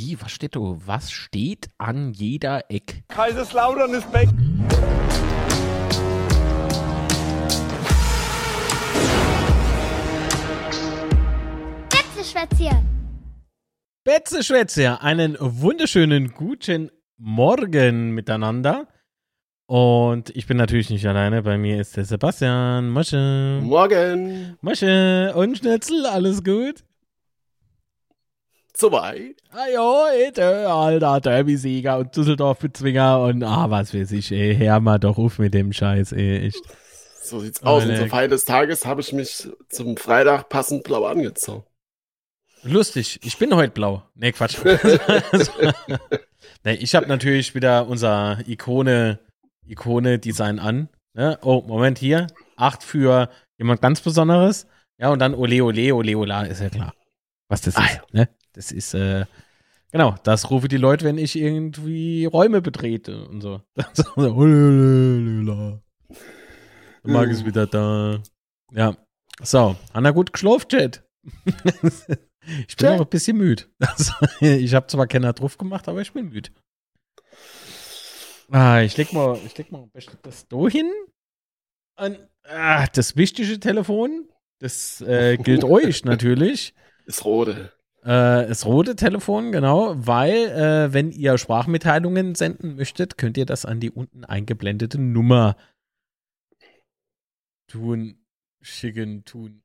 Wie, was steht da? Was steht an jeder Eck? Kaiserslautern ist weg. Betzeschwätzchen. Betzeschwätze, einen wunderschönen guten Morgen miteinander. Und ich bin natürlich nicht alleine, bei mir ist der Sebastian. Mosche. Morgen. Mosche und Schnitzel, alles gut? Soweit. Ah ja, heute, alter Derby-Sieger und Düsseldorf-Bezwinger und ah, was weiß ich, ey, hör mal doch auf mit dem Scheiß, ey, echt. So sieht's aus. Und Leck. zur Feier des Tages habe ich mich zum Freitag passend blau angezogen. Lustig, ich bin heute blau. Nee, Quatsch. nee, ich habe natürlich wieder unser Ikone, Ikone-Design an. Ne? Oh, Moment hier. Acht für jemand ganz Besonderes. Ja, und dann Ole, Ole, Ole, Ola, ist ja klar. Was das Ah, ist. Ne? Das ist, äh, genau, das rufe die Leute, wenn ich irgendwie Räume betrete und so. Der Marc ist wieder da. Ja. So, Hanna gut geschlafen, Chat. ich bin auch ein bisschen müde. Also, ich habe zwar keiner drauf gemacht, aber ich bin müde. Ah, ich leg mal, ich leg mal am besten das da hin. Und, ah, das wichtige Telefon, das äh, gilt euch natürlich. Ist rote. Äh, das rote Telefon, genau, weil äh, wenn ihr Sprachmitteilungen senden möchtet, könnt ihr das an die unten eingeblendete Nummer tun, schicken, tun.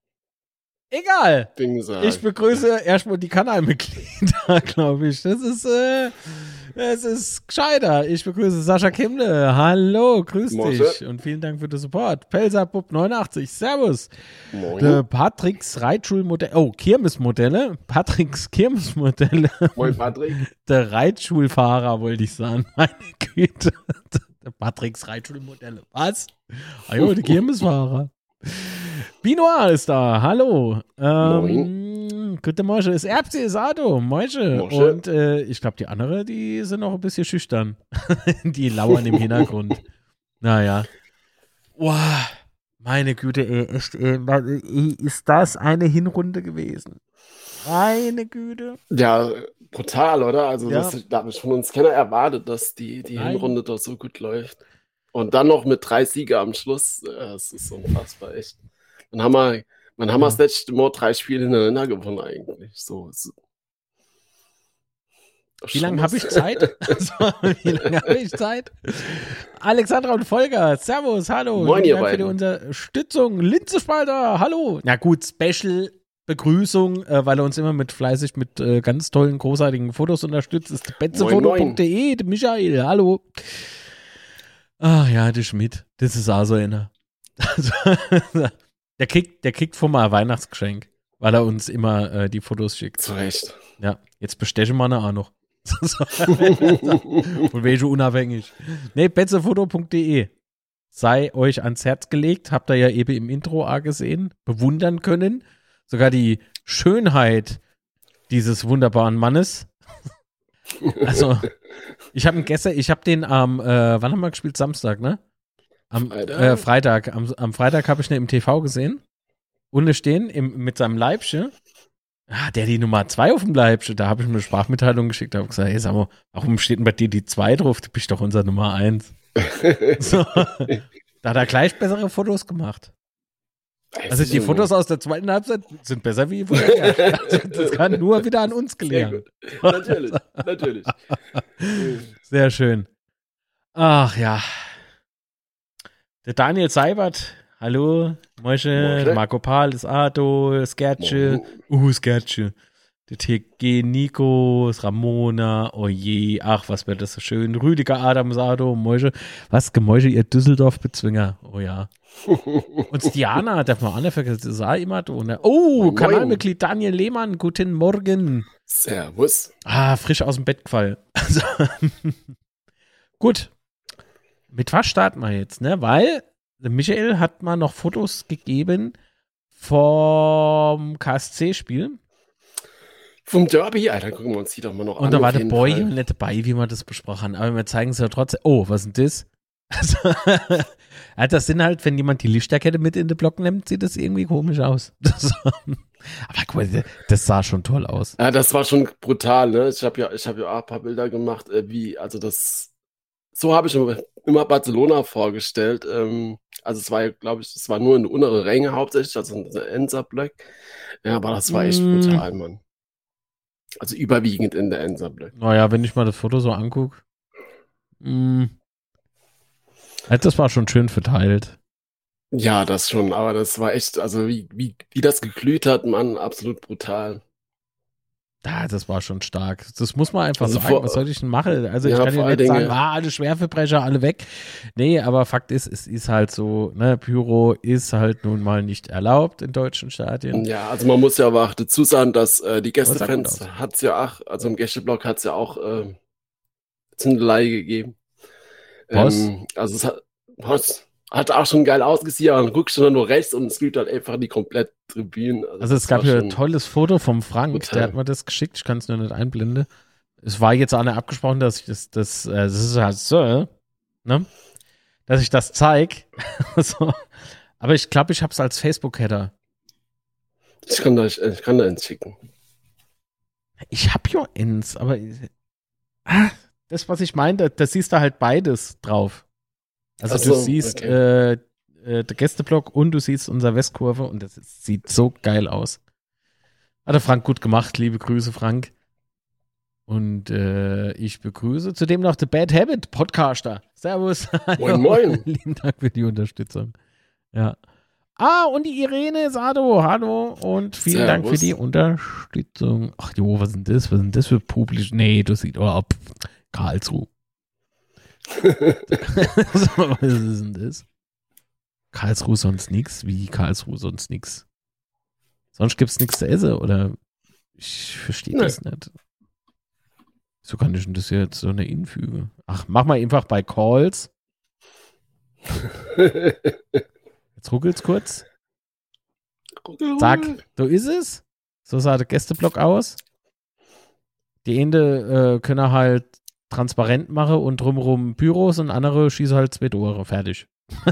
Egal. Ich begrüße erstmal die Kanalmitglieder, glaube ich. Das ist, äh, das ist gescheiter. Ich begrüße Sascha Kimle. Hallo, grüß Mosche. dich und vielen Dank für den Support. Pelzerpup 89, Servus. Moin. Der Patricks Reitschulmodell, oh, Kirmesmodelle. Patricks Kirmesmodelle. Moin, Patrick. Der Reitschulfahrer, wollte ich sagen. Meine Güte. Der Patricks Reitschulmodelle. Was? Ah jo, die Kirmesfahrer. Binoir ist da. Hallo. Ähm, gute Morgen. Ist Erbse, ist Ado. Moische. Mosche. Und äh, ich glaube, die andere, die sind noch ein bisschen schüchtern. die lauern im Hintergrund. Naja. Wow. Meine Güte, ey, echt, ey, ist das eine Hinrunde gewesen? Meine Güte. Ja, brutal, oder? Also, Ja. das, da habe ich von uns keiner erwartet, dass die, die Nein. Hinrunde doch so gut läuft. Und dann noch mit drei Siege am Schluss. Es ist unfassbar, echt. Dann haben wir, dann haben wir das letzte Mal drei Spiele hintereinander gewonnen, eigentlich. So. so. Wie lange habe ich Zeit? Also, wie lange habe ich Zeit? Alexandra und Volker, Servus, hallo. Moin, ihr Dank für die beiden. Unterstützung. Linzespalter, hallo. Na gut, Special Begrüßung, äh, weil er uns immer mit fleißig mit äh, ganz tollen, großartigen Fotos unterstützt, ist betzefoto.de, Michael, hallo. Ach ja, der Schmidt, das ist auch so einer. Also, der kriegt, der kriegt von mal ein Weihnachtsgeschenk, weil er uns immer äh, die Fotos schickt. Zu Recht. Ja, jetzt bestechen wir auch noch. Von welche unabhängig. Nee, betzefoto.de sei euch ans Herz gelegt. Habt ihr ja eben im Intro auch gesehen, bewundern können. Sogar die Schönheit dieses wunderbaren Mannes. Also, ich habe ihn gestern, ich habe den am, äh, wann haben wir gespielt? Samstag, ne? Am Freitag. Äh, Freitag. Am, am Freitag habe ich ihn im TV gesehen. Unten stehen im, mit seinem Leibchen. Ah, der die Nummer zwei auf dem Leibchen. Da habe ich mir eine Sprachmitteilung geschickt. Da habe ich gesagt, hey, sag mal, warum steht denn bei dir die zwei drauf? Du bist doch unser Nummer eins. So. Da hat er gleich bessere Fotos gemacht. Also die Fotos aus der zweiten Halbzeit sind besser wie vorher. Das kann nur wieder an uns gut. Natürlich, natürlich. Sehr schön. Ach ja. Der Daniel Seibert, hallo, Moische. Marco Paul, das Ado, das Gertsche, uh, das Gertsche. Der TG Nico, das Ramona, oh je, ach, was wird das so schön. Rüdiger Adam, das Ado, Moische. Was, Gemäusche, ihr Düsseldorf-Bezwinger, oh ja. Und Diana, darf man auch nicht vergessen, auch immer da. Ne? Oh, Moin. Kanalmitglied Daniel Lehmann, guten Morgen. Servus. Ah, frisch aus dem Bett gefallen. Also, gut. Mit was starten wir jetzt, ne? Weil Michael hat mal noch Fotos gegeben vom KSC-Spiel. Vom Derby, Alter, gucken wir uns die doch mal noch an. Und da war der Boy Fall. nicht dabei, wie wir das besprochen haben. Aber wir zeigen es ja trotzdem. Oh, was ist das? Also, das sind halt, wenn jemand die Lichterkette mit in den Block nimmt, sieht das irgendwie komisch aus. Das, aber guck mal, das sah schon toll aus. Ja, das war schon brutal, ne? Ich habe ja, ich habe ja auch ein paar Bilder gemacht, äh, wie, also das, so habe ich immer, Barcelona vorgestellt. Ähm, also es war ja, glaube ich, es war nur in untere Ränge hauptsächlich, also in der Enser-Block. Ja, aber das war echt Mm. brutal, Mann. Also überwiegend in der Enser-Block. Naja, wenn ich mal das Foto so angucke. Mm, ja, das war schon schön verteilt. Ja, das schon, aber das war echt, also wie, wie, wie das geglüht hat, Mann, absolut brutal. Ja, das war schon stark. Das muss man einfach Also sagen. vor- Was soll ich denn machen? Also ich Ja, kann ja nicht sagen, Dingen- ah, alle Schwerverbrecher, alle weg. Nee, aber Fakt ist, es ist halt so, ne, Pyro ist halt nun mal nicht erlaubt in deutschen Stadien. Ja, also man muss ja aber auch dazu sagen, dass äh, die Gästefans aus. hat's ja auch, also im Gästeblock hat's ja auch äh, Zündelei gegeben. Was? Ähm, also es hat, was, hat auch schon geil ausgesehen, aber dann guckst du dann nur rechts und es gibt halt einfach die komplette Tribüne. Also es das gab hier ein tolles Foto vom Frank, Brutal. der hat mir das geschickt, ich kann es nur nicht einblenden. Es war jetzt auch nicht abgesprochen, dass ich das, das, äh, das ist halt so, ne? Dass ich das zeig. so. Aber ich glaube, ich habe es als Facebook-Header. Ich kann da, ich, ich kann da eins schicken. Ich hab ja eins, aber ah, das, was ich meine, da, da siehst du halt beides drauf. Also Ach du so, siehst okay. äh, äh, der Gästeblock und du siehst unsere Westkurve und das ist, sieht so geil aus. Hat der Frank gut gemacht, liebe Grüße, Frank. Und äh, ich begrüße zudem noch The Bad Habit Podcaster. Servus. Moin, moin. Lieben Dank für die Unterstützung. Ja. Ah, und die Irene Sado, hallo und vielen Dank für Servus. die Unterstützung. Ach jo, was ist denn das? Was ist denn das für publisch? Nee, du siehst, oh, pff, Karlsruhe. Was ist denn das? Karlsruhe sonst nix? Wie Karlsruhe sonst nix? Sonst gibt's nichts zu essen oder? Ich verstehe Nee. das nicht. So kann ich denn das jetzt so eine Infüge? Ach, mach mal einfach bei Calls. Jetzt ruckelt's kurz. Sag, so ist es. So sah der Gästeblock aus. Die Ende äh, können halt transparent machen und drumherum Büros und andere schießen halt zwei Tore. Fertig.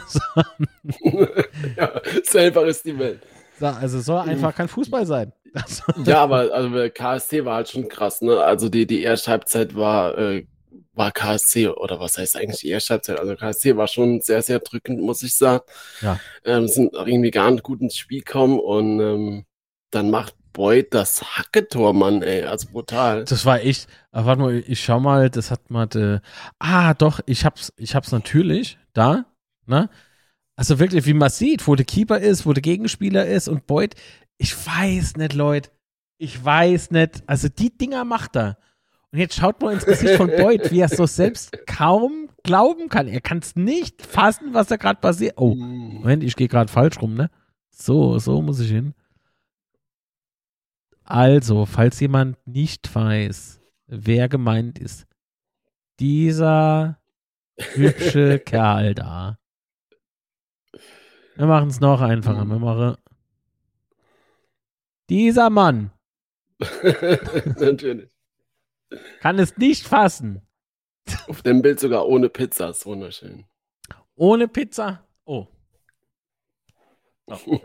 ja, selber ist die Welt. So, also soll einfach kein Fußball sein. Ja, aber also KSC war halt schon krass, ne? Also die, die erste Halbzeit war, äh, war KSC, oder was heißt eigentlich die erste Halbzeit? Also KSC war schon sehr, sehr drückend, muss ich sagen. Ja. Ähm, sind irgendwie gar nicht gut ins Spiel gekommen und ähm, dann macht Boyd das Hacketor, Mann, ey, also brutal. das war echt. Aber warte mal, ich schau mal, das hat mal. De, ah, doch, ich hab's, ich hab's natürlich da. Ne? Also wirklich, wie man sieht, wo der Keeper ist, wo der Gegenspieler ist und Boyd. Ich weiß nicht, Leute. Ich weiß nicht. Also die Dinger macht er. Und jetzt schaut mal ins Gesicht von Boyd, wie er so selbst kaum glauben kann. Er kann es nicht fassen, was da gerade passiert. Oh, Mm. Moment, ich gehe gerade falsch rum, ne? So, so muss ich hin. Also, falls jemand nicht weiß, wer gemeint ist, dieser hübsche Kerl da. Wir machen es noch einfacher. Wir machen dieser Mann Natürlich. kann es nicht fassen. Auf dem Bild sogar ohne Pizza, ist wunderschön. Ohne Pizza. Oh. Oh.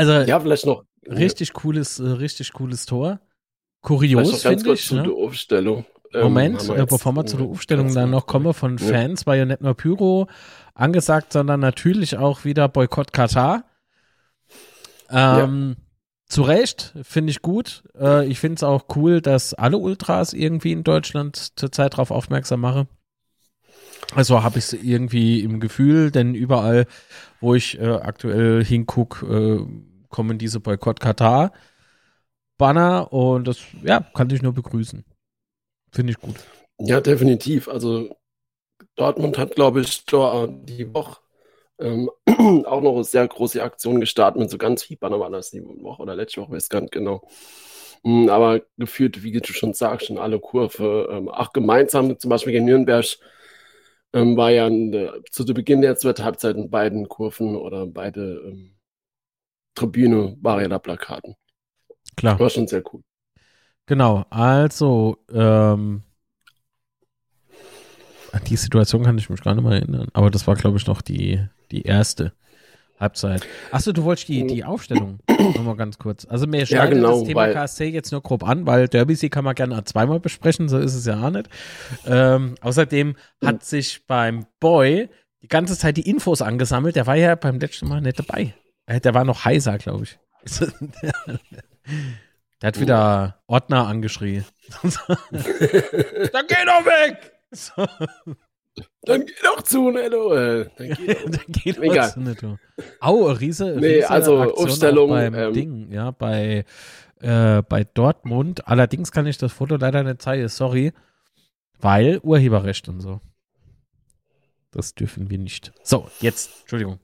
Also, Ja, vielleicht noch. richtig cooles, äh, richtig cooles Tor. Kurios, finde ich. Ne? Aufstellung. Ähm, Moment, äh, jetzt- bevor wir zu der ja, Aufstellung dann noch kommen von Ja. Fans, war ja nicht nur Pyro angesagt, sondern natürlich auch wieder Boykott Katar. Ähm, Zu Recht, finde ich gut. Äh, ich finde es auch cool, dass alle Ultras irgendwie in Deutschland zurzeit darauf aufmerksam machen. Also habe ich es irgendwie im Gefühl, denn überall, wo ich äh, aktuell hinguck, äh, kommen diese Boykott Katar Banner und das ja, kann ich nur begrüßen. Finde ich gut. Ja, definitiv. Also Dortmund hat, glaube ich, die Woche ähm, auch noch eine sehr große Aktion gestartet mit so ganz viel Banner war das die Woche oder letzte Woche, weiß gar nicht genau. Mm, Aber gefühlt, wie du schon sagst, schon alle Kurve, ähm, auch gemeinsam, zum Beispiel gegen Nürnberg, ähm, war ja in der, zu Beginn der zweiten Halbzeit in beiden Kurven oder beide ähm, Tribüne waren ja da Plakaten. Klar. War schon sehr cool. Genau, also, ähm, an die Situation kann ich mich gar nicht mehr erinnern. Aber das war, glaube ich, noch die, die erste Halbzeit. Achso, du wolltest die, die Aufstellung nochmal ganz kurz. Also mir Ja, schneidet genau, das Thema KSC jetzt nur grob an, weil Derby-Sieg kann man gerne zweimal besprechen, so ist es ja auch nicht. Ähm, außerdem hat sich beim Boy die ganze Zeit die Infos angesammelt. Der war ja beim letzten Mal nicht dabei. Äh, Der war noch heiser, glaube ich. Der hat wieder Ordner angeschrien. Dann geh doch weg! So, Dann geh doch zu, Netto. Äh, dann geh doch. dann Egal. was nicht. du. Au, Riese, Nee, Riese also Aktion Aufstellung, beim ähm, Ding, ja, bei, äh, bei Dortmund. Allerdings kann ich das Foto leider nicht zeigen, sorry, weil Urheberrecht und so. Das dürfen wir nicht. So, jetzt, Entschuldigung.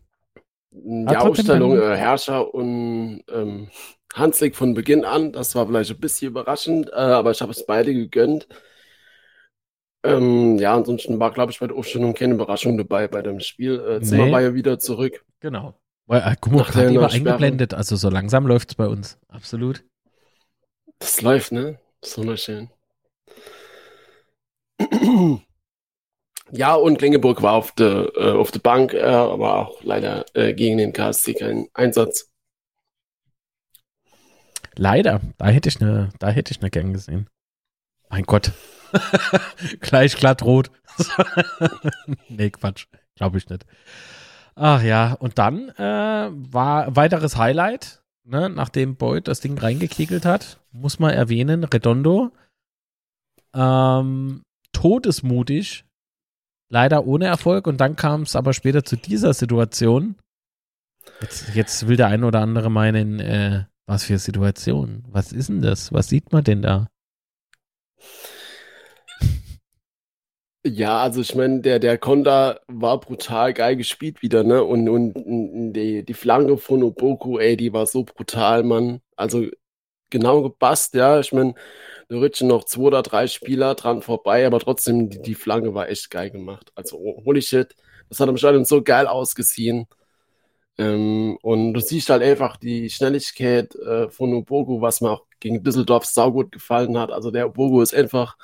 Ausstellung dann- äh, Herrscher und ähm, Hanslik von Beginn an, das war vielleicht ein bisschen überraschend, äh, aber ich habe es beide gegönnt. Ähm, ja, ansonsten war, glaube ich, bei der Aufstellung keine Überraschung dabei bei dem Spiel. Äh, Zimmer Nee. war ja wieder zurück. Genau. Weil, äh, guck mal, gerade Sperre. eingeblendet, also so langsam läuft es bei uns. Absolut. Das läuft, ne? Das ist wunderschön. Ja, und Klingeburg war auf der äh, auf der Bank, äh, aber auch leider äh, gegen den KSC kein Einsatz. Leider, da hätte ich eine, da hätte ich eine gern gesehen. Mein Gott. Gleich glatt rot. nee, Quatsch. Glaube ich nicht. Ach ja, und dann äh, war weiteres Highlight, ne, nachdem Boyd das Ding reingekegelt hat, muss man erwähnen, Redondo. Ähm, todesmutig, leider ohne Erfolg. Und dann kam es aber später zu dieser Situation. Jetzt, jetzt will der eine oder andere meinen, äh, was für Situation? Was ist denn das? Was sieht man denn da? Ja, also ich meine, der, der Konda war brutal geil gespielt wieder, ne? Und, und und die, die Flanke von Oboku, ey, die war so brutal, Mann. Also genau gepasst, ja. Ich meine, da rutschen noch zwei oder drei Spieler dran vorbei, aber trotzdem, die, die Flanke war echt geil gemacht. Also, holy shit, das hat am Stadion so geil ausgesehen. Ähm, und du siehst halt einfach die Schnelligkeit äh, von Obogu, was mir auch gegen Düsseldorf saugut gefallen hat. Also der Obogu ist einfach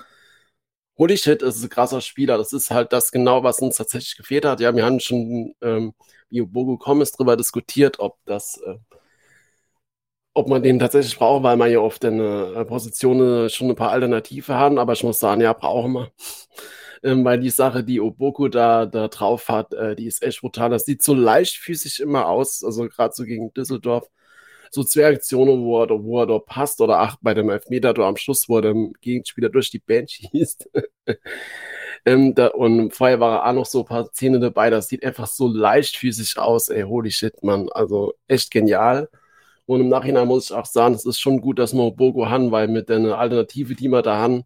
Holy shit, ist ein krasser Spieler. Das ist halt das genau, was uns tatsächlich gefehlt hat. Ja, wir haben schon, ähm, wie Bogo Gomez drüber diskutiert, ob das, äh, ob man den tatsächlich braucht, weil man ja auf den äh, Positionen schon ein paar Alternative haben. Aber ich muss sagen, ja, brauchen wir. Ähm, weil die Sache, die Oboku da, da drauf hat, äh, die ist echt brutal. Das sieht so leichtfüßig immer aus, also gerade so gegen Düsseldorf. So zwei Aktionen, wo er, wo er da passt, oder ach, bei dem Elfmeter da am Schluss, wo er dem Gegenspieler durch die Band schießt. ähm, da, und vorher war er auch noch so ein paar Szenen dabei, das sieht einfach so leichtfüßig aus, ey, holy shit, Mann. Also echt genial. Und im Nachhinein muss ich auch sagen, es ist schon gut, dass wir Bogo haben, weil mit der Alternative, die wir da haben,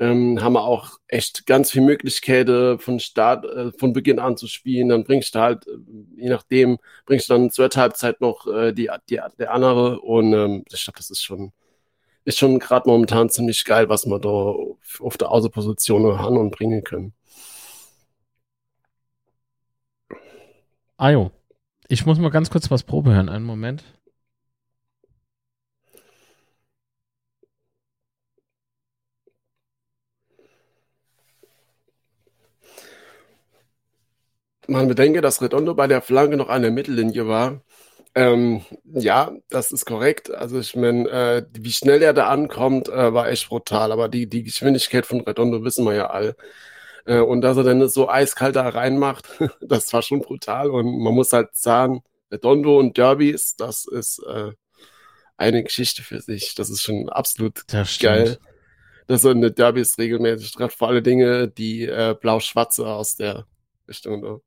ähm, haben wir auch echt ganz viele Möglichkeiten von Start, äh, von Beginn an zu spielen. Dann bringst du halt, äh, je nachdem, bringst du dann zur Halbzeit noch äh, die, die, der andere. Und ähm, ich glaube, das ist schon, ist schon gerade momentan ziemlich geil, was wir da auf, auf der Außenposition haben und bringen können. Ajo. Ich muss mal ganz kurz was Probe hören. Einen Moment. Man bedenke, dass Redondo bei der Flanke noch an der Mittellinie war. Ähm, ja, das ist korrekt. Also ich meine, äh, wie schnell er da ankommt, äh, war echt brutal. Aber die, die Geschwindigkeit von Redondo wissen wir ja all. Äh, und dass er dann so eiskalt da reinmacht, das war schon brutal. Und man muss halt sagen, Redondo und Derbys, das ist äh, eine Geschichte für sich. Das ist schon absolut Das geil, dass er in den Derbys regelmäßig trifft. Vor alle Dinge die äh, blau-schwarze aus der Richtung.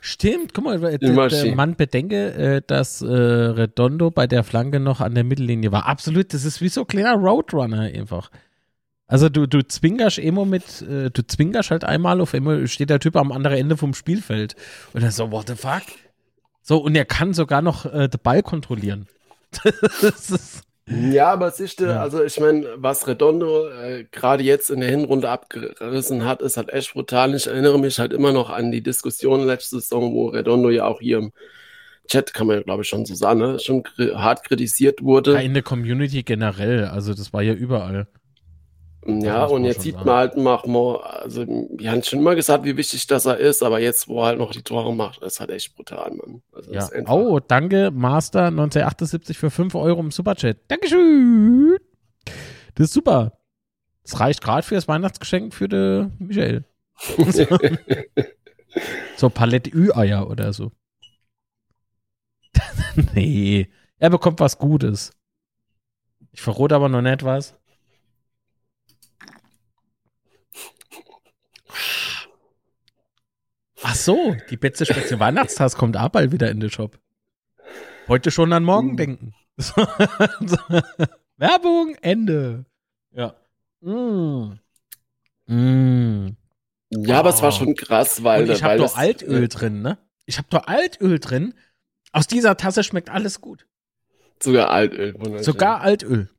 Stimmt, guck mal, der, der. Mann bedenke, äh, dass äh, Redondo bei der Flanke noch an der Mittellinie war. Absolut, das ist wie so ein kleiner Roadrunner einfach. Also du, du zwingerst immer mit, äh, du zwingerst halt einmal, auf einmal steht der Typ am anderen Ende vom Spielfeld. Und dann so, what the fuck? So, und er kann sogar noch äh, den Ball kontrollieren. das ist, Ja, aber siehste, Ja. also ich meine, was Redondo äh, gerade jetzt in der Hinrunde abgerissen hat, ist halt echt brutal. Ich erinnere mich halt immer noch an die Diskussion letzte Saison, wo Redondo ja auch hier im Chat, kann man ja glaube ich schon so sagen, ne, schon kri hart kritisiert ja, wurde. in der Community generell, also das war ja überall. Ja, und jetzt sieht sagen. man halt, mal, also wir haben schon immer gesagt, wie wichtig das er ist, aber jetzt, wo er halt noch die Tore macht, das ist halt echt brutal, Mann. Also ja. Oh, danke, Master 1978 für 5 Euro im Superchat. Dankeschön. Das ist super. Das reicht gerade für das Weihnachtsgeschenk für den Michael. so Palette Ü-Eier oder so. nee, er bekommt was Gutes. Ich verrate aber noch nicht was. Ach so, die Betze Spätzle Weihnachtstasse kommt auch bald wieder in den Shop. Heute schon an morgen mhm. denken. Werbung, Ende. Ja. Mm. Mm. Ja, oh. aber es war schon krass, weil. Und ich habe doch Altöl drin, ne? Ich habe doch Altöl drin. Aus dieser Tasse schmeckt alles gut. Sogar Altöl. Sogar Altöl.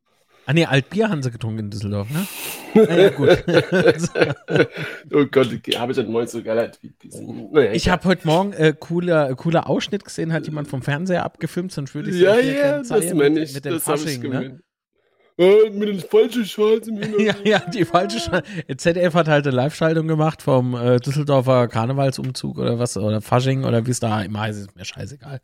Ah haben sie getrunken in Düsseldorf, ne? Naja, gut. oh Gott, habe ich das mal so geil gesehen. Naja, ich habe heute Morgen äh, cooler, cooler Ausschnitt gesehen, hat jemand vom Fernseher abgefilmt, sonst würde ich Ja, ja, das meine ich. Mit, mit das Fasching, ich ne? Äh, mit den falschen Schalten. ja, ja, die falsche Schaltung. ZDF hat halt eine Live-Schaltung gemacht vom äh, Düsseldorfer Karnevalsumzug oder was, oder Fasching oder wie es da immer heißt, ist mir scheißegal.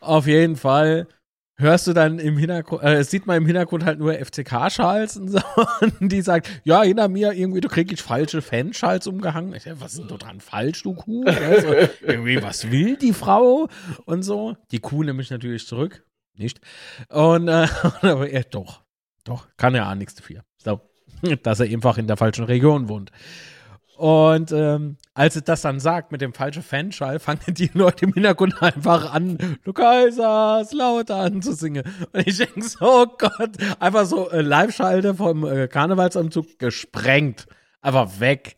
Auf jeden Fall hörst du dann im Hintergrund, äh, sieht man im Hintergrund halt nur FCK-Schals und so. Und die sagt, ja, hinter mir irgendwie, du kriegst falsche Fanschals umgehangen. Ich, was ist denn da dran falsch, du Kuh? Also, irgendwie, was will die Frau? Und so. Die Kuh nämlich natürlich zurück. Nicht. Und, äh, aber er, doch, doch, kann ja auch nichts dafür. So, dass er einfach in der falschen Region wohnt. Und ähm, als es das dann sagt mit dem falschen Fanschall, fangen die Leute im Hintergrund einfach an, du Kaisers, lauter an zu singen. Und ich denke so, oh Gott, einfach so äh, Live-Schalte vom äh, Karnevalsumzug gesprengt. Einfach weg.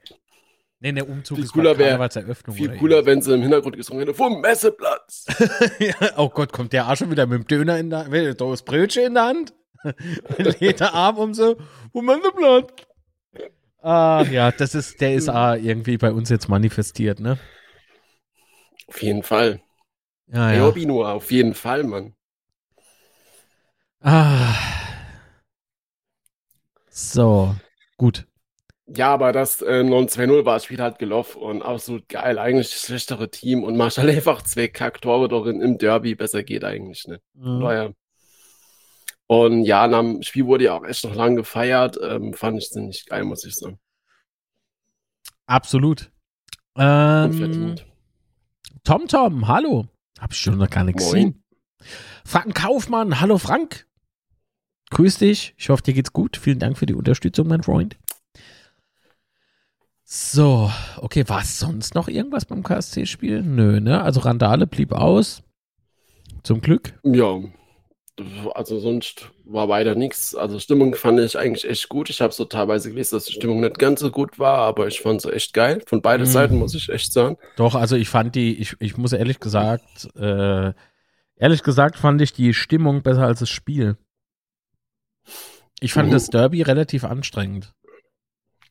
Nee, der Umzug viel ist cooler Karnevalseröffnung. Viel cooler, wenn sie im Hintergrund gesungen hätten, vom Messeplatz. ja, oh Gott, kommt der Arsch schon wieder mit dem Döner in der Hand, das Brötchen in der Hand, lädt der Arm um so, vom Messeplatz. Ah, ja, das ist, der ist ah, irgendwie bei uns jetzt manifestiert, ne? Auf jeden Fall. Ja, ja. Robino, auf jeden Fall, Mann. Ah. So, gut. Ja, aber das äh, 9-2-0 war das Spiel halt gelaufen und absolut geil. Eigentlich das schlechtere Team und Marshall einfach zwei Kack-Tore darin im Derby. Besser geht eigentlich nicht. Mhm. Daher und ja, nach dem Spiel wurde ja auch echt noch lange gefeiert. Ähm, fand ich ziemlich geil, muss ich sagen. Absolut. Ähm, Tom Tom, hallo. Hab ich schon noch gar nicht gesehen. Frank Kaufmann, hallo Frank. Grüß dich. Ich hoffe, dir geht's gut. Vielen Dank für die Unterstützung, mein Freund. So, okay, war es sonst noch irgendwas beim KSC-Spiel? Nö, ne? Also Randale blieb aus. Zum Glück. Ja, also sonst war weiter nichts. Also Stimmung fand ich eigentlich echt gut. Ich habe so teilweise gelesen, dass die Stimmung nicht ganz so gut war, aber ich fand sie echt geil. Von beiden mhm. Seiten muss ich echt sagen. Doch, also ich fand die, ich, ich muss ehrlich gesagt, äh, ehrlich gesagt fand ich die Stimmung besser als das Spiel. Ich fand mhm. das Derby relativ anstrengend.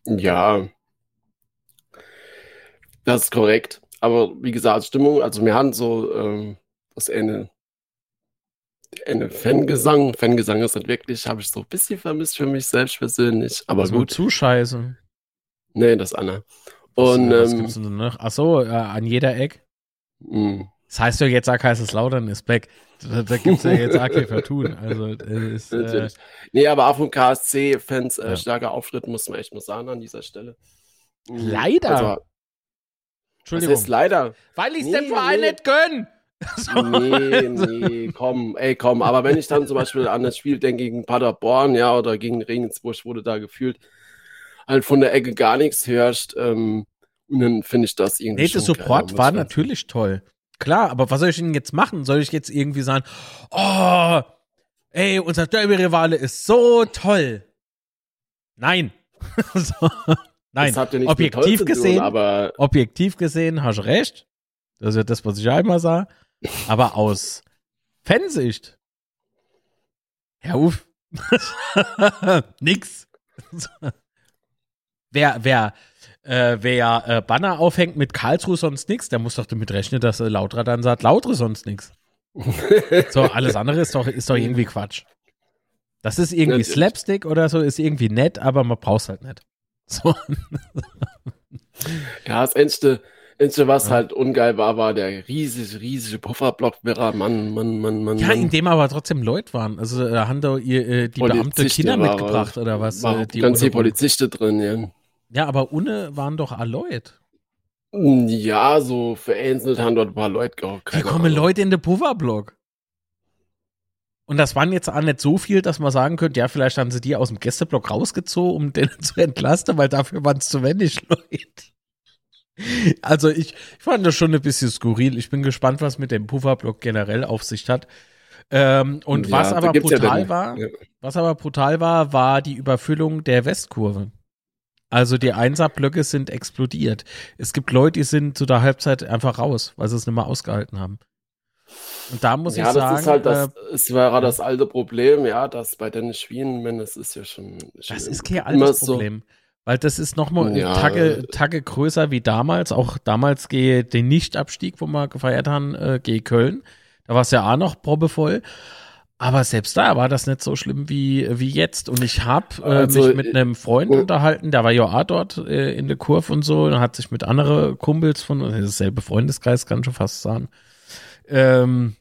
Ja. Das ist korrekt. Aber wie gesagt, Stimmung, also wir hatten so ähm, das Ende Fangesang. Fangesang ist nicht wirklich, habe ich so ein bisschen vermisst für mich selbst persönlich. Aber also gut. zu scheiße. Nee, das Anna. Und, was, was ähm, gibt's denn noch? Ach so, äh, an jeder Eck. Mh. Das heißt ja jetzt auch heißt es Lautern ist back. Da, da gibt es ja jetzt auch kein Vertun. Also, ist, äh, nee, aber auch von KSC-Fans äh, ja. starker Auftritt, muss man echt mal sagen an dieser Stelle. Leider. Also, Entschuldigung. Das ist leider. Weil ich es nee, dem Verein nee. nicht gönn. So. Nee, nee, komm, ey, komm. Aber wenn ich dann zum Beispiel an das Spiel denke gegen Paderborn, ja, oder gegen Regensburg, wurde da gefühlt halt von der Ecke gar nichts hörst, ähm, und dann finde ich das irgendwie. Nee, der Support geil, war natürlich toll. Klar, aber was soll ich denn jetzt machen? Soll ich jetzt irgendwie sagen, oh, ey, unser Derby-Rivale ist so toll? Nein. so. Nein, objektiv gesehen, tun, aber objektiv gesehen hast du recht. Das ist ja das, was ich einmal sah. Aber aus Fansicht. Ja, uff. Nix. wer, wer, äh, wer äh, Banner aufhängt mit Karlsruhe sonst nix, der muss doch damit rechnen, dass äh, Lautra dann sagt, Lautre sonst nix. so, alles andere ist doch, ist doch irgendwie Quatsch. Das ist irgendwie. Slapstick oder so, ist irgendwie nett, aber man braucht es halt nicht. So. Ja, das Einzige, Einzige was Ja. halt ungeil war, war der riesige, riesige Pufferblock. Mann, Mann, Mann, Mann. Ja, Mann. in dem aber trotzdem Leute waren. Also da haben da ihr, äh, die Beamte Kinder war- mitgebracht oder was? War äh, die ganz ohne- viele Polizisten drin, ja. Ja, aber ohne waren doch alle Leute. Ja, so vereinzelt haben dort ein paar Leute gehabt. Hier kommen Ahnung. Leute in den Pufferblock. Und das waren jetzt auch nicht so viel, dass man sagen könnte, ja, vielleicht haben sie die aus dem Gästeblock rausgezogen, um den zu entlasten, weil dafür waren es zu wenig Leute. Also ich, ich fand das schon ein bisschen skurril. Ich bin gespannt, was mit dem Pufferblock generell auf sich hat. Ähm, und Ja, was aber ja brutal dann- war, ja. was aber brutal war, war die Überfüllung der Westkurve. Also die Einserblöcke sind explodiert. Es gibt Leute, die sind zu der Halbzeit einfach raus, weil sie es nicht mehr ausgehalten haben. Und da muss ja, ich das sagen, ist halt das, äh, es war das alte Problem, ja, dass bei den Spielen, wenn es ist ja schon, schon das ist kein altes so- Problem. Weil das ist nochmal Ja. Tage, Tage größer wie damals. Auch damals gehe den Nichtabstieg, wo wir gefeiert haben, äh, gehe Köln. Da war es ja auch noch probevoll. Aber selbst da war das nicht so schlimm wie, wie jetzt. Und ich habe äh, Also, mich mit einem Freund äh, unterhalten, der war ja auch dort äh, in der Kurve und so, und hat sich mit anderen Kumpels von, dasselbe Freundeskreis, kann ich schon fast sagen, ähm,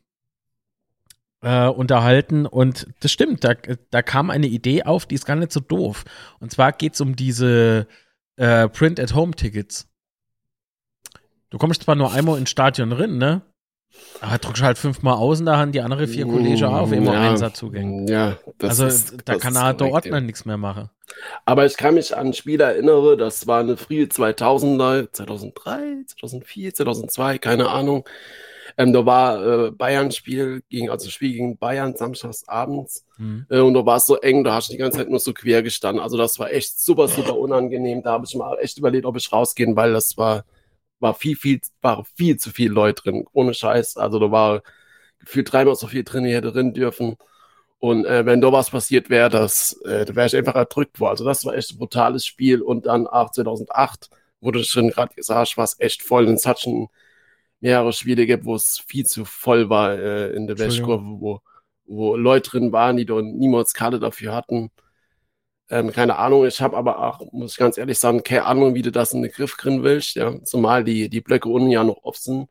äh, unterhalten. Und das stimmt, da, da kam eine Idee auf, die ist gar nicht so doof. Und zwar geht es um diese äh, Print-at-Home-Tickets. Du kommst zwar nur einmal ins Stadion drin, ne? Aber drückst halt fünfmal außen, da haben die anderen vier Kollegen auch auf immer Ja, Einsatzzugänge. Ja, das Also ist, da das kann er der Ordner ja. nichts mehr machen. Aber ich kann mich an ein Spiel erinnern, das war eine frühe 2000er, 2003, 2004, 2002, keine Ahnung. Ähm, da war äh, Bayern-Spiel gegen, also Spiel gegen Bayern samstags abends. Hm. Äh, und da war es so eng, da hast du die ganze Zeit nur so quer gestanden. Also das war echt super, super unangenehm. Da habe ich mal echt überlegt, ob ich rausgehen, weil das war, war viel, viel, war viel zu viele Leute drin. Ohne Scheiß. Also da war gefühlt dreimal so viel drin, ich hätte drin dürfen. Und äh, wenn da was passiert wäre, das, äh, da wäre ich einfach erdrückt worden. Also das war echt ein brutales Spiel. Und dann auch 2008 wurde schon gerade gesagt, war es echt voll. Und es hat schon mehrere Spiele gegeben, wo es viel zu voll war äh, in der. Westkurve, wo, wo Leute drin waren, die dort niemals Karte dafür hatten. Ähm, keine Ahnung, ich habe aber auch, muss ich ganz ehrlich sagen, keine Ahnung, wie du das in den Griff kriegen willst. Ja? Zumal die, die Blöcke unten ja noch offen sind.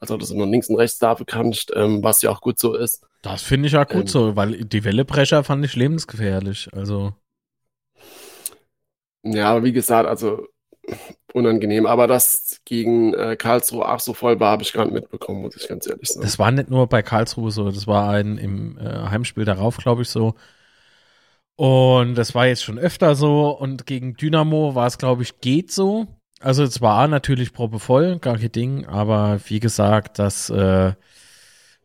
Also, dass du noch links und rechts dafür kannst, ähm, was ja auch gut so ist. Das finde ich auch gut Ähm. so, weil die Wellebrecher fand ich lebensgefährlich. Also, Ja, aber wie gesagt, also unangenehm. Aber dass gegen äh, Karlsruhe auch so voll war, habe ich nicht mitbekommen, muss ich ganz ehrlich sagen. das war nicht nur bei Karlsruhe so, das war ein im äh, Heimspiel darauf, glaube ich, so. Und das war jetzt schon öfter so. Und gegen Dynamo war es, glaube ich, geht so. Also es war natürlich probevoll, gar kein Ding, aber wie gesagt, das, äh,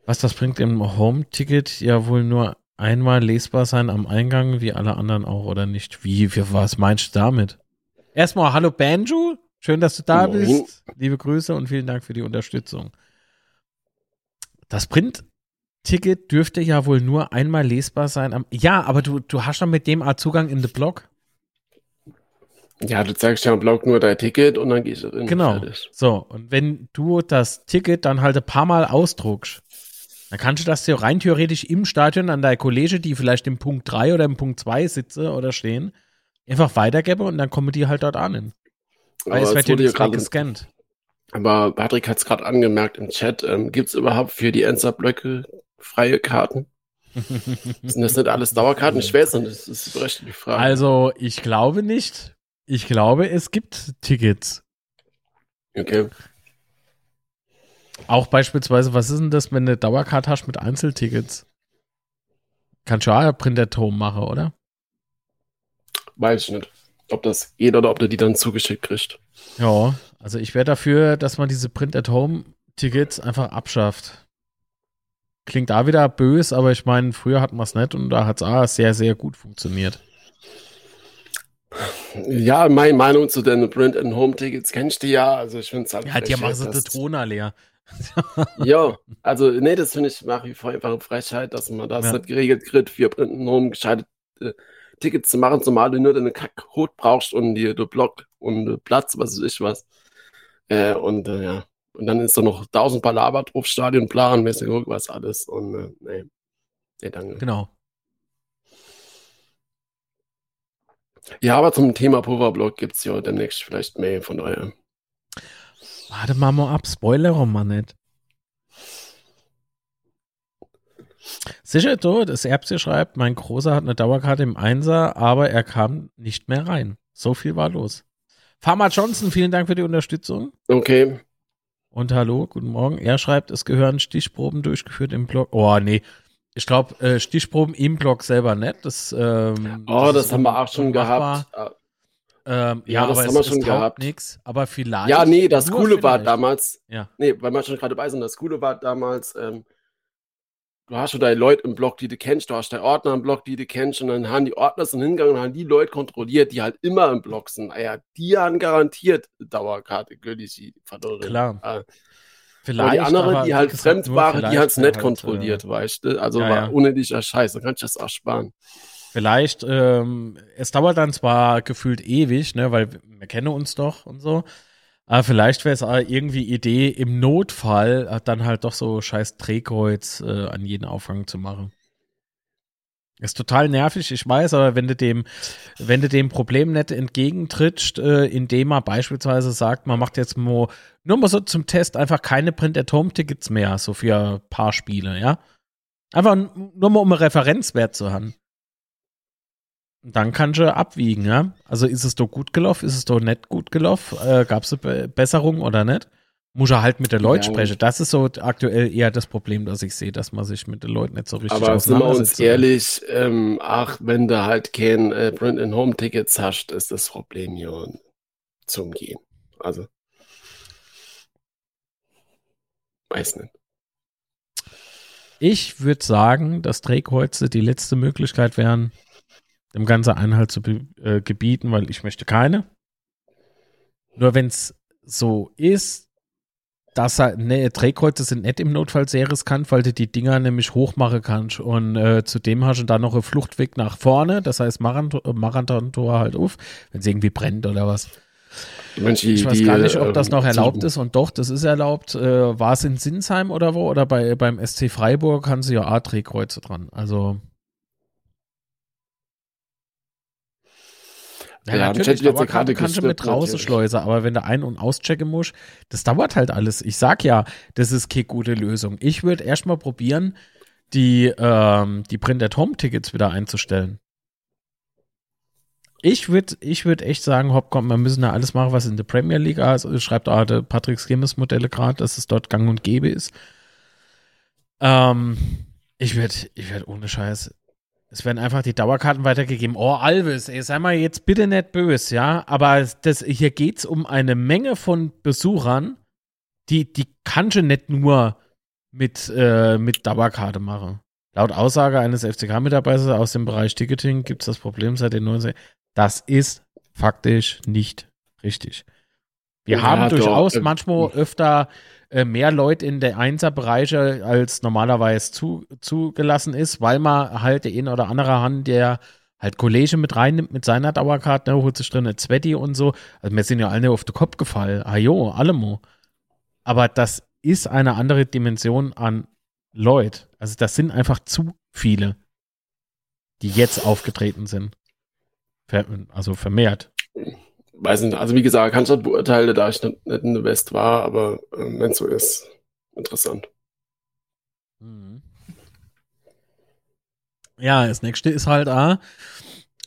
was das bringt im Home-Ticket ja wohl nur einmal lesbar sein am Eingang, wie alle anderen auch, oder nicht? Wie, wie was meinst du damit? Erstmal, hallo Banjo, schön, dass du da Moin. bist. Liebe Grüße und vielen Dank für die Unterstützung. Das Print-Ticket dürfte ja wohl nur einmal lesbar sein. Am, ja, aber du, du hast dann mit dem Art Zugang in den Blog. Ja, du zeigst ja am Blog nur dein Ticket und dann gehst du rein. Genau. So, und wenn du das Ticket dann halt ein paar Mal ausdruckst, dann kannst du das rein theoretisch im Stadion an deine Kollege, die vielleicht im Punkt 3 oder im Punkt 2 sitze oder stehen, einfach weitergeben und dann kommen die halt dort an. Weil es wird ja nicht gerade- gescannt. Aber Patrick hat es gerade angemerkt im Chat. Ähm, Gibt es überhaupt für die Enzer-Blöcke freie Karten? Sind das nicht alles Dauerkarten? Ich weiß nicht, das ist die berechtigte Frage. Also, ich glaube nicht. Ich glaube, es gibt Tickets. Okay. Auch beispielsweise, was ist denn das, wenn du eine Dauerkarte hast mit Einzeltickets? Kannst du auch ein Print-at-Home machen, oder? Weiß ich nicht, ob das geht oder ob du die dann zugeschickt kriegst. Ja, also ich wäre dafür, dass man diese Print-at-Home-Tickets einfach abschafft. Klingt da wieder bös, aber ich meine, früher hatten wir es nicht und da hat es auch sehr, sehr gut funktioniert. Ja, meine Meinung zu den Print-and-Home-Tickets kennst du ja. Also ich finde es halt Ja, frech, machen sie die Toner leer. Ja, also nee, das finde ich nach wie vor einfach eine Frechheit, dass man das Ja. nicht geregelt kriegt, für Print-and-Home gescheite äh, Tickets zu machen, zumal du nur deine Kack-Hut brauchst und dir der Block und Platz, was weiß ich was. Äh, und äh, ja, und dann ist da noch tausend Palaver drauf, Stadionplan, weiß nicht was alles und äh, nee. Nee, danke. Genau. Ja, aber zum Thema Pulverblock gibt es ja demnächst vielleicht mehr von daher. Warte mal mal ab, Spoiler mal nicht. Sicher du, das Erbse schreibt, mein Großer hat eine Dauerkarte im Einser, aber er kam nicht mehr rein. So viel war los. Pharma Johnson, vielen Dank für die Unterstützung. Okay. Und hallo, guten Morgen. Er schreibt, es gehören Stichproben durchgeführt im Blog. Oh, nee. Ich glaube, äh, Stichproben im Blog selber nicht. Das, ähm, oh, das, das haben wir auch schon gehabt. Ähm, ja, ja, das aber haben wir schon gehabt. Nix, aber vielleicht. Ja, nee, das Coole war damals. Ja. Nee, weil wir schon gerade dabei sind, das Coole war damals, ähm, du hast schon deine Leute im Blog, die du kennst, du hast deine Ordner im Blog, die du kennst, und dann haben die Ordner sind hingegangen und haben die Leute kontrolliert, die halt immer im Blog sind. Ah ja, die haben garantiert Dauerkarte gültig verloren. Klar. Äh, Vielleicht. die andere, die halt fremd waren, die hat es nicht halt, kontrolliert, äh, weißt du? Also ja, war ja. unnötiger Scheiß, dann kannst du das auch sparen. Vielleicht, ähm, es dauert dann zwar gefühlt ewig, ne, weil wir kennen uns doch und so, aber vielleicht wäre es irgendwie Idee, im Notfall äh, dann halt doch so scheiß Drehkreuz äh, an jeden Aufgang zu machen. Ist total nervig, ich weiß, aber wenn du dem, wenn du dem Problem nicht entgegentrittst, äh, indem man beispielsweise sagt, man macht jetzt nur, nur mal so zum Test einfach keine Print-at-Home-Tickets mehr, so für ein paar Spiele, ja. Einfach nur mal um einen Referenzwert zu haben. Dann kannst du abwiegen, ja. Also ist es doch gut gelaufen, ist es doch nicht gut gelaufen, äh, gab es Be Besserung oder nicht? Muss er halt mit den Leuten ja, sprechen. Das ist so aktuell eher das Problem, das ich sehe, dass man sich mit den Leuten nicht so richtig Aber sind wir uns ehrlich, ähm, ach, wenn du halt kein äh, Print-and-Home-Tickets hast, ist das Problem hier zum Gehen. Also. Weiß nicht. Ich würde sagen, dass Drehkreuze die letzte Möglichkeit wären, dem ganzen Einhalt zu äh, gebieten, weil ich möchte keine. Nur wenn es so ist, dass er, ne, Drehkreuze sind nicht im Notfall sehr riskant, weil du die Dinger nämlich hochmachen kannst. Und äh, zudem hast du dann noch einen Fluchtweg nach vorne, das heißt Marathon-Tor halt auf, wenn es irgendwie brennt oder was. Die, ich weiß die, gar nicht, ob das noch äh, erlaubt ist. Und doch, das ist erlaubt. Äh, war es in Sinsheim oder wo? Oder bei, beim SC Freiburg haben sie ja A-Drehkreuze dran. Also Ja, ja natürlich, aber kann, kannst du mit rausschleuse, aber wenn du ein- und auschecken musst, das dauert halt alles. Ich sag ja, das ist keine gute Lösung. Ich würde erstmal probieren, die, ähm, die Print-at-Home-Tickets wieder einzustellen. Ich würde ich würd echt sagen, hopp, komm, wir müssen da alles machen, was in der Premier League also schreibt auch der Patrick Skimes Modelle gerade, dass es dort gang und gäbe ist. Ähm, ich würde ich werd ohne Scheiß, es werden einfach die Dauerkarten weitergegeben. Oh, Alvis, ey, sei mal jetzt bitte nicht böse, ja. Aber das, hier geht es um eine Menge von Besuchern, die, die kannst du nicht nur mit, äh, mit Dauerkarte machen. Laut Aussage eines FCK-Mitarbeiters aus dem Bereich Ticketing gibt es das Problem seit den 90 Das ist faktisch nicht richtig. Wir ja, haben durchaus doch. manchmal öfter äh, mehr Leute in der Einser-Bereiche als normalerweise zu, zugelassen ist, weil man halt eine oder andere Hand, der halt Kollege mit reinnimmt mit seiner Dauerkarte, ne, holt sich drin eine Zwetti und so. Also wir sind ja alle auf den Kopf gefallen. Ah jo, allemo. Aber das ist eine andere Dimension an Leute. Also das sind einfach zu viele, die jetzt aufgetreten sind. Ver also vermehrt weiß nicht, also wie gesagt, kann ich nicht beurteilen, da ich nicht, in der West war, aber äh, wenn es so ist, interessant. Mhm. Ja, das nächste ist halt auch,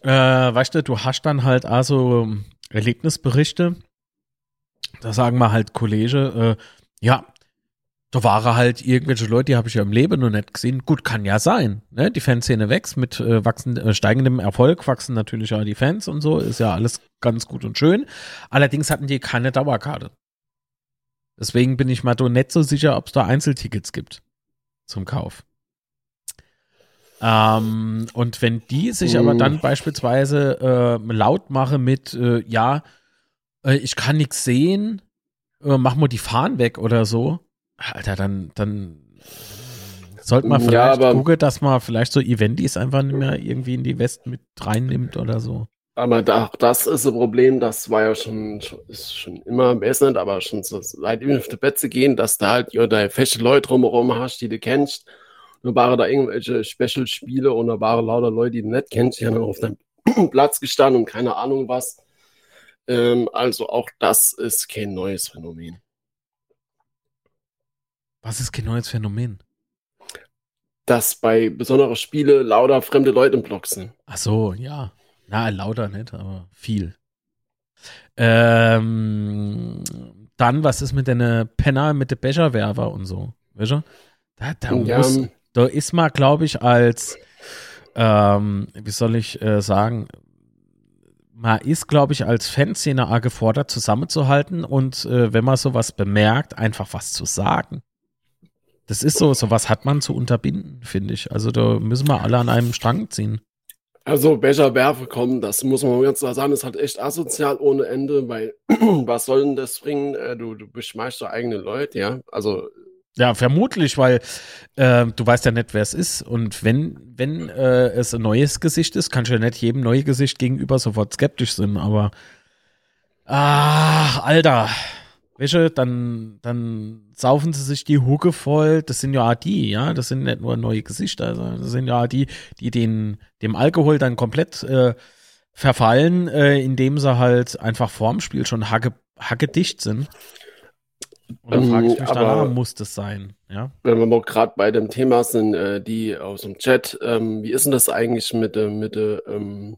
äh, weißt du, du hast dann halt auch so Erlebnisberichte, da sagen wir halt Kollege, äh, ja, da waren halt irgendwelche Leute, die habe ich ja im Leben noch nicht gesehen. Gut, kann ja sein. Ne? Die Fanszene wächst mit äh, wachsend, äh, steigendem Erfolg, wachsen natürlich auch die Fans und so. Ist ja alles ganz gut und schön. Allerdings hatten die keine Dauerkarte. Deswegen bin ich mal so nicht so sicher, ob es da Einzeltickets gibt zum Kauf. Ähm, und wenn die sich aber dann beispielsweise äh, laut machen mit, äh, ja, äh, ich kann nichts sehen, äh, mach mal die Fahnen weg oder so, Alter, dann, dann sollte man vielleicht ja, gucken, dass man vielleicht so Eventis einfach nicht mehr irgendwie in die West mit reinnimmt oder so. Aber da, das ist ein Problem, das war ja schon, ist schon immer besser, aber schon so, seit wir auf die Betze gehen, dass du halt ja, da feste Leute drumherum hast, die du kennst. Nur waren da irgendwelche Special-Spiele und da waren lauter Leute, die du nicht kennst, die haben dann auf dein Platz gestanden und keine Ahnung was. Ähm, also auch das ist kein neues Phänomen. Was ist kein neues Phänomen? Dass bei besonderen Spielen lauter fremde Leute im Block sind. Ach so, ja. Na, lauter nicht, aber viel. Ähm, dann, was ist mit den Penner, mit den Becherwerfer und so? Weißt du? Da, da, Ja, muss, da ist man, glaube ich, als, ähm, wie soll ich äh, sagen, man ist, glaube ich, als Fanszene auch gefordert, zusammenzuhalten und äh, wenn man sowas bemerkt, einfach was zu sagen. Das ist so, sowas hat man zu unterbinden, finde ich. Also da müssen wir alle an einem Strang ziehen. Also Becherwerfe kommen, das muss man ganz klar sagen, ist halt echt asozial ohne Ende, weil was soll denn das bringen? Äh, Du, du beschmeißt doch eigene Leute, ja. Also Ja, vermutlich, weil äh, du weißt ja nicht, wer es ist. Und wenn, wenn äh, es ein neues Gesicht ist, kannst du ja nicht jedem neuen Gesicht gegenüber sofort skeptisch sein, aber ach, Alter. Weißt du, dann, dann saufen sie sich die Hucke voll. Das sind ja auch die, ja. Das sind nicht nur neue Gesichter. Also das sind ja auch die, die den, dem Alkohol dann komplett äh, verfallen, äh, indem sie halt einfach vorm Spiel schon hacke, hackedicht sind. Und dann Ähm, frage ich mich, aber- da muss das sein, ja. wenn wir mal gerade bei dem Thema sind, äh, die aus dem Chat, ähm, wie ist denn das eigentlich mit der mit der ähm,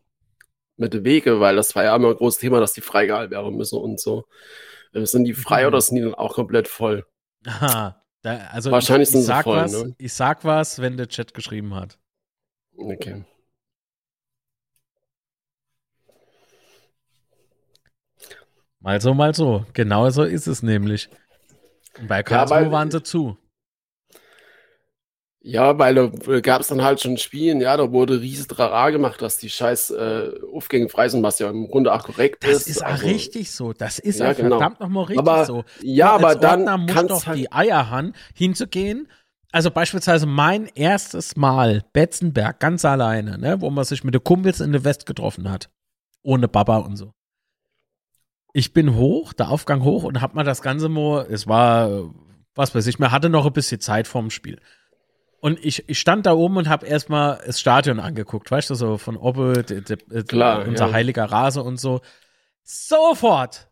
mit der Wege? Weil das war ja immer ein großes Thema, dass die freigehalten werden müssen und so. Sind die frei Mhm. oder sind die dann auch komplett voll? Aha, da, also Wahrscheinlich ich, sind ich sie sag voll, was, ne? ich sag was, wenn der Chat geschrieben hat. Okay. Mal so, mal so. Genau so ist es nämlich. Bei Karlsruhe weil- waren sie zu. Ja, weil da gab es dann halt schon Spielen, ja, da wurde riesig Trara gemacht, dass die scheiß äh, Aufgänge frei sind, was ja im Grunde auch korrekt Das ist. ist auch Also, richtig so. Das ist Ja, auch genau. verdammt nochmal richtig Aber- so. Ja, aber dann Ordner kann's doch halt- die Eier haben, hinzugehen. Also beispielsweise mein erstes Mal Betzenberg ganz alleine, ne, wo man sich mit den Kumpels in der West getroffen hat. Ohne Baba und so. Ich bin hoch, der Aufgang hoch und hab mal das Ganze mal, es war, äh, was weiß ich, mir hatte noch ein bisschen Zeit vorm Spiel. Und ich, ich stand da oben und habe erstmal das Stadion angeguckt, weißt du, so von oben, de, de, Klar, unser ja. heiliger Rase und so. Sofort!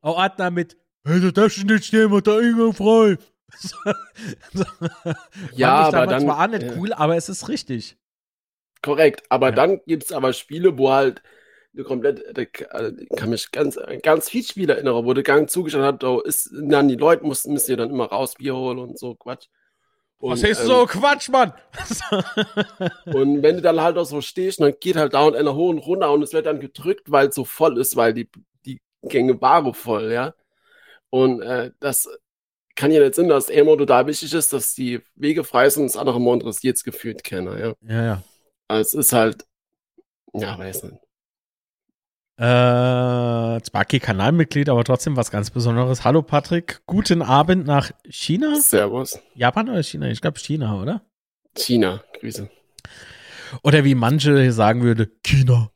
Ordner mit, hey, da darfst du nicht stehen, der Eingang frei. so. Ja, aber dann- auch nicht ja. cool, aber es ist richtig. Korrekt, aber Ja. dann gibt es aber Spiele, wo halt eine komplett, ich kann mich ganz, ganz viel Spiele erinnern, wo der Gang zugeschaut hat, da ist dann die Leute mussten, müssen ja dann immer raus Bier holen und so Quatsch. Und, Was ist ähm, so Quatsch, Mann? Und wenn du dann halt auch so stehst, dann geht halt da und einer hoch und runter und es wird dann gedrückt, weil es so voll ist, weil die, die Gänge waren voll, ja. Und äh, das kann ja nicht sein, dass immer total wichtig ist, dass die Wege frei sind und das andere mal interessiert es gefühlt keiner, ja. ja, ja. Also es ist halt, ja, weiß nicht. Äh, Sparky Kanalmitglied, aber trotzdem was ganz Besonderes. Hallo Patrick, guten Abend nach China? Servus. Japan oder China? Ich glaube China, oder? China, Grüße. Oder wie manche hier sagen würde, China.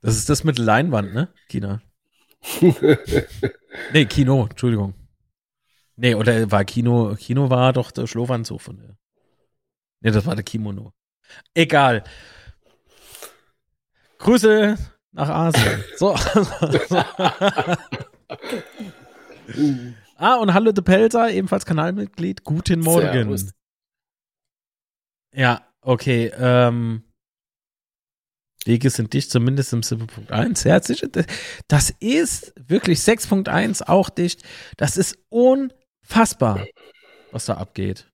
Das ist das mit Leinwand, ne? China. Nee, Kino, Entschuldigung. Nee, oder war Kino, Kino war doch der Schlafanzug von der. Nee, das war der Kimono. Egal. Grüße nach Asien. So. ah, und hallo De Pelzer, ebenfalls Kanalmitglied. Guten Morgen. Servus. Ja, okay. Ähm, Wege sind dicht, zumindest im 7.1. Herzlich. Das ist wirklich 6.1 auch dicht. Das ist unfassbar, was da abgeht.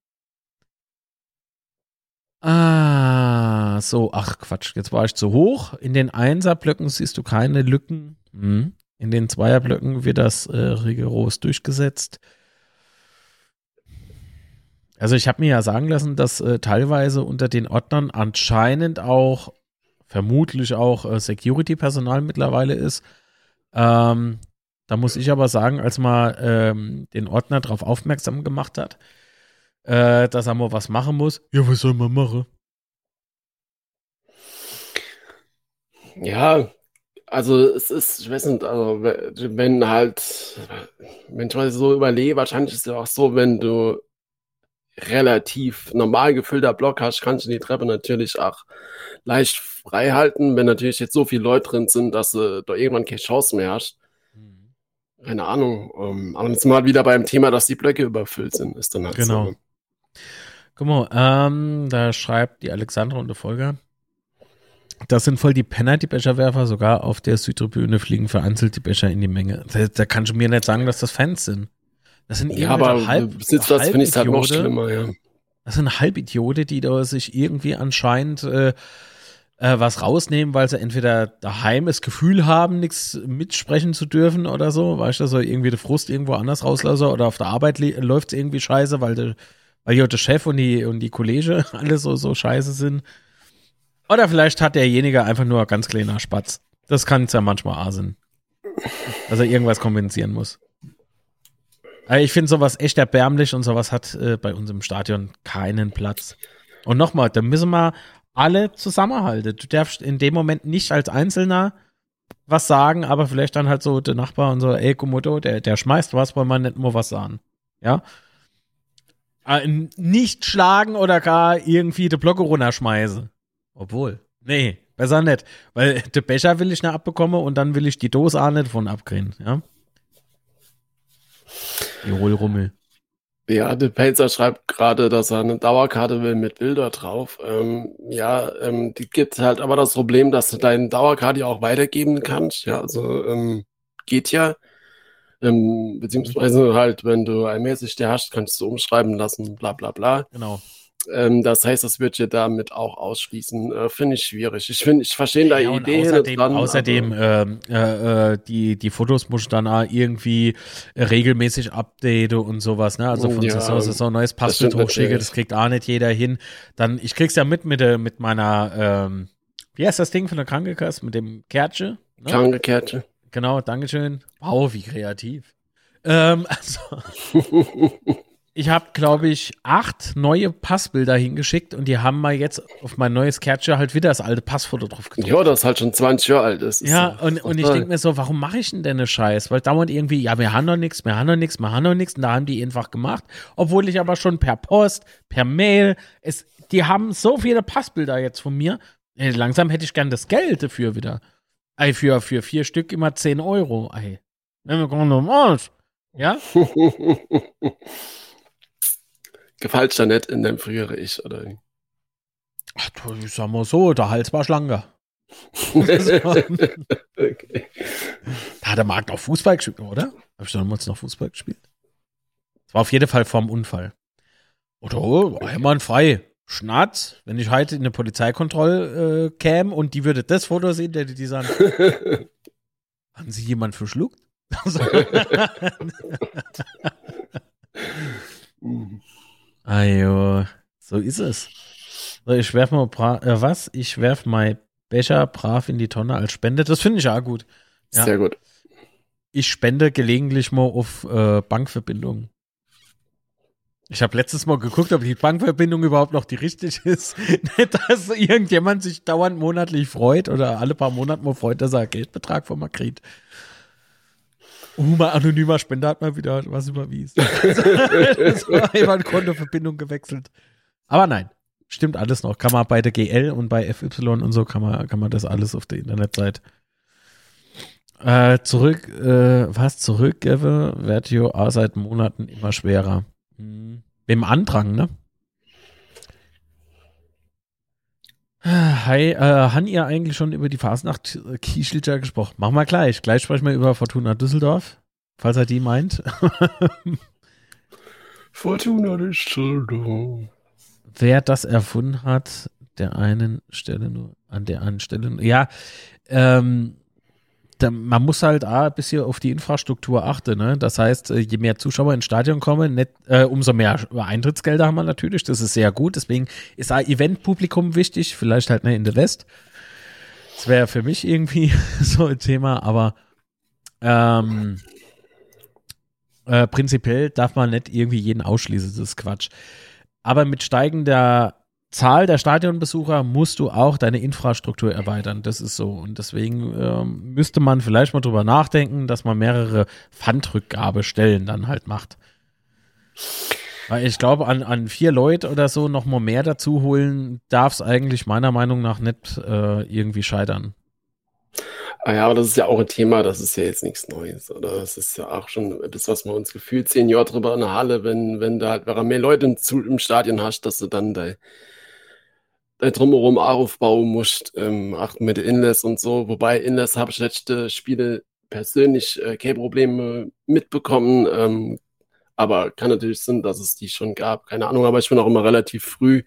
Ah, so, ach Quatsch, jetzt war ich zu hoch. In den Einserblöcken siehst du keine Lücken. Hm. In den Zweierblöcken wird das äh, rigoros durchgesetzt. Also ich habe mir ja sagen lassen, dass äh, teilweise unter den Ordnern anscheinend auch, vermutlich auch äh, Security-Personal mittlerweile ist. Ähm, da muss ich aber sagen, als man ähm, den Ordner darauf aufmerksam gemacht hat, äh, dass er mal was machen muss. Ja, was soll man machen? Ja, also es ist, ich weiß nicht, also wenn halt, wenn ich mal so überlege, wahrscheinlich ist es ja auch so, wenn du relativ normal gefüllter Block hast, kannst du die Treppe natürlich auch leicht frei halten. Wenn natürlich jetzt so viele Leute drin sind, dass du da irgendwann keine Chance mehr hast. Mhm. Keine Ahnung. Um, aber jetzt mal wieder beim Thema, dass die Blöcke überfüllt sind, ist dann halt genau. so. Guck mal, ähm, da schreibt die Alexandra und der Folger. Das sind voll die Penner, die Becherwerfer. Sogar auf der Südtribüne fliegen vereinzelt die Becher in die Menge. Da, da kannst du mir nicht sagen, dass das Fans sind. Das sind ja, aber halb, Besitzplatz finde ich halt noch schlimmer, ja. Das sind Halbidiote, die da sich irgendwie anscheinend äh, äh, was rausnehmen, weil sie entweder daheim das Gefühl haben, nichts mitsprechen zu dürfen oder so, weißt du, so irgendwie der Frust irgendwo anders rauslassen oder auf der Arbeit läuft es irgendwie scheiße, weil der, weil hier der Chef und die, und die Kollege alle so, so scheiße sind. Oder vielleicht hat derjenige einfach nur ganz kleiner Spatz. Das kann es ja manchmal auch. Dass er irgendwas kompensieren muss. Aber ich finde sowas echt erbärmlich und sowas hat äh, bei uns im Stadion keinen Platz. Und nochmal, da müssen wir alle zusammenhalten. Du darfst in dem Moment nicht als Einzelner was sagen, aber vielleicht dann halt so der Nachbar und so, ey, Komodo, der, der schmeißt was, weil man nicht nur was sagen. Ja. Äh, nicht schlagen oder gar irgendwie die Blocke runterschmeißen. Obwohl. Nee, besser nicht. Weil der Becher will ich nicht abbekommen und dann will ich die Dose auch nicht von abkriegen, ja. Die Hohlrummel. Ja, der Pelzer schreibt gerade, dass er eine Dauerkarte will mit Bilder drauf. Ähm, ja, ähm, die gibt halt aber das Problem, dass du deine Dauerkarte ja auch weitergeben kannst. Ja, also ähm, geht ja. Ähm, beziehungsweise halt, wenn du ein Mäßig der hast, kannst du umschreiben lassen, bla bla bla. Genau. Ähm, das heißt, das wird ja damit auch ausschließen. Äh, finde ich schwierig. Ich finde, ich verstehe da ja, Ideen. Außerdem, dran, außerdem ähm, äh, äh, die, die Fotos muss ich dann auch irgendwie regelmäßig update und sowas. Ne? Also von ja, Saison zu Saison neues Passbild hochschicke, das kriegt auch nicht jeder hin. Dann, ich krieg's ja mit mit, der, mit meiner, ähm, wie heißt das Ding von der Krankenkasse? Mit dem Kärtchen? Ne? Krankekärtchen. Genau, Dankeschön. Wow, wie kreativ. Ähm, also. ich habe, glaube ich, acht neue Passbilder hingeschickt und die haben mal jetzt auf mein neues Kärtchen halt wieder das alte Passfoto drauf gedruckt. Ja, das halt schon 20 Jahre alt ist. Ja, so, und, und ich denke mir so, warum mache ich denn denn eine Scheiß? Weil dauernd irgendwie, ja, wir haben noch nichts, wir haben noch nichts, wir haben noch nichts und da haben die einfach gemacht. Obwohl ich aber schon per Post, per Mail, es, die haben so viele Passbilder jetzt von mir. Langsam hätte ich gern das Geld dafür wieder. Ey, für, für vier Stück immer 10 Euro. Ey. Wenn wir kommen Arsch. Ja? Gefällt dir nicht in dem früheren Ich, oder? Ach, ich sag mal so, der Hals war schlanker. okay. Da hat der Markt auch Fußball gespielt, oder? Habe ich damals noch Fußball gespielt? Das war auf jeden Fall vorm Unfall. Oder oh, einmal frei. Schnatz, wenn ich heute in eine Polizeikontrolle äh, käme und die würde das Foto sehen, der die sagen, haben sie jemand verschluckt? Ajo, so ist es. So, ich werf mal äh, was? Ich werf mein Becher brav in die Tonne als Spende. Das finde ich auch gut. Ja. Sehr gut. Ich spende gelegentlich mal auf äh, Bankverbindungen. Ich habe letztes Mal geguckt, ob die Bankverbindung überhaupt noch die richtig ist. Nicht, dass irgendjemand sich dauernd monatlich freut oder alle paar Monate mal freut, dass er Geldbetrag von mir kriegt. Oh, mein anonymer Spender hat mal wieder was überwiesen. das war jemand Kontoverbindung gewechselt. Aber nein, stimmt alles noch. Kann man bei der GL und bei FY und so kann man, kann man das alles auf der Internetseite. Äh, zurück, äh, was zurück, Geve, wird ja seit Monaten immer schwerer. Hm. Im Andrang, ne? Hi, äh, haben ihr eigentlich schon über die Fasnacht Kieschelter gesprochen? Machen wir gleich. Gleich sprechen wir über Fortuna Düsseldorf, falls er die meint. Fortuna Düsseldorf. Wer das erfunden hat, der einen Stelle nur, an der einen Stelle nur. Ja, ähm, man muss halt auch ein bisschen auf die Infrastruktur achten. Ne? Das heißt, äh, je mehr Zuschauer ins Stadion kommen, nicht, äh, umso mehr Eintrittsgelder haben wir natürlich. Das ist sehr gut. Deswegen ist auch Eventpublikum wichtig. Vielleicht halt ne, in der West. Das wäre für mich irgendwie so ein Thema. Aber ähm, äh, prinzipiell darf man nicht irgendwie jeden ausschließen. Das ist Quatsch. Aber mit steigender Zahl der Stadionbesucher musst du auch deine Infrastruktur erweitern. Das ist so. Und deswegen ähm, müsste man vielleicht mal drüber nachdenken, dass man mehrere Pfandrückgabestellen dann halt macht. Weil ich glaube, an, an vier Leute oder so noch mal mehr dazu holen, darf es eigentlich meiner Meinung nach nicht äh, irgendwie scheitern. Ah ja, aber das ist ja auch ein Thema, das ist ja jetzt nichts Neues, oder? Das ist ja auch schon das, was wir uns gefühlt zehn Jahre drüber in der Halle, wenn, wenn da halt mehr Leute im, Stadion hast, dass du dann da, da drumherum aufbauen musst, ähm, auch mit Inless und so. Wobei Inless habe ich letzte Spiele persönlich äh, keine Probleme mitbekommen. Ähm, aber kann natürlich sein, dass es die schon gab. Keine Ahnung, aber ich bin auch immer relativ früh.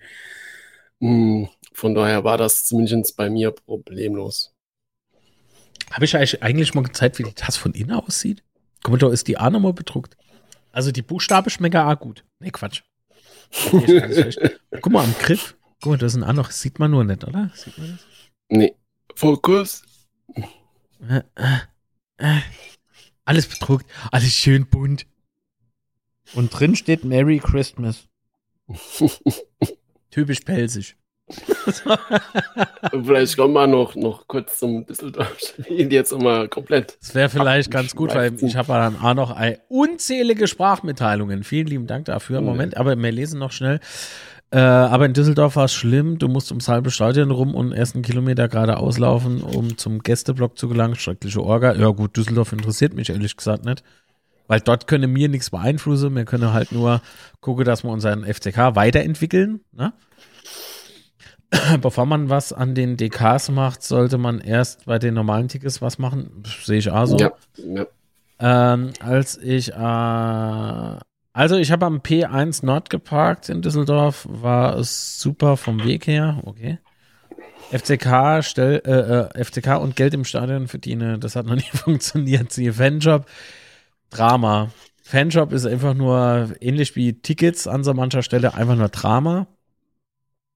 Hm, von daher war das zumindest bei mir problemlos. Habe ich eigentlich, eigentlich mal gezeigt, wie die Tasse von innen aussieht? Guck mal, da ist die A nochmal bedruckt. Also die Buchstabe schmecken A gut. Nee, Quatsch. Guck mal am Griff. Guck mal, das ist ein A noch. Sieht man nur nicht, oder? Sieht man das? Nee. Fokus. Äh, äh, äh. Alles bedruckt. Alles schön bunt. Und drin steht Merry Christmas. Typisch pelzig. vielleicht kommen wir noch, noch kurz zum Düsseldorf-Spiel jetzt immer komplett. Das wäre vielleicht ganz gut, weil ich habe dann auch noch unzählige Sprachmitteilungen. Vielen lieben Dank dafür. Moment, aber wir lesen noch schnell. Äh, aber in Düsseldorf war es schlimm. Du musst ums halbe Stadion rum und erst einen Kilometer geradeaus laufen, um zum Gästeblock zu gelangen. Schreckliche Orga. Ja gut, Düsseldorf interessiert mich ehrlich gesagt nicht. Weil dort können mir nichts beeinflussen. Wir können halt nur gucken, dass wir unseren FCK weiterentwickeln. Ne? Bevor man was an den DKs macht, sollte man erst bei den normalen Tickets was machen. Sehe ich auch so. Ja, ja. Ähm, als ich, äh, also ich habe am P1 Nord geparkt in Düsseldorf, war es super vom Weg her, okay. FCK, stell, äh, äh, FCK und Geld im Stadion verdiene, das hat noch nie funktioniert. Siehe Fanjob. Drama. Fanshop ist einfach nur ähnlich wie Tickets an so mancher Stelle, einfach nur Drama.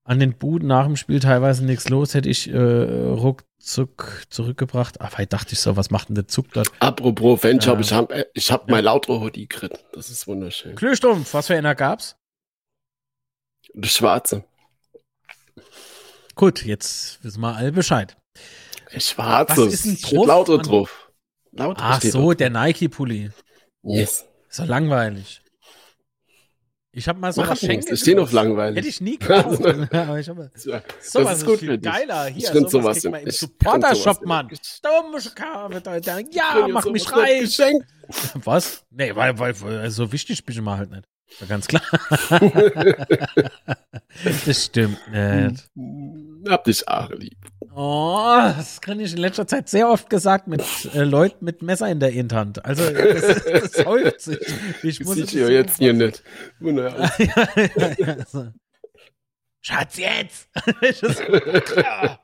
An den Buden nach dem Spiel teilweise nichts los, hätte ich äh, ruckzuck zurückgebracht. Aber ich dachte ich so, was macht denn der Zug dort? Apropos Fanshop, äh, ich habe ich hab ja. mein Lautro Hoodie gekriegt. Das ist wunderschön. Glühstumpf, was für einer gab's? Das schwarze. Gut, jetzt wissen wir alle Bescheid. Schwarze. Was ist ein Truff? Lautro drauf. Laut Ach so, der Nike-Pulli. Yes. Ist doch langweilig. Ich habe mal so was Schenken. Ich stehe noch langweilig. Hätte ich nie gekauft. aber ich habe ja, sowas ist, gut viel geiler. Hier, ich finde sowas, sowas im Supporter-Shop, Mann. Ja, mach mich reich. Was? Nee, weil, weil, so wichtig bin ich mal halt nicht. War ganz klar. das stimmt nicht. Hab dich auch lieb. Oh, das kann ich in letzter Zeit sehr oft gesagt mit äh, Leuten mit Messer in der Hand. Also, das, das häuft sich. Ich muss das ja jetzt hier nicht. Wunderbar. ja, ja, ja, also. Schatz, jetzt!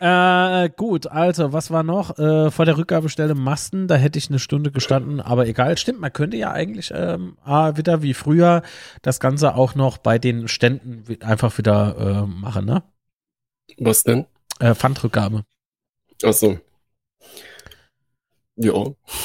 Äh, gut, also, was war noch? Äh, vor der Rückgabestelle Masten, da hätte ich eine Stunde gestanden, aber egal, stimmt, man könnte ja eigentlich ähm, wieder wie früher das Ganze auch noch bei den Ständen einfach wieder äh, machen, ne? Was denn? Äh, Pfandrückgabe. Ach so. Ja.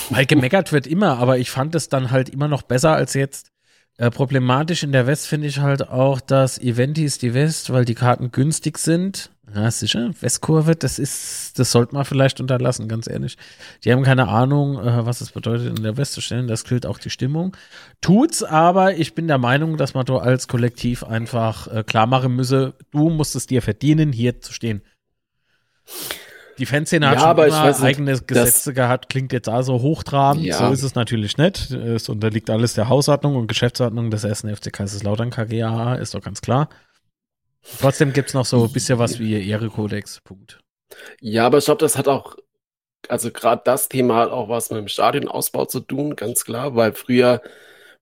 Weil gemeckert wird immer, aber ich fand es dann halt immer noch besser als jetzt. Äh, problematisch in der West finde ich halt auch, dass Eventis die West, weil die Karten günstig sind. Ja, sicher. Westkurve, das ist, das sollte man vielleicht unterlassen, ganz ehrlich. Die haben keine Ahnung, äh, was es bedeutet, in der West zu stellen. Das gilt auch die Stimmung. Tut's, aber ich bin der Meinung, dass man da als Kollektiv einfach äh, klar machen müsse, du musst es dir verdienen, hier zu stehen. Die Fanszene hat ja, schon immer eigene Gesetze gehabt, klingt jetzt also hochtrabend, ja. so ist es natürlich nicht. Es unterliegt alles der Hausordnung und Geschäftsordnung des ersten FC Kaiserslautern KGA, ist doch ganz klar. Trotzdem gibt es noch so ein bisschen was wie Ehrekodex. Punkt. Ja, aber ich glaube, das hat auch, also gerade das Thema hat auch was mit dem Stadionausbau zu tun, ganz klar, weil früher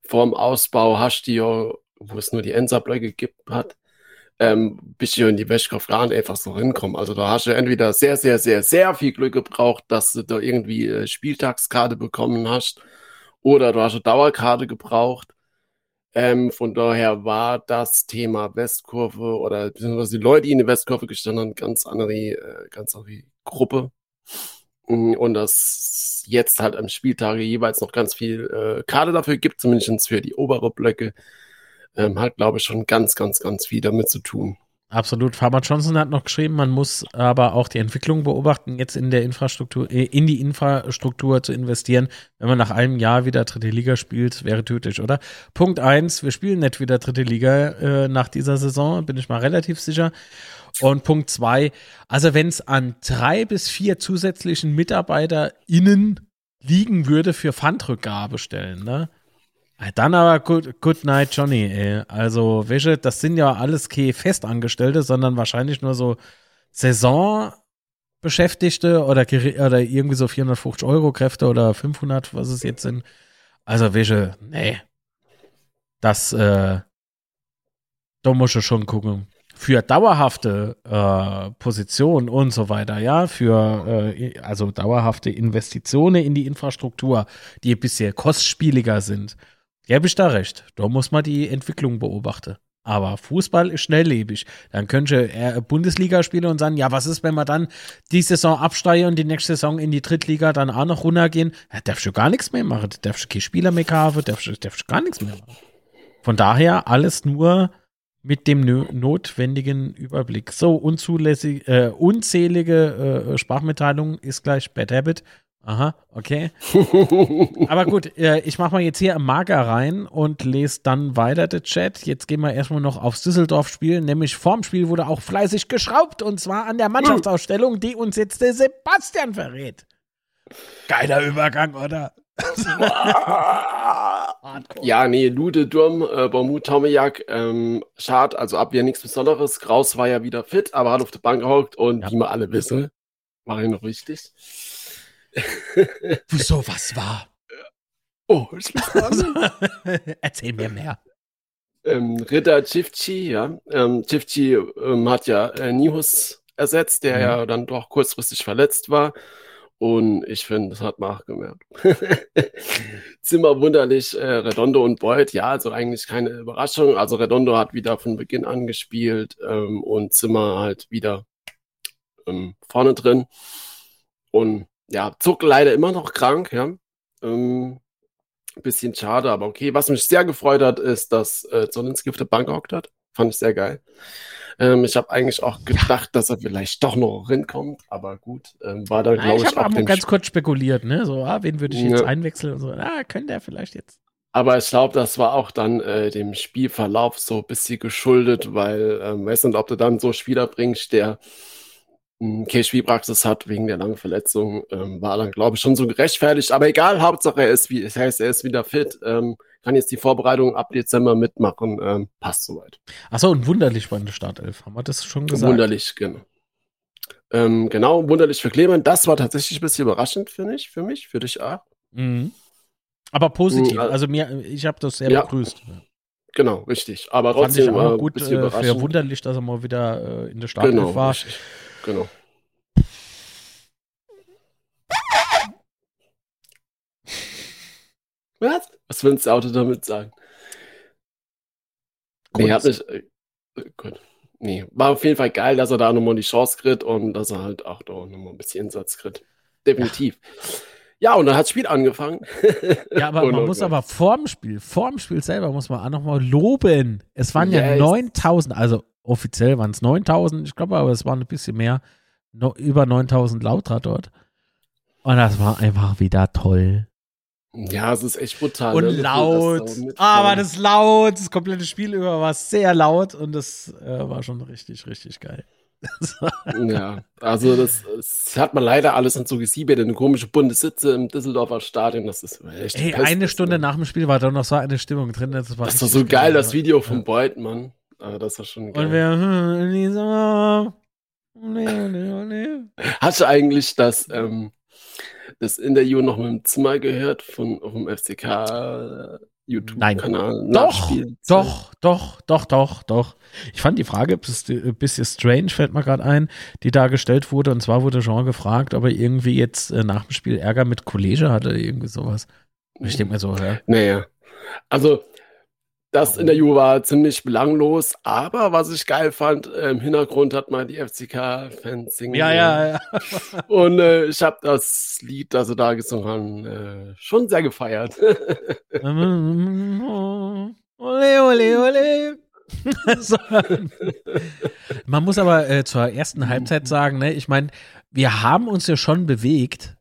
vorm Ausbau hast du ja, wo es nur die Ensa-Blöcke gibt, hat, ähm, bist du in die nicht einfach so hinkommen. Also da hast du entweder sehr, sehr, sehr, sehr viel Glück gebraucht, dass du da irgendwie äh, Spieltagskarte bekommen hast, oder du hast eine Dauerkarte gebraucht. Ähm, von daher war das Thema Westkurve oder beziehungsweise die Leute, die in die Westkurve gestanden haben, ganz andere, äh, ganz andere Gruppe. Mm, und dass jetzt halt am Spieltage jeweils noch ganz viel äh, Karte dafür gibt, zumindest für die obere Blöcke, ähm, hat, glaube ich, schon ganz, ganz, ganz viel damit zu tun. Absolut. Farmer Johnson hat noch geschrieben, man muss aber auch die Entwicklung beobachten, jetzt in der Infrastruktur, äh, in die Infrastruktur zu investieren. Wenn man nach einem Jahr wieder dritte Liga spielt, wäre tödlich, oder? Punkt eins, wir spielen nicht wieder dritte Liga äh, nach dieser Saison, bin ich mal relativ sicher. Und Punkt zwei, also wenn es an drei bis vier zusätzlichen MitarbeiterInnen liegen würde für Pfandrückgabestellen, ne? Dann aber good, good night, Johnny, ey. Also, welche, das sind ja alles keine Festangestellte, sondern wahrscheinlich nur so Saisonbeschäftigte oder, oder irgendwie so 450 Euro Kräfte oder 500, was es jetzt sind. Also, welche, nee. Das, äh, da muss ich schon gucken. Für dauerhafte äh, Positionen und so weiter, ja, für äh, also dauerhafte Investitionen in die Infrastruktur, die bisschen kostspieliger sind ja, ich da recht. Da muss man die Entwicklung beobachten. Aber Fußball ist schnelllebig. Dann könnte er Bundesliga spielen und sagen, ja, was ist, wenn wir dann die Saison absteigen und die nächste Saison in die Drittliga dann auch noch runtergehen? Da darfst du gar nichts mehr machen. Da darfst du keine Spieler mehr kaufen, darfst, darfst du gar nichts mehr machen. Von daher alles nur mit dem notwendigen Überblick. So, unzulässig, äh, unzählige äh, Sprachmitteilungen ist gleich Bad Habit. Aha, okay. Aber gut, äh, ich mache mal jetzt hier im Marker rein und lese dann weiter den Chat. Jetzt gehen wir erstmal noch aufs Düsseldorf-Spiel, nämlich vorm Spiel wurde auch fleißig geschraubt und zwar an der Mannschaftsausstellung, die uns jetzt der Sebastian verrät. Geiler Übergang, oder? ja, nee, Lude, Durm, äh, Bormut, Tomejak, ähm, Schad, also Abwehr nichts Besonderes. Kraus war ja wieder fit, aber hat auf der Bank gehockt und ja. wie wir alle wissen, war ich noch richtig. Wieso, was war? Oh, ich also, Erzähl mir mehr. Ähm, Ritter Chifchi, ja. Ähm, Chifchi ähm, hat ja äh, Nihus ersetzt, der mhm. ja dann doch kurzfristig verletzt war. Und ich finde, das hat man auch gemerkt. Zimmer wunderlich, äh, Redondo und Beuth, ja, also eigentlich keine Überraschung. Also Redondo hat wieder von Beginn an gespielt ähm, und Zimmer halt wieder ähm, vorne drin. Und ja, Zuck leider immer noch krank, ja. Ähm, bisschen schade, aber okay. Was mich sehr gefreut hat, ist, dass äh, Zolinski auf der Bank gehockt hat. Fand ich sehr geil. Ähm, ich habe eigentlich auch gedacht, ja. dass er vielleicht doch noch hinkommt, aber gut, ähm, war dann, glaube ich, ich auch ganz kurz spekuliert, ne? So, ah, wen würde ich jetzt ja. einwechseln und so. Ah, könnte er vielleicht jetzt. Aber ich glaube, das war auch dann äh, dem Spielverlauf so ein bisschen geschuldet, weil, ähm, weiß nicht, ob du dann so Spieler bringst, der keine Spielpraxis hat wegen der langen Verletzung, ähm, war dann, glaube ich, schon so gerechtfertigt. Aber egal, Hauptsache er ist, wie, das heißt, er ist wieder fit, ähm, kann jetzt die Vorbereitung ab Dezember mitmachen, ähm, passt soweit. Achso, und wunderlich war eine Startelf, haben wir das schon gesagt? Wunderlich, genau. Ähm, genau, wunderlich für Clement. Das war tatsächlich ein bisschen überraschend, finde ich, für mich, für dich auch. Mhm. Aber positiv, mhm, also mir, ich habe das sehr ja. begrüßt. Genau, richtig. Aber trotzdem Fand ich auch gut äh, für wunderlich, dass er mal wieder äh, in der Startelf genau, war. Richtig. Genau. Was? Was will das Auto damit sagen? Kunst. Nee, hat nicht. Äh, gut. Nee, war auf jeden Fall geil, dass er da nochmal die Chance kriegt und dass er halt auch da nochmal ein bisschen Einsatz kriegt. Definitiv. Ja. ja, und dann hat das Spiel angefangen. Ja, aber man muss aber vorm Spiel, vorm Spiel selber muss man auch nochmal loben. Es waren yes. ja 9000, also offiziell waren es 9000, ich glaube aber es waren ein bisschen mehr, no, über 9000 Lauter dort. Und das war einfach wieder toll. Ja, es ist echt brutal. Und ne? laut. Aber das ist laut. Das komplette Spiel über war sehr laut und das äh, war schon richtig, richtig geil. ja, also das, das, hat man leider alles in so gesiebert, eine komische bunte Sitze im Düsseldorfer Stadion, das ist echt Hey, eine Stunde nach dem Spiel war da noch so eine Stimmung drin. Das war, das war so geil, das Video von. Boyd, Mann. Aber das war schon geil. Und wir, hm, Nee, nee, nee. Hast du eigentlich das, ähm, das Interview noch mit dem Zimmer gehört von vom FCK äh, YouTube-Kanal? Doch, doch, doch, doch, doch, doch. Ich fand die Frage ein bisschen strange, fällt mir gerade ein, die da gestellt wurde. Und zwar wurde Jean gefragt, ob er irgendwie jetzt äh, nach dem Spiel Ärger mit Kollege hatte, irgendwie sowas. Ich denke mir so, ja. Naja. Also, das Interview war ziemlich belanglos, aber was ich geil fand, äh, im Hintergrund hat man die FCK-Fans singen. Ja, ja, ja. Und äh, ich habe das Lied, das sie da gesungen haben, äh, schon sehr gefeiert. ole, ole, ole. so. Man muss aber äh, zur ersten Halbzeit sagen, ne, ich meine, wir haben uns ja schon bewegt.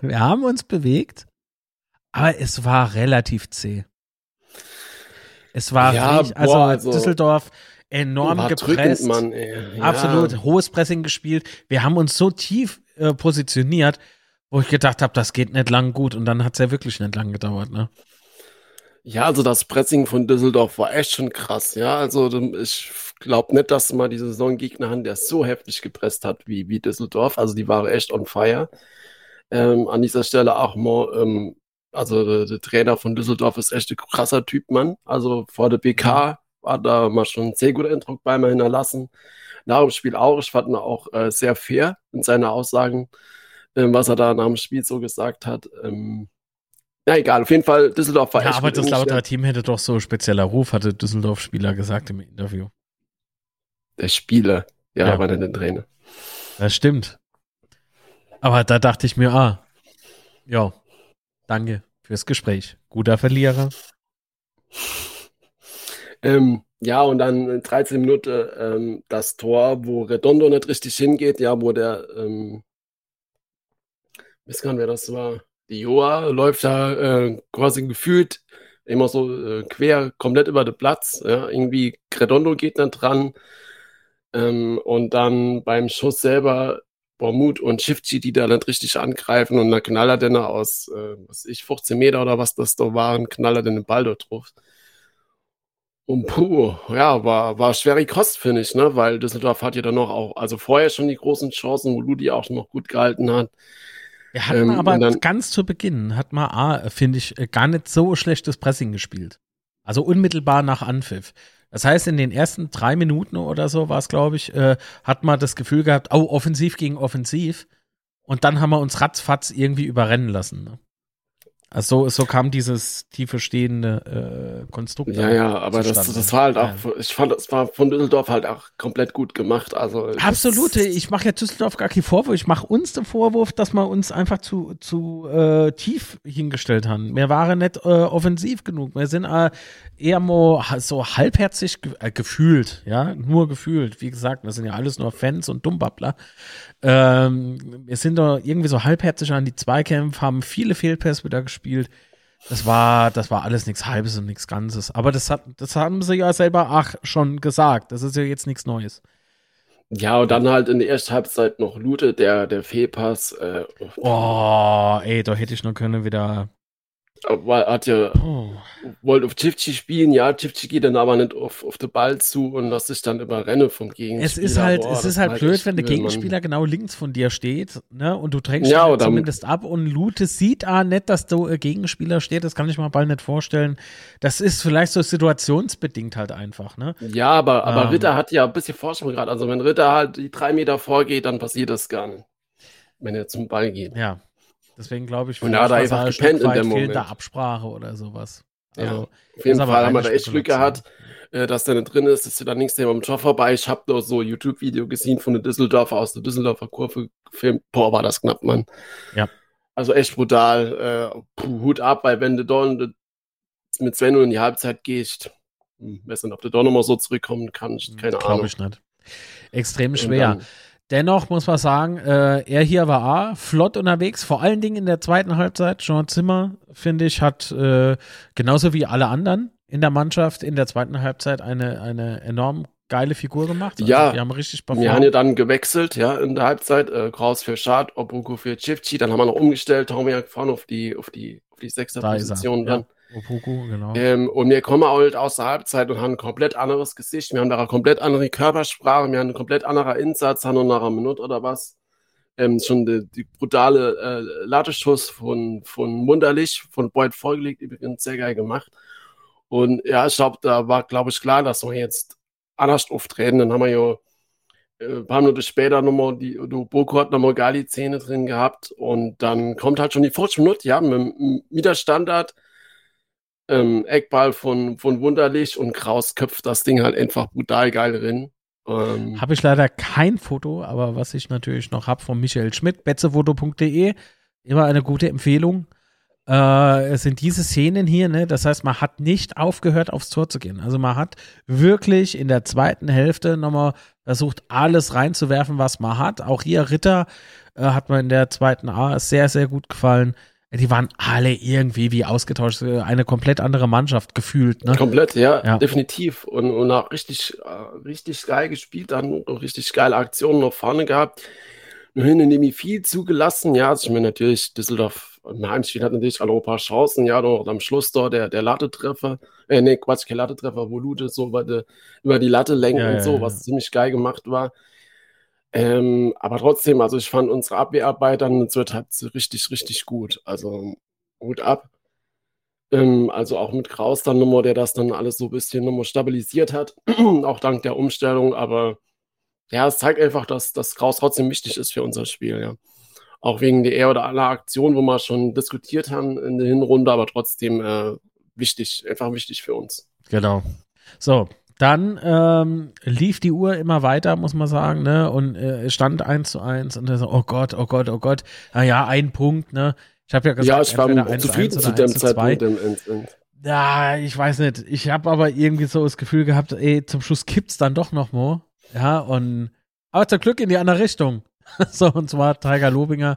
wir haben uns bewegt, aber es war relativ zäh. Es war Ja, richtig, also, boah, also- Düsseldorf enorm War gepresst. drückend, Mann, ey. Ja. Absolut, hohes Pressing gespielt. Wir haben uns so tief äh, positioniert, wo ich gedacht habe, das geht nicht lang gut. Und dann hat es ja wirklich nicht lang gedauert. Ne? Ja, also das Pressing von Düsseldorf war echt schon krass. Ja, also ich glaube nicht, dass mal die Saison Gegner haben, der so heftig gepresst hat wie, wie Düsseldorf. Also die waren echt on fire. Ähm, an dieser Stelle auch mal, ähm, also der, der Trainer von Düsseldorf ist echt ein krasser Typ, Mann. Also vor der PK war da mal schon ein sehr guter Eindruck bei mir hinterlassen. Nach dem Spiel auch. Ich fand ihn auch äh, sehr fair in seinen Aussagen, ähm, was er da nach dem Spiel so gesagt hat. Ähm, ja, egal. Auf jeden Fall, Düsseldorf war Ja, echt aber das. Lauterer Team hätte doch so spezieller Ruf, hatte Düsseldorf-Spieler gesagt im Interview. Der Spieler, ja, Ja. aber nicht der Trainer. Das stimmt. Aber da dachte ich mir, ah, ja, danke fürs Gespräch. Guter Verlierer. Ähm, ja, und dann in 13 Minuten ähm, das Tor, wo Redondo nicht richtig hingeht, ja, wo der, ähm, weiß gar nicht, wer das war, die Joa läuft da äh, quasi gefühlt immer so äh, quer, komplett über den Platz, ja, irgendwie Redondo geht nicht dran ähm, und dann beim Schuss selber Bormut und Shifty, die da nicht richtig angreifen und dann knallert er dann aus, äh, was ich, 15 Meter oder was das da waren, knallert den Ball dort drauf. Und puh, ja, war, war schwere Kost, finde ich, ne? Weil Düsseldorf hat ja dann noch auch, also vorher schon die großen Chancen, wo Ludi auch noch gut gehalten hat. Wir hatten Ähm, aber dann- ganz zu Beginn, hat mal A, finde ich, äh, gar nicht so schlechtes Pressing gespielt. Also unmittelbar nach Anpfiff. Das heißt, in den ersten drei Minuten oder so war es, glaube ich, äh, hat man das Gefühl gehabt, oh, offensiv gegen offensiv. Und dann haben wir uns ratzfatz irgendwie überrennen lassen. Ne? Also so, so kam dieses tiefe stehende äh, Konstrukt. Ja, ja, aber das, das war halt auch, ich fand, das war von Düsseldorf halt auch komplett gut gemacht. Also, Absolut, ich mache ja Düsseldorf gar keinen Vorwurf. Ich mache uns den Vorwurf, dass wir uns einfach zu, zu äh, tief hingestellt haben. Wir waren nicht äh, offensiv genug. Wir sind äh, eher ha- so halbherzig ge äh, gefühlt, ja, nur gefühlt. Wie gesagt, wir sind ja alles nur Fans und Dummbabbler. Ähm, wir sind da irgendwie so halbherzig an die Zweikämpfe, haben viele Fehlpässe wieder gespielt. Das war, das war alles nichts Halbes und nichts Ganzes. Aber das hat, das haben sie ja selber ach schon gesagt. Das ist ja jetzt nichts Neues. Ja, und dann halt in der ersten Halbzeit noch Lute, der, der Fehlpass, äh, Oh, ey, da hätte ich noch können wieder. War, hat ja, Oh. wollte auf Chifchi spielen, ja, Chifchi geht dann aber nicht auf, auf den Ball zu und lässt sich dann überrennen vom Gegenspieler. Es ist halt, Boah, es ist halt blöd, wenn der Mann. Gegenspieler genau links von dir steht, ne, und du drängst Ja, ihn zumindest ab und Lute sieht ah nicht, dass du äh, Gegenspieler steht, das kann ich mir bald nicht vorstellen. Das ist vielleicht so situationsbedingt halt einfach, ne? Ja, aber, aber Ähm. Ritter hat ja ein bisschen Vorsprung gerade. Also wenn Ritter halt die drei Meter vorgeht, dann passiert das gar nicht. Wenn er zum Ball geht. Ja. Deswegen glaube ich, Und er hat vielleicht einfach gepennt in dem Moment. Absprache oder sowas. Ja. Also, Auf jeden ist Fall haben wir da echt Glück gehabt, äh, dass der nicht drin ist. Das ist dann nichts am Tor vorbei. Ich habe da so ein YouTube-Video gesehen von der Düsseldorfer aus der Düsseldorfer Kurve gefilmt. Boah, war das knapp, Mann. Ja. Also echt brutal. Äh, puh, Hut ab, weil wenn du da mit Sven in die Halbzeit gehst, hm, weiß nicht, ob du da nochmal so zurückkommen kannst. Keine Ahnung. Glaube ich nicht. Extrem Und schwer. dann- Dennoch muss man sagen, äh, er hier war A, flott unterwegs, vor allen Dingen in der zweiten Halbzeit. Jean Zimmer, finde ich, hat äh, genauso wie alle anderen in der Mannschaft in der zweiten Halbzeit eine, eine enorm geile Figur gemacht. Also, Ja. Die haben richtig Wir haben performt. ja dann gewechselt, ja, in der Halbzeit. Äh, Kraus für Schad, Obuku für Chifchi. Dann haben wir noch umgestellt, Taumiak vorne auf die, auf die, auf die sechste Da. Position Ja. Opoku, genau. Ähm, und wir kommen halt aus der Halbzeit und haben ein komplett anderes Gesicht. Wir haben da eine komplett andere Körpersprache, wir haben einen komplett anderer Insatz, haben nach einer Minute oder was. Ähm, schon die, die brutale äh, Lateschuss von, von Wunderlich, von Boyd vorgelegt, übrigens sehr geil gemacht. Und ja, ich glaube, da war, glaube ich, klar, dass wir jetzt anders auftreten. Dann haben wir ja äh, ein paar Minuten später nochmal die, du Boko hat nochmal geil die Zähne drin gehabt und dann kommt halt schon die 40 Minuten, ja, mit dem Widerstandard, ähm, Eckball von, von Wunderlich und Kraus köpft das Ding halt einfach brutal geil drin. Ähm, Habe ich leider kein Foto, aber was ich natürlich noch habe von Michael Schmidt, betzefoto.de, immer eine gute Empfehlung. äh, es sind diese Szenen hier, ne? Das heißt, man hat nicht aufgehört, aufs Tor zu gehen. Also man hat wirklich in der zweiten Hälfte nochmal versucht, alles reinzuwerfen, was man hat. Auch hier Ritter äh, hat man in der zweiten A sehr, sehr gut gefallen. Die waren alle irgendwie wie ausgetauscht, eine komplett andere Mannschaft gefühlt. Ne? Komplett, ja, ja. definitiv. Und, und auch richtig, äh, richtig geil gespielt, dann richtig geile Aktionen nach vorne gehabt. Nur hin und nämlich viel zugelassen. Ja, also ich meine natürlich, Düsseldorf im Heimspiel hat natürlich auch noch ein paar Chancen. Ja, noch am Schluss da der, der Latte-Treffer. Äh, nee, Quatsch, kein Latte-Treffer, wo Lute so über die, über die Latte lenken ja, und so, ja, was ziemlich geil gemacht war. Ähm, aber trotzdem, also ich fand unsere Abwehrarbeit dann zur halt richtig, richtig gut. Also gut ab. Ähm, also auch mit Kraus dann nochmal, der das dann alles so ein bisschen nochmal stabilisiert hat. auch dank der Umstellung. Aber ja, es zeigt einfach, dass, dass Kraus trotzdem wichtig ist für unser Spiel, ja. Auch wegen der oder aller Aktionen, wo wir schon diskutiert haben in der Hinrunde, aber trotzdem äh, wichtig, einfach wichtig für uns. Genau. So, dann ähm, lief die Uhr immer weiter, muss man sagen, ne? Und äh, stand eins zu eins und er so, oh Gott, oh Gott, oh Gott. Naja, ein Punkt, ne? Ich habe ja gesagt, ja, ich war zufrieden zu dem Zeitpunkt. Ja, ich weiß nicht. Ich habe aber irgendwie so das Gefühl gehabt, ey, zum Schluss kippt's dann doch noch mal. Ja, und aber zum Glück in die andere Richtung. so, und zwar Tiger Lobinger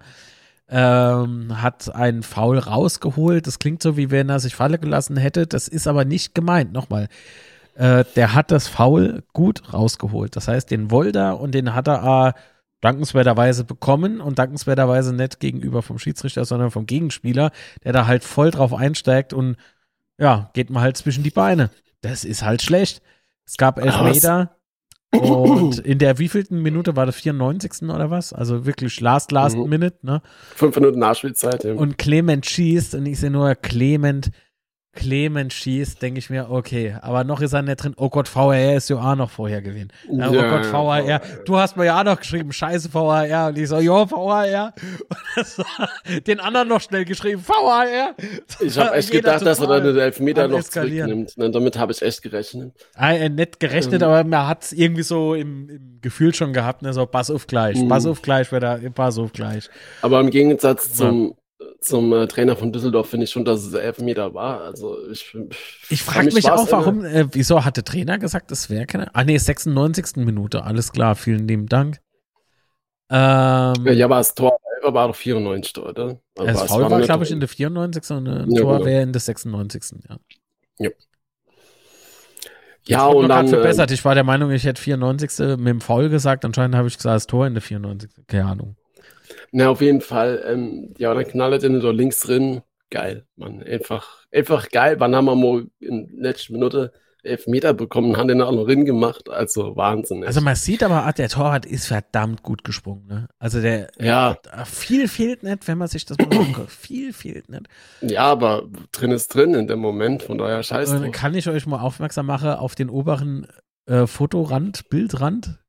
ähm, hat einen Foul rausgeholt. Das klingt so, wie wenn er sich falle gelassen hätte. Das ist aber nicht gemeint. Nochmal. Äh, der hat das Foul gut rausgeholt. Das heißt, den Wolder und den hat er äh, dankenswerterweise bekommen und dankenswerterweise nicht gegenüber vom Schiedsrichter, sondern vom Gegenspieler, der da halt voll drauf einsteigt und ja, geht mal halt zwischen die Beine. Das ist halt schlecht. Es gab Elfmeter. Und in der wievielten Minute war das 94. oder was? Also wirklich last, last mhm. minute, ne? Fünf Minuten Nachspielzeit, ja. Und Clement schießt und ich sehe nur Clement Clemens schießt, denke ich mir, okay, aber noch ist er nicht drin. Oh Gott, VRR ist ja auch noch vorher gewesen. Ja, oh Gott, VRR. Du hast mir ja auch noch geschrieben, scheiße VRR. Und ich so, jo, VRR. Den anderen noch schnell geschrieben, VRR. Ich habe echt gedacht, dass er dann den Elfmeter noch zurücknimmt. Und damit habe ich echt gerechnet. Ah, äh, nicht gerechnet, ähm. aber man hat es irgendwie so im, im, Gefühl schon gehabt, ne? so pass auf gleich, mhm. pass auf gleich, pass auf gleich. Aber im Gegensatz zum zum äh, Trainer von Düsseldorf finde ich schon, dass es Elfmeter war. Also ich, ich frage mich auch, warum, äh, wieso hat der Trainer gesagt, es wäre keine. Ah nee, 96. Minute, alles klar, vielen lieben Dank. Ähm, ja, aber das Tor war doch 94, oder? Also das Foul war, glaube ich, in der 94. und ein ja, Tor genau. wäre in der 96. Ja. Ja. Ja, und dann. verbessert. Äh, ich war der Meinung, ich hätte 94. mit dem Foul gesagt. Anscheinend habe ich gesagt, das Tor in der 94. Keine Ahnung. Na, auf jeden Fall. Ähm, ja, dann knallt er so links drin. Geil, Mann. Einfach, einfach geil. Wann haben wir mal in letzter Minute elf Meter bekommen, haben den auch noch drin gemacht. Also Wahnsinn. Also man sieht aber, der Torwart ist verdammt gut gesprungen. Ne? Also der ja. viel fehlt nicht, wenn man sich das mal anguckt. viel fehlt nicht. Ja, aber drin ist drin in dem Moment, von daher scheiße. Dann kann ich euch mal aufmerksam machen auf den oberen äh, Fotorand, Bildrand.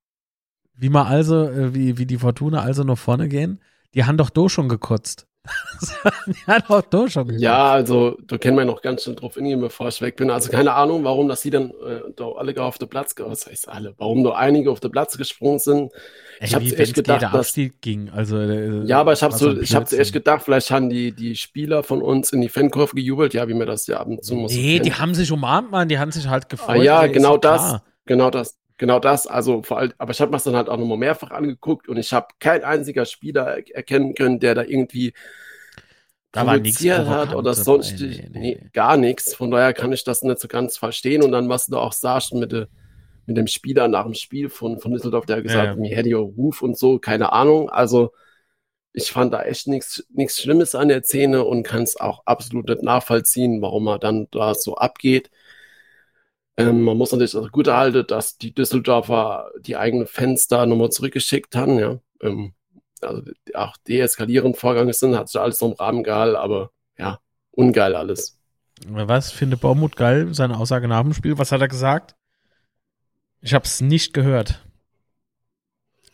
Wie man also, äh, wie, wie die Fortuna also nach vorne gehen. Die haben doch do schon gekotzt. die haben doch do schon gekotzt. Ja, also, da kennen wir noch ganz schön drauf hingehen, bevor ich weg bin. Also, keine Ahnung, warum, dass die dann äh, da alle auf den Platz, was heißt alle, warum da einige auf den Platz gesprungen sind. Ich habe echt gedacht, dass ging. Also, äh, ja, aber ich habe so, ich habe echt gedacht, vielleicht haben die, die Spieler von uns in die Fankurve gejubelt, ja, wie mir das ja ab und zu muss. Nee, die haben sich umarmt, man, die haben sich halt gefreut. Ah, ja, genau das, genau das. Genau das, also vor allem, aber ich habe mir das dann halt auch nochmal mehrfach angeguckt und ich habe kein einziger Spieler erkennen können, der da irgendwie da war nichts hat oder sonst nee, nee, nee. gar nichts. Von daher kann ich das nicht so ganz verstehen. Und dann, was du auch sagst mit, de, mit dem Spieler nach dem Spiel von, von Düsseldorf, der gesagt hat, ja, mir hätte Ruf und so, keine Ahnung. Also ich fand da echt nichts Schlimmes an der Szene und kann es auch absolut nicht nachvollziehen, warum er dann da so abgeht. Ähm, man muss natürlich auch gut erhalten, dass die Düsseldorfer die eigenen Fans da nochmal zurückgeschickt haben. Ja. Ähm, also auch deeskalierend Vorgang sind, hat sich alles noch im Rahmen gehalten, aber ja, ungeil alles. Was findet Baumut geil, seine Aussage nach dem Spiel? Was hat er gesagt? Ich habe es nicht gehört.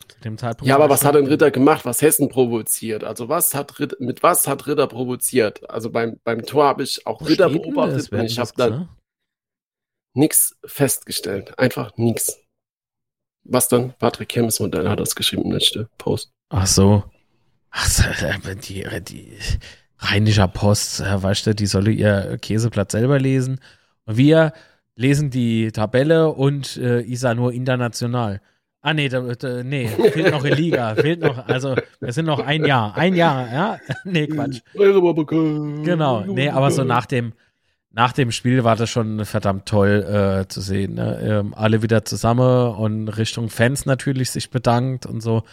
Zu dem Zeitpunkt. Ja, aber was hat denn Ritter gemacht? Was Hessen provoziert? Also was hat Ritter, mit was hat Ritter provoziert? Also beim, beim Tor habe ich auch Wo Ritter beobachtet und ich habe dann, ne? Nichts festgestellt. Einfach nichts. Was dann? Patrick Kemms Modell hat das geschrieben, letzte Post. Ach so. Ach so, die, die, Rheinischer Post, äh, weißt du, die solle ihr Käseblatt selber lesen. Und wir lesen die Tabelle und äh, Isa nur international. Ah, nee, da, da, nee, fehlt noch eine Liga, fehlt noch, also, wir sind noch ein Jahr, ein Jahr, ja? Nee, Quatsch. Genau, nee, aber so nach dem, nach dem Spiel war das schon verdammt toll äh, zu sehen. Ne? Ähm, alle wieder zusammen und Richtung Fans natürlich sich bedankt und so.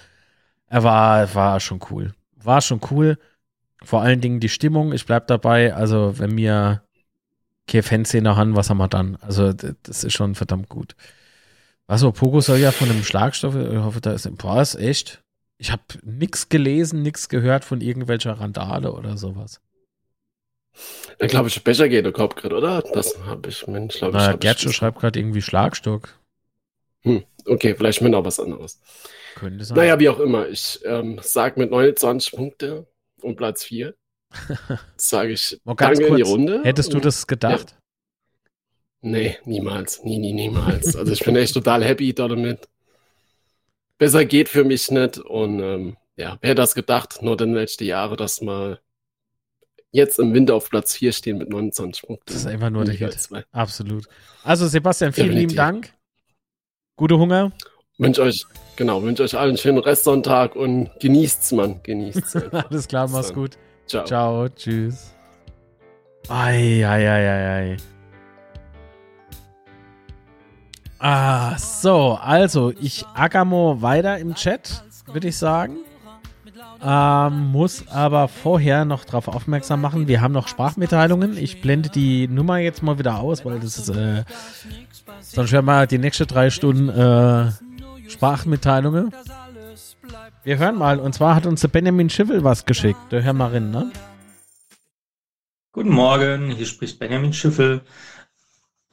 Er war, war schon cool. War schon cool. Vor allen Dingen die Stimmung, ich bleib dabei. Also, wenn wir keine Fanszene haben, was haben wir dann? Also, das ist schon verdammt gut. Achso, Pogo soll ja von einem Schlagstoff, ich hoffe, da ist was, echt? Ich habe nichts gelesen, nichts gehört von irgendwelcher Randale oder sowas. Ja, glaube ich, Becher geht der Kopf gerade, oder? Das habe ich, Mensch, glaube ich. Gertscho schreibt gerade irgendwie Schlagstock. Hm, okay, vielleicht mit noch was anderes. Könnte sein. Naja, wie auch immer. Ich ähm, sage mit 29 Punkte und Platz 4. sage ich danke in die Runde. Hättest du das gedacht? Ja. Nee, niemals. Nie, nie, niemals. Also ich bin echt total happy damit. Besser geht für mich nicht. Und ähm, ja, wer das gedacht, nur den letzten Jahre, dass mal jetzt im Winter auf Platz 4 stehen mit 29 Punkten. Das ist einfach nur der Hit. Absolut. Also Sebastian, vielen Definitiv. lieben Dank. Gute Hunger. Wünsche euch, genau, wünsche euch allen einen schönen Restsonntag und genießt's, Mann. Genießt's. Alles klar, mach's gut. Ciao. Ciao, tschüss. Ei, ei, ei, ei, ei. Ah, so, also ich Agamo weiter im Chat, würde ich sagen. Ähm, muss aber vorher noch darauf aufmerksam machen, wir haben noch Sprachmitteilungen. Ich blende die Nummer jetzt mal wieder aus, weil das ist, äh, sonst werden wir die nächsten drei Stunden äh, Sprachmitteilungen. Wir hören mal, und zwar hat uns der Benjamin Schiffel was geschickt. Hören wir rein, ne? Guten Morgen, hier spricht Benjamin Schiffel.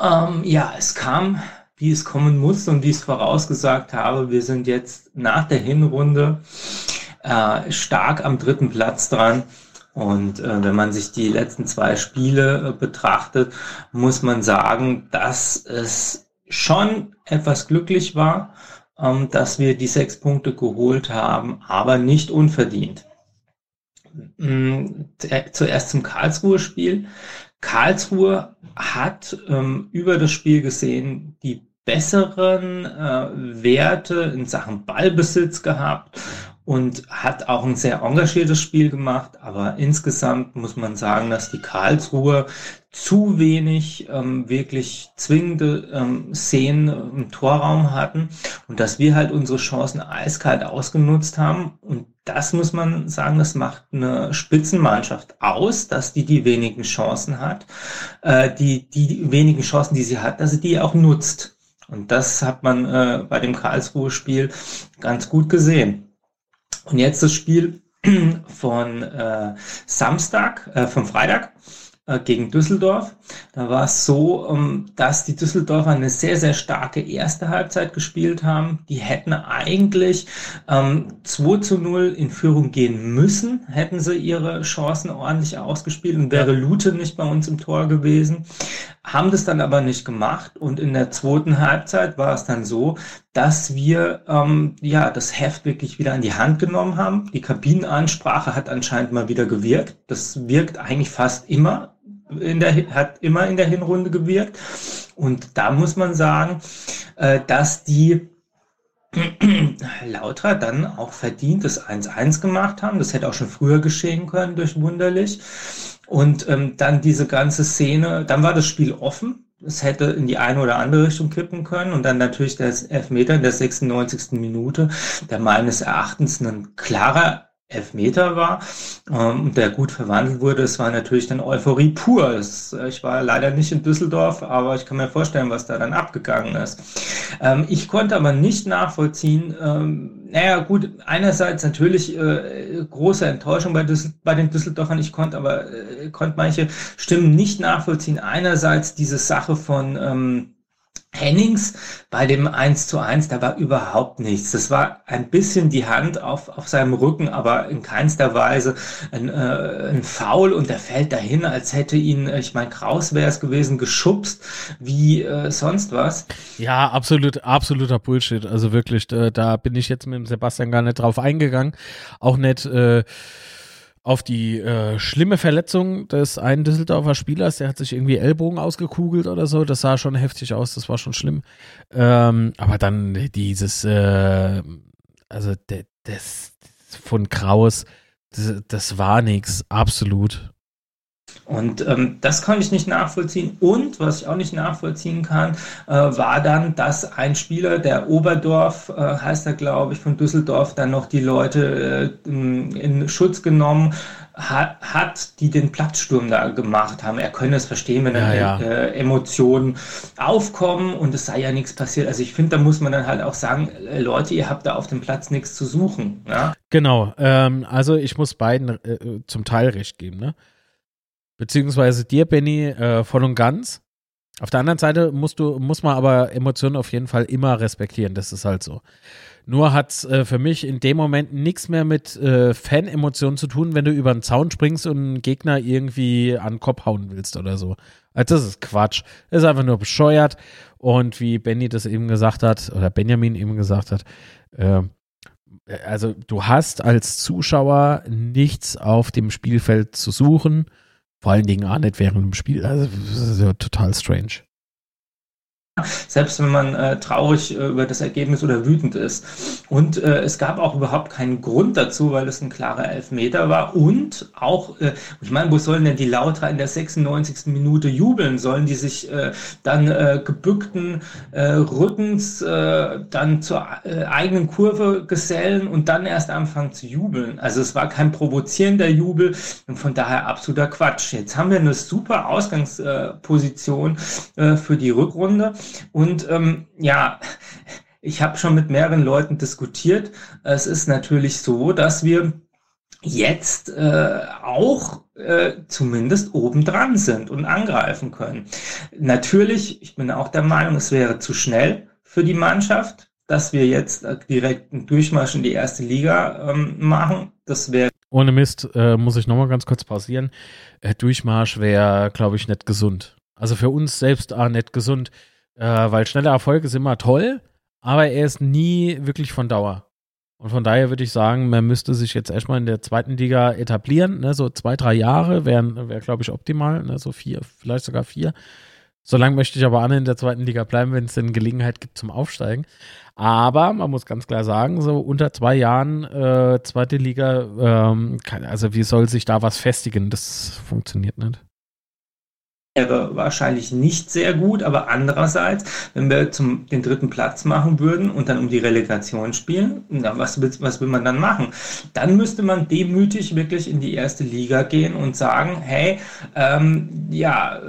Ähm, ja, es kam, wie es kommen muss und wie ich es vorausgesagt habe. Wir sind jetzt nach der Hinrunde äh, stark am dritten Platz dran. Und äh, wenn man sich die letzten zwei Spiele äh, betrachtet, muss man sagen, dass es schon etwas glücklich war, ähm, dass wir die sechs Punkte geholt haben, aber nicht unverdient. Mm, zuerst zum Karlsruhe-Spiel. Karlsruhe hat ähm, über das Spiel gesehen die besseren äh, Werte in Sachen Ballbesitz gehabt und hat auch ein sehr engagiertes Spiel gemacht. Aber insgesamt muss man sagen, dass die Karlsruhe zu wenig ähm, wirklich zwingende ähm, Szenen im Torraum hatten und dass wir halt unsere Chancen eiskalt ausgenutzt haben. Und das muss man sagen, das macht eine Spitzenmannschaft aus, dass die die wenigen Chancen hat, äh, die, die wenigen Chancen, die sie hat, dass sie die auch nutzt. Und das hat man äh, bei dem Karlsruhe-Spiel ganz gut gesehen. Und jetzt das Spiel von äh, Samstag, äh, vom Freitag äh, gegen Düsseldorf. Da war es so, ähm, dass die Düsseldorfer eine sehr, sehr starke erste Halbzeit gespielt haben. Die hätten eigentlich ähm, 2 zu 0 in Führung gehen müssen, hätten sie ihre Chancen ordentlich ausgespielt und wäre Lute nicht bei uns im Tor gewesen. Haben das dann aber nicht gemacht und in der zweiten Halbzeit war es dann so, dass wir ähm, ja das Heft wirklich wieder in die Hand genommen haben. Die Kabinenansprache hat anscheinend mal wieder gewirkt. Das wirkt eigentlich fast immer in der, hat immer in der Hinrunde gewirkt. Und da muss man sagen, äh, dass die Lautra dann auch verdient das 1-1 gemacht haben. Das hätte auch schon früher geschehen können durch Wunderlich. Und ähm, dann diese ganze Szene, dann war das Spiel offen. Es hätte in die eine oder andere Richtung kippen können. Und dann natürlich das Elfmeter in der 96. Minute, der meines Erachtens ein klarer Elfmeter war ähm, der gut verwandelt wurde. Es war natürlich dann Euphorie pur. Äh, ich war leider nicht in Düsseldorf, aber ich kann mir vorstellen, was da dann abgegangen ist. Ähm, ich konnte aber nicht nachvollziehen, ähm, naja gut, einerseits natürlich äh, große Enttäuschung bei, Düssel bei den Düsseldorfern. Ich konnte aber äh, konnte manche Stimmen nicht nachvollziehen. Einerseits diese Sache von ähm, Hennings bei dem 1 zu 1, da war überhaupt nichts. Das war ein bisschen die Hand auf, auf seinem Rücken, aber in keinster Weise ein, äh, ein Foul und der fällt dahin, als hätte ihn, äh, ich meine, Kraus wäre es gewesen, geschubst wie äh, sonst was. Ja, absolut, absoluter Bullshit. Also wirklich, da, da bin ich jetzt mit dem Sebastian gar nicht drauf eingegangen. Auch nicht, äh, auf die äh, schlimme Verletzung des einen Düsseldorfer Spielers, der hat sich irgendwie Ellbogen ausgekugelt oder so. Das sah schon heftig aus, das war schon schlimm. Ähm, aber dann dieses, äh, also das von Kraus, das, das war nichts, absolut. Und ähm, das konnte ich nicht nachvollziehen. Und was ich auch nicht nachvollziehen kann, äh, war dann, dass ein Spieler, der Oberdorf, äh, heißt er, glaube ich, von Düsseldorf, dann noch die Leute äh, in Schutz genommen hat, die den Platzsturm da gemacht haben. Er könne es verstehen, wenn dann ja, ja. Äh, Emotionen aufkommen und es sei ja nichts passiert. Also ich finde, da muss man dann halt auch sagen, äh, Leute, ihr habt da auf dem Platz nichts zu suchen. Ja? Genau. Ähm, also ich muss beiden äh, zum Teil recht geben. Ne? Beziehungsweise dir, Benny, äh, voll und ganz. Auf der anderen Seite musst du, muss man aber Emotionen auf jeden Fall immer respektieren. Das ist halt so. Nur hat es äh, für mich in dem Moment nichts mehr mit äh, Fan-Emotionen zu tun, wenn du über einen Zaun springst und einen Gegner irgendwie an den Kopf hauen willst oder so. Also das ist Quatsch. Das ist einfach nur bescheuert. Und wie Benny das eben gesagt hat, oder Benjamin eben gesagt hat, äh, also du hast als Zuschauer nichts auf dem Spielfeld zu suchen. Vor allen Dingen auch nicht während dem Spiel. Also, das ist ja total strange. Selbst wenn man äh, traurig äh, über das Ergebnis oder wütend ist. Und äh, es gab auch überhaupt keinen Grund dazu, weil es ein klarer Elfmeter war. Und auch, äh, ich meine, wo sollen denn die Lauter in der 96. Minute jubeln? Sollen die sich äh, dann äh, gebückten Rückens dann zur eigenen Kurve gesellen und dann erst anfangen zu jubeln? Also es war kein provozierender Jubel und von daher absoluter Quatsch. Jetzt haben wir eine super Ausgangsposition für die Rückrunde. Und ähm, ja, ich habe schon mit mehreren Leuten diskutiert. Es ist natürlich so, dass wir jetzt äh, auch äh, zumindest obendran sind und angreifen können. Natürlich, ich bin auch der Meinung, es wäre zu schnell für die Mannschaft, dass wir jetzt äh, direkt einen Durchmarsch in die erste Liga ähm, machen. Das wäre ohne Mist, äh, muss ich nochmal ganz kurz pausieren. Äh, Durchmarsch wäre, glaube ich, nicht gesund. Also für uns selbst auch nicht gesund. Äh, weil schnelle Erfolg ist immer toll, aber er ist nie wirklich von Dauer. Und von daher würde ich sagen, man müsste sich jetzt erstmal in der zweiten Liga etablieren. Ne? So zwei, drei Jahre wären, wäre, glaube ich, optimal. Ne? So vier, vielleicht sogar vier. Solange möchte ich aber an in der zweiten Liga bleiben, wenn es denn Gelegenheit gibt zum Aufsteigen. Aber man muss ganz klar sagen, so unter zwei Jahren äh, zweite Liga, ähm, kann, also wie soll sich da was festigen? Das funktioniert nicht wäre wahrscheinlich nicht sehr gut, aber andererseits, wenn wir zum, den dritten Platz machen würden und dann um die Relegation spielen, na, was, will, was will man dann machen? Dann müsste man demütig wirklich in die erste Liga gehen und sagen, hey, ähm, ja,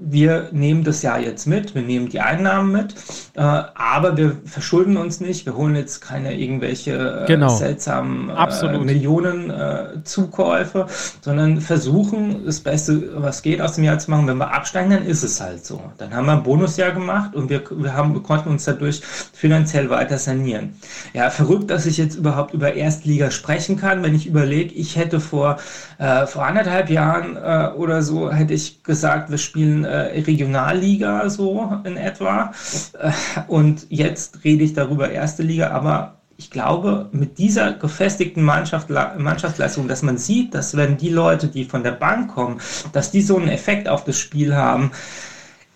wir nehmen das Jahr jetzt mit, wir nehmen die Einnahmen mit, äh, aber wir verschulden uns nicht, wir holen jetzt keine irgendwelche äh, genau. seltsamen äh, Millionen äh, Zukäufe, sondern versuchen, das Beste, was geht aus dem Jahr zu machen. Wenn wir absteigen, dann ist es halt so. Dann haben wir ein Bonusjahr gemacht und wir, wir, haben, wir konnten uns dadurch finanziell weiter sanieren. Ja, verrückt, dass ich jetzt überhaupt über Erstliga sprechen kann, wenn ich überlege, ich hätte vor, äh, vor anderthalb Jahren äh, oder so, hätte ich gesagt, wir spielen äh, Regionalliga so in etwa. Äh, und jetzt rede ich darüber erste Liga, aber ich glaube, mit dieser gefestigten Mannschaft, Mannschaftsleistung, dass man sieht, dass wenn die Leute, die von der Bank kommen, dass die so einen Effekt auf das Spiel haben,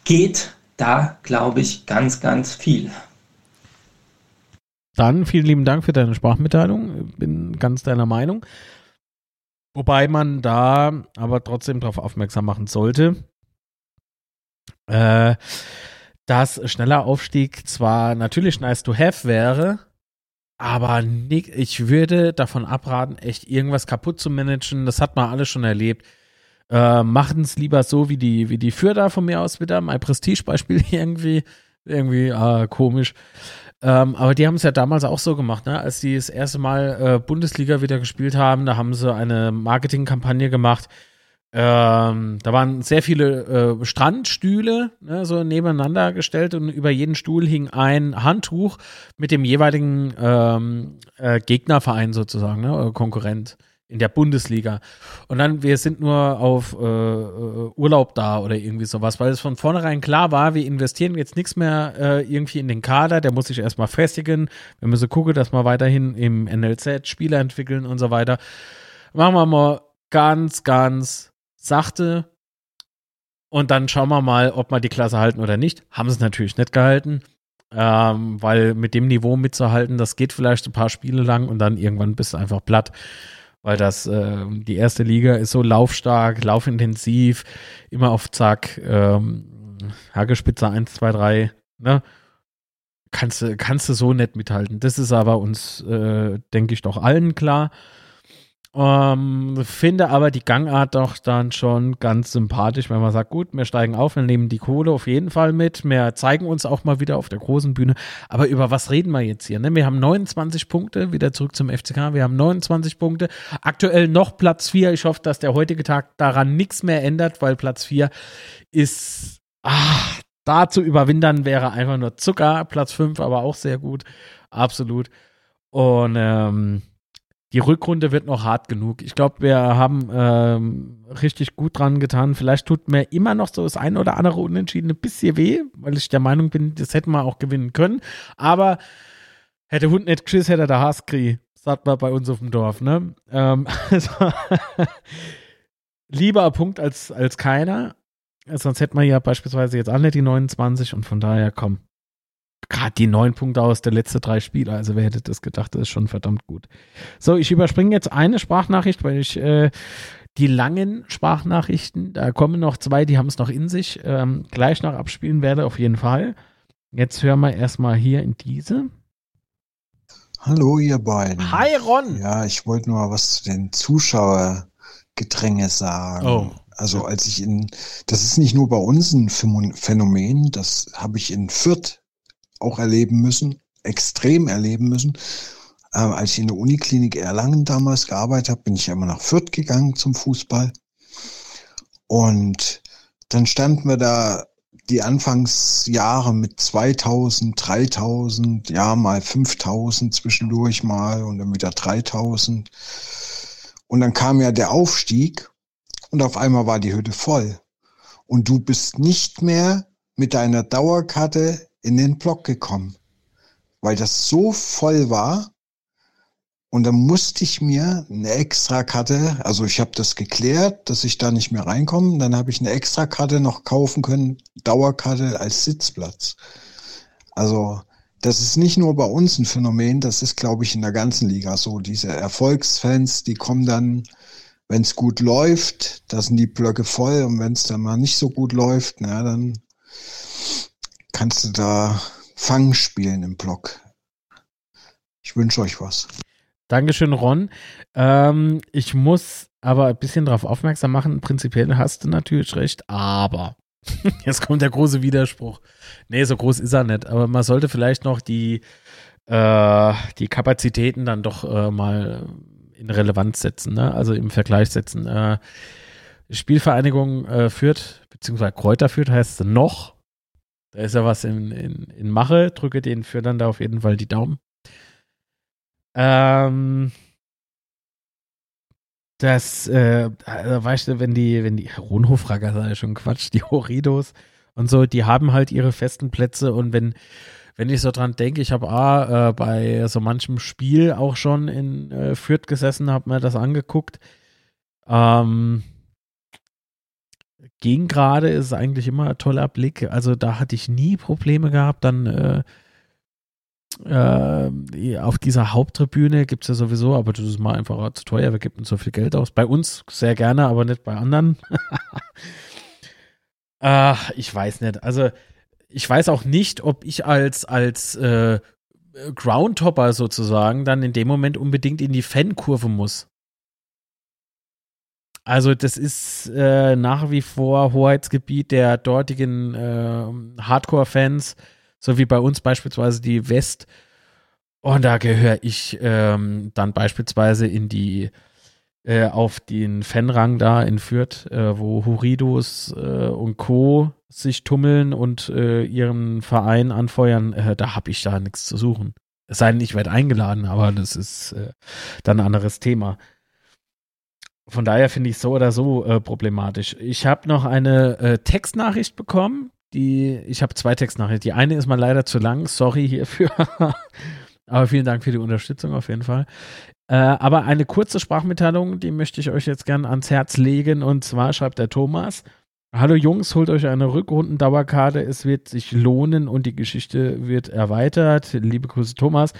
geht da, glaube ich, ganz, ganz viel. Dann vielen lieben Dank für deine Sprachmitteilung. Bin ganz deiner Meinung. Wobei man da aber trotzdem darauf aufmerksam machen sollte, äh, dass schneller Aufstieg zwar natürlich nice to have wäre, aber nicht, ich würde davon abraten, echt irgendwas kaputt zu managen. Das hat man alles schon erlebt. Äh, Machen es lieber so wie die, wie die Fürder von mir aus wieder. Mein Prestigebeispiel irgendwie, irgendwie äh, komisch. Ähm, aber die haben es ja damals auch so gemacht, ne? als die das erste Mal äh, Bundesliga wieder gespielt haben. Da haben sie eine Marketingkampagne gemacht ähm, da waren sehr viele äh, Strandstühle ne, so nebeneinander gestellt und über jeden Stuhl hing ein Handtuch mit dem jeweiligen ähm, äh, Gegnerverein sozusagen, ne, Konkurrent in der Bundesliga. Und dann, wir sind nur auf äh, äh, Urlaub da oder irgendwie sowas, weil es von vornherein klar war, wir investieren jetzt nichts mehr äh, irgendwie in den Kader, der muss sich erstmal festigen. Wir müssen gucken, dass wir weiterhin im NLZ Spieler entwickeln und so weiter. machen wir mal ganz, ganz sachte und dann schauen wir mal, ob wir die Klasse halten oder nicht. Haben sie es natürlich nicht gehalten, ähm, weil mit dem Niveau mitzuhalten, das geht vielleicht ein paar Spiele lang und dann irgendwann bist du einfach platt. Weil das, äh, die erste Liga ist so laufstark, laufintensiv, immer auf Zack, ähm, Hagespitze 1, 2, 3, ne? Kannst du, kannst du so nicht mithalten. Das ist aber uns, äh, denke ich, doch allen klar. Ähm, finde aber die Gangart doch dann schon ganz sympathisch, wenn man sagt, gut, wir steigen auf, wir nehmen die Kohle auf jeden Fall mit, wir zeigen uns auch mal wieder auf der großen Bühne. Aber über was reden wir jetzt hier? Ne? Wir haben 29 Punkte, wieder zurück zum FCK, wir haben 29 Punkte, aktuell noch Platz 4. Ich hoffe, dass der heutige Tag daran nichts mehr ändert, weil Platz 4 ist, ach, da zu überwintern wäre einfach nur Zucker. Platz 5 aber auch sehr gut, absolut. Und ähm, die Rückrunde wird noch hart genug. Ich glaube, wir haben ähm, richtig gut dran getan. Vielleicht tut mir immer noch so das ein oder andere Unentschieden ein bisschen weh, weil ich der Meinung bin, das hätten wir auch gewinnen können. Aber hätte Hund nicht geschissen, hätte der Haas gekriegt. Sagt man bei uns auf dem Dorf, ne? Ähm, also lieber Punkt als, als keiner. Sonst hätten wir ja beispielsweise jetzt alle die 29 und von daher, komm, gerade die neun Punkte aus der letzten drei Spiele. Also wer hätte das gedacht, das ist schon verdammt gut. So, ich überspringe jetzt eine Sprachnachricht, weil ich äh, die langen Sprachnachrichten, da kommen noch zwei, die haben es noch in sich, ähm, gleich noch abspielen werde, auf jeden Fall. Jetzt hören wir erstmal hier in diese. Hallo, ihr beiden. Hi, Ron. Ja, ich wollte nur mal was zu den Zuschauergedränge sagen. Oh. Also als ich in, das ist nicht nur bei uns ein Phänomen, das habe ich in Fürth auch erleben müssen, extrem erleben müssen. Äh, als ich in der Uniklinik Erlangen damals gearbeitet habe, bin ich immer nach Fürth gegangen zum Fußball. Und dann standen wir da die Anfangsjahre mit 2000, 3000, ja mal 5000 zwischendurch mal und dann wieder 3000. Und dann kam ja der Aufstieg und auf einmal war die Hütte voll. Und du bist nicht mehr mit deiner Dauerkarte in den Block gekommen, weil das so voll war. Und dann musste ich mir eine Extrakarte, also ich habe das geklärt, dass ich da nicht mehr reinkomme. Dann habe ich eine Extrakarte noch kaufen können, Dauerkarte als Sitzplatz. Also das ist nicht nur bei uns ein Phänomen, das ist, glaube ich, in der ganzen Liga so. Diese Erfolgsfans, die kommen dann, wenn es gut läuft, da sind die Blöcke voll und wenn es dann mal nicht so gut läuft, na, dann kannst du da Fang spielen im Block. Ich wünsche euch was. Dankeschön, Ron. Ähm, ich muss aber ein bisschen darauf aufmerksam machen. Prinzipiell hast du natürlich recht, aber jetzt kommt der große Widerspruch. Nee, so groß ist er nicht. Aber man sollte vielleicht noch die, äh, die Kapazitäten dann doch äh, mal in Relevanz setzen, ne? also im Vergleich setzen. Äh, Spielvereinigung äh, führt, beziehungsweise Kräuter führt, heißt noch. Da ist ja was in, in, in Mache. Drücke den dann da auf jeden Fall die Daumen. Ähm, das, äh, weißt du, wenn die, wenn die Ronhofrager sei schon Quatsch, die Horidos und so, die haben halt ihre festen Plätze und wenn, wenn ich so dran denke, ich habe äh, bei so manchem Spiel auch schon in äh, Fürth gesessen, habe mir das angeguckt. Ähm, ging gerade, ist eigentlich immer ein toller Blick. Also da hatte ich nie Probleme gehabt. Dann äh, äh, auf dieser Haupttribüne gibt es ja sowieso, aber das ist mal einfach zu teuer, wir geben so viel Geld aus. Bei uns sehr gerne, aber nicht bei anderen. Ach, ich weiß nicht. Also ich weiß auch nicht, ob ich als, als äh, Groundhopper sozusagen dann in dem Moment unbedingt in die Fankurve muss. Also das ist äh, nach wie vor Hoheitsgebiet der dortigen äh, Hardcore-Fans, so wie bei uns beispielsweise die West. Und da gehöre ich ähm, dann beispielsweise in die äh, auf den Fanrang da in Fürth, äh, wo Huridos äh, und Co. sich tummeln und äh, ihren Verein anfeuern, da habe ich da nichts zu suchen. Es sei denn, ich werde eingeladen, aber das ist dann ein anderes Thema. Von daher finde ich so oder so äh, problematisch. Ich habe noch eine äh, Textnachricht bekommen. Die, ich habe zwei Textnachrichten. Die eine ist mal leider zu lang. Sorry hierfür. Aber vielen Dank für die Unterstützung auf jeden Fall. Äh, aber eine kurze Sprachmitteilung, die möchte ich euch jetzt gerne ans Herz legen. Und zwar schreibt der Thomas. Hallo Jungs, holt euch eine Rückrundendauerkarte. Es wird sich lohnen und die Geschichte wird erweitert. Liebe Grüße, Thomas.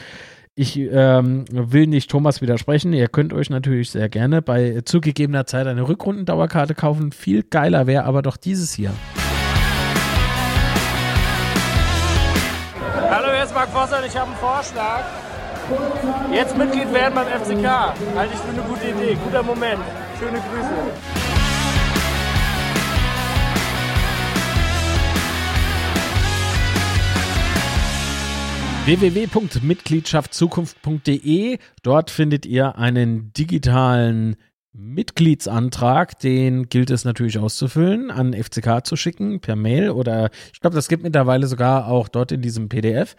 Ich ähm, will nicht Thomas widersprechen. Ihr könnt euch natürlich sehr gerne bei zugegebener Zeit eine Rückrundendauerkarte kaufen. Viel geiler wäre aber doch dieses hier. Hallo, hier ist Marc Vossert. Ich habe einen Vorschlag. Jetzt Mitglied werden beim FCK. Halte ich für eine gute Idee. Guter Moment. Schöne Grüße. www.mitgliedschaftzukunft.de. Dort findet ihr einen digitalen Mitgliedsantrag, den gilt es natürlich auszufüllen, an FCK zu schicken, per Mail oder ich glaube, das gibt mittlerweile sogar auch dort in diesem PDF.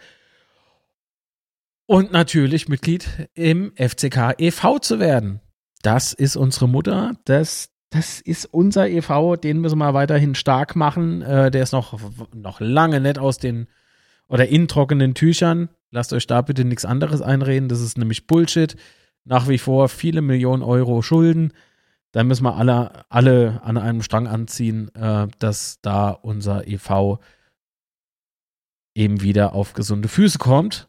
Und natürlich Mitglied im FCK e.V. zu werden. Das ist unsere Mutter, das, das ist unser e.V., den müssen wir weiterhin stark machen. Äh, der ist noch, noch lange nicht aus den oder in trockenen Tüchern. Lasst euch da bitte nichts anderes einreden. Das ist nämlich Bullshit. Nach wie vor viele Millionen Euro Schulden. Da müssen wir alle, alle an einem Strang anziehen, äh, dass da unser EV eben wieder auf gesunde Füße kommt.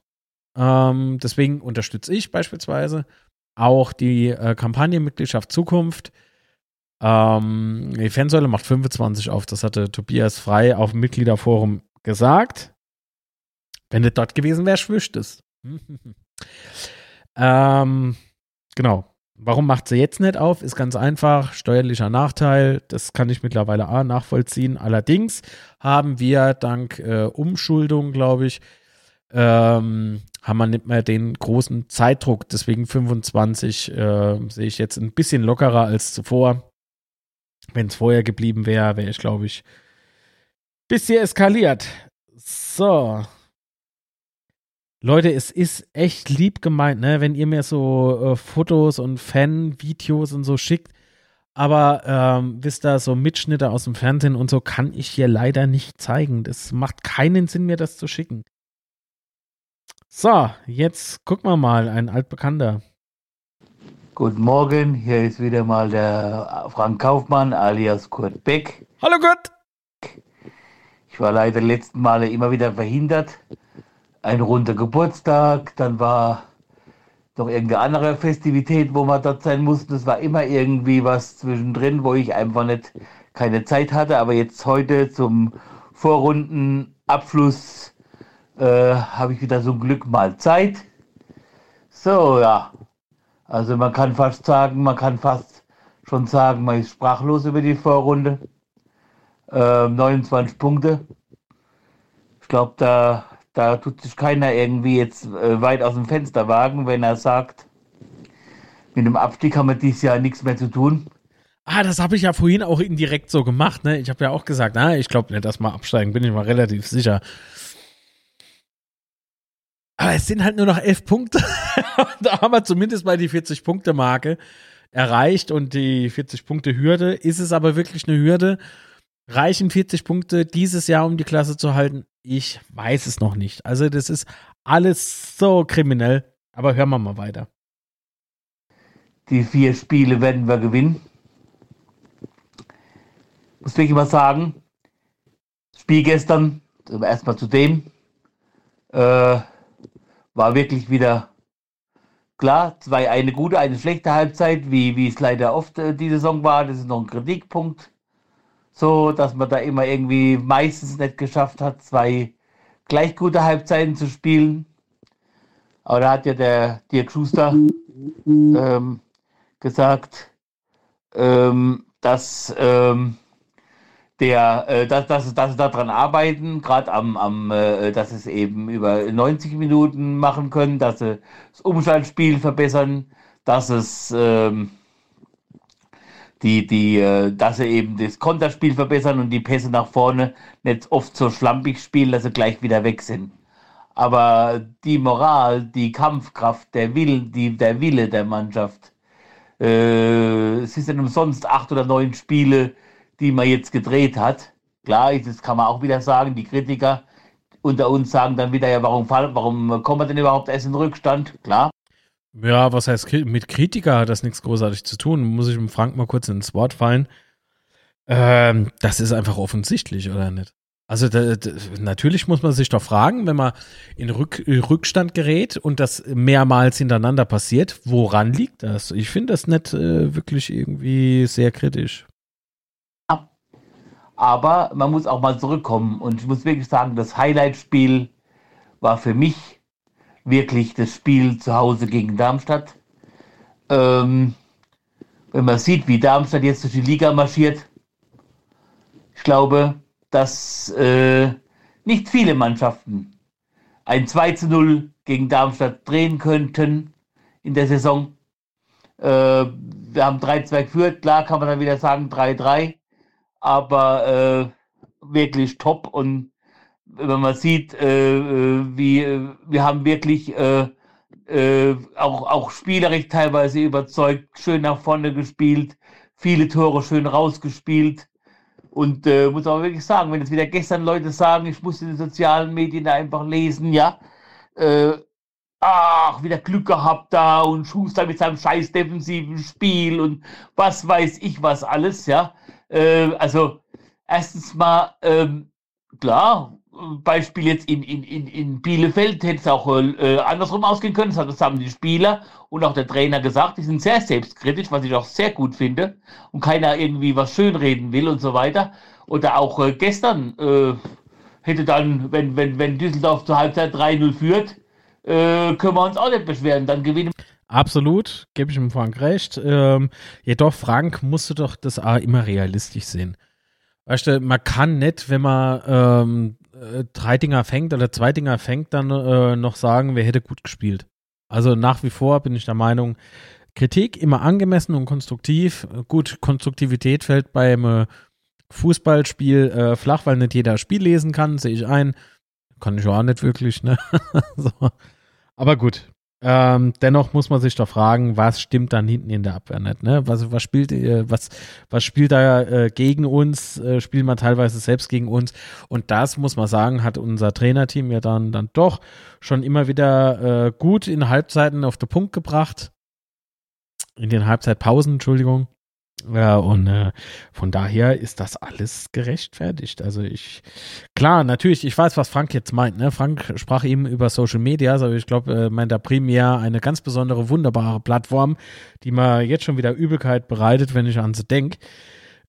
Ähm, deswegen unterstütze ich beispielsweise auch die äh, Kampagne Mitgliedschaft Zukunft. Ähm, die Fansäule macht 25 auf. Das hatte Tobias Frei auf dem Mitgliederforum gesagt. Wenn du dort gewesen wärst, wüsst es. ähm, genau. Warum macht sie jetzt nicht auf? Ist ganz einfach, steuerlicher Nachteil. Das kann ich mittlerweile A nachvollziehen. Allerdings haben wir dank äh, Umschuldung, glaube ich, ähm, haben wir nicht mehr den großen Zeitdruck. Deswegen 25 äh, sehe ich jetzt ein bisschen lockerer als zuvor. Wenn es vorher geblieben wäre, wäre ich, glaube ich, bisschen eskaliert. So, Leute, es ist echt lieb gemeint, ne, wenn ihr mir so äh, Fotos und Fan-Videos und so schickt. Aber ähm, wisst ihr, so Mitschnitte aus dem Fernsehen und so kann ich hier leider nicht zeigen. Das macht keinen Sinn, mir das zu schicken. So, jetzt gucken wir mal, ein altbekannter. Guten Morgen, hier ist wieder mal der Frank Kaufmann alias Kurt Beck. Hallo Kurt! Ich war leider letzten Male immer wieder verhindert ein runder Geburtstag, dann war noch irgendeine andere Festivität, wo wir dort sein mussten. Es war immer irgendwie was zwischendrin, wo ich einfach nicht keine Zeit hatte. Aber jetzt heute zum Vorrundenabschluss äh, habe ich wieder so ein Glück mal Zeit. So, ja. Also man kann fast sagen, man kann fast schon sagen, man ist sprachlos über die Vorrunde. Äh, 29 Punkte. Ich glaube, da da tut sich keiner irgendwie jetzt äh, weit aus dem Fenster wagen, wenn er sagt, mit dem Abstieg haben wir dieses Jahr nichts mehr zu tun. Ah, das habe ich ja vorhin auch indirekt so gemacht, ne? Ich habe ja auch gesagt, na, ich glaube nicht, dass wir absteigen, bin ich mal relativ sicher. Aber es sind halt nur noch elf Punkte. da haben wir zumindest mal die 40-Punkte-Marke erreicht und die 40-Punkte-Hürde. Ist es aber wirklich eine Hürde? Reichen 40 Punkte dieses Jahr, um die Klasse zu halten? Ich weiß es noch nicht. Also, das ist alles so kriminell. Aber hören wir mal weiter. Die vier Spiele werden wir gewinnen. Muss wirklich mal sagen, Spiel gestern, erstmal zu dem, äh, war wirklich wieder klar. Zwei, eine gute, eine schlechte Halbzeit, wie, wie es leider oft äh, die Saison war. Das ist noch ein Kritikpunkt so, dass man da immer irgendwie meistens nicht geschafft hat, zwei gleich gute Halbzeiten zu spielen. Aber da hat ja der Dirk Schuster ähm, gesagt, ähm, dass, ähm, der, äh, dass, dass, dass sie daran arbeiten, gerade am, am äh, dass sie es eben über 90 Minuten machen können, dass sie das Umschaltspiel verbessern, dass es ähm, die, die, äh, dass sie eben das Konterspiel verbessern und die Pässe nach vorne nicht oft so schlampig spielen, dass sie gleich wieder weg sind. Aber die Moral, die Kampfkraft, der Wille, die, der Wille der Mannschaft, äh, es ist ja umsonst acht oder neun Spiele, die man jetzt gedreht hat. Klar, das kann man auch wieder sagen, die Kritiker unter uns sagen dann wieder, ja, warum, warum kommen wir denn überhaupt erst in Rückstand? Klar. Ja, was heißt, mit Kritiker hat das nichts großartig zu tun. Muss ich dem Frank mal kurz ins Wort fallen. Ähm, das ist einfach offensichtlich, oder nicht? Also da, da, natürlich muss man sich doch fragen, wenn man in Rück, Rückstand gerät und das mehrmals hintereinander passiert, woran liegt das? Ich finde das nicht äh, wirklich irgendwie sehr kritisch. Aber man muss auch mal zurückkommen und ich muss wirklich sagen, das Highlight-Spiel war für mich wirklich das Spiel zu Hause gegen Darmstadt. Ähm, wenn man sieht, wie Darmstadt jetzt durch die Liga marschiert, ich glaube, dass äh, nicht viele Mannschaften ein 2 zu 0 gegen Darmstadt drehen könnten in der Saison. Äh, wir haben 3-2 geführt, klar kann man dann wieder sagen 3-3, aber äh, wirklich top und wenn man sieht, äh, äh, wie wir haben wirklich äh, äh, auch, auch spielerisch teilweise überzeugt, schön nach vorne gespielt, viele Tore schön rausgespielt. Und äh, muss aber wirklich sagen, wenn jetzt wieder gestern Leute sagen, ich muss in den sozialen Medien einfach lesen, ja, äh, ach, wieder Glück gehabt da und Schuster mit seinem scheiß defensiven Spiel und was weiß ich was alles, ja. Äh, also, erstens mal, ähm, klar, Beispiel jetzt in, in, in, in Bielefeld hätte es auch äh, andersrum ausgehen können. Das haben die Spieler und auch der Trainer gesagt. Die sind sehr selbstkritisch, was ich auch sehr gut finde. Und keiner irgendwie was schönreden will und so weiter. Oder auch äh, gestern äh, hätte dann, wenn, wenn, wenn Düsseldorf zur Halbzeit 3-0 führt, äh, können wir uns auch nicht beschweren. Dann gewinnen Absolut, gebe ich dem Frank recht. Ähm, jedoch, Frank, musst du doch das A immer realistisch sehen. Weißt du, man kann nicht, wenn man ähm, äh, drei Dinger fängt oder zwei Dinger fängt, dann äh, noch sagen, wer hätte gut gespielt. Also nach wie vor bin ich der Meinung, Kritik immer angemessen und konstruktiv. Gut, Konstruktivität fällt beim äh, Fußballspiel äh, flach, weil nicht jeder Spiel lesen kann, sehe ich ein. Kann ich auch nicht wirklich, ne? so. Aber gut, ähm, dennoch muss man sich doch fragen, was stimmt dann hinten in der Abwehr nicht? Ne? Was, was spielt, äh, was, was spielt da äh, gegen uns? Äh, spielt man teilweise selbst gegen uns? Und das muss man sagen, hat unser Trainerteam ja dann, dann doch schon immer wieder äh, gut in Halbzeiten auf den Punkt gebracht. In den Halbzeitpausen, Entschuldigung. Ja, und äh, von daher ist das alles gerechtfertigt. Also ich, klar, natürlich, ich weiß, was Frank jetzt meint. Ne? Frank sprach eben über Social Media, aber ich glaube, äh, meint da primär eine ganz besondere, wunderbare Plattform, die mir jetzt schon wieder Übelkeit bereitet, wenn ich an sie denke.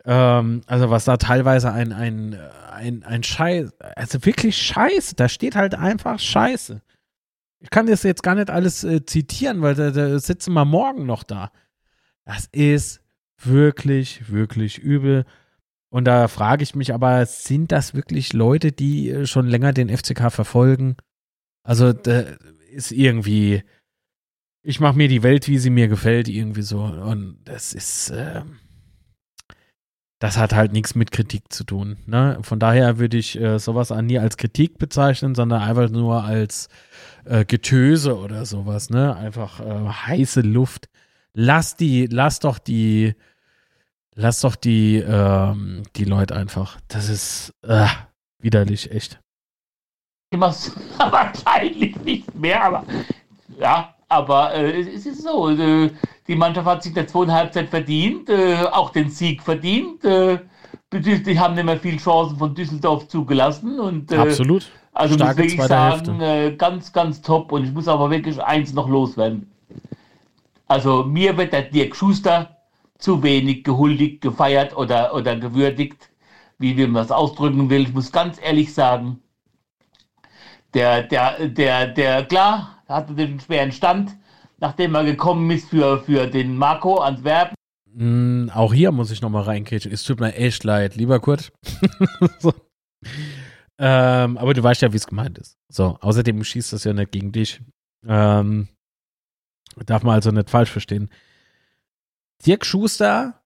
Ähm, also was da teilweise ein, ein, ein, ein Scheiß, also wirklich Scheiße, da steht halt einfach Scheiße. Ich kann das jetzt gar nicht alles äh, zitieren, weil da, da sitzen wir morgen noch da. Das ist wirklich, wirklich übel. Und da frage ich mich aber, sind das wirklich Leute, die äh, schon länger den FCK verfolgen? Also, da ist irgendwie, ich mache mir die Welt, wie sie mir gefällt, irgendwie so. Und das ist, äh, das hat halt nichts mit Kritik zu tun. Ne? Von daher würde ich äh, sowas nie als Kritik bezeichnen, sondern einfach nur als äh, Getöse oder sowas. Ne? Einfach äh, heiße Luft. Lass die, lass doch die, Lass doch die, ähm, die Leute einfach. Das ist äh, widerlich, echt. Wahrscheinlich nicht mehr, aber ja, aber äh, es ist so. Äh, die Mannschaft hat sich der zweiten Halbzeit verdient, äh, auch den Sieg verdient. Äh, die haben nicht mehr viel Chancen von Düsseldorf zugelassen. Und, äh, Absolut. Also Starke muss ich sagen, äh, ganz, ganz top. Und ich muss aber wirklich eins noch loswerden. Also mir wird der Dirk Schuster zu wenig gehuldigt, gefeiert oder, oder gewürdigt, wie man das ausdrücken will. Ich muss ganz ehrlich sagen, der, der, der, der, klar, hatte den schweren Stand, nachdem er gekommen ist für, für den Marco Antwerpen. Mm, auch hier muss ich nochmal reinkriegen. Es tut mir echt leid, lieber Kurt. so. ähm, aber du weißt ja, wie es gemeint ist. So, außerdem schießt das ja nicht gegen dich. Ähm, darf man also nicht falsch verstehen. Dirk Schuster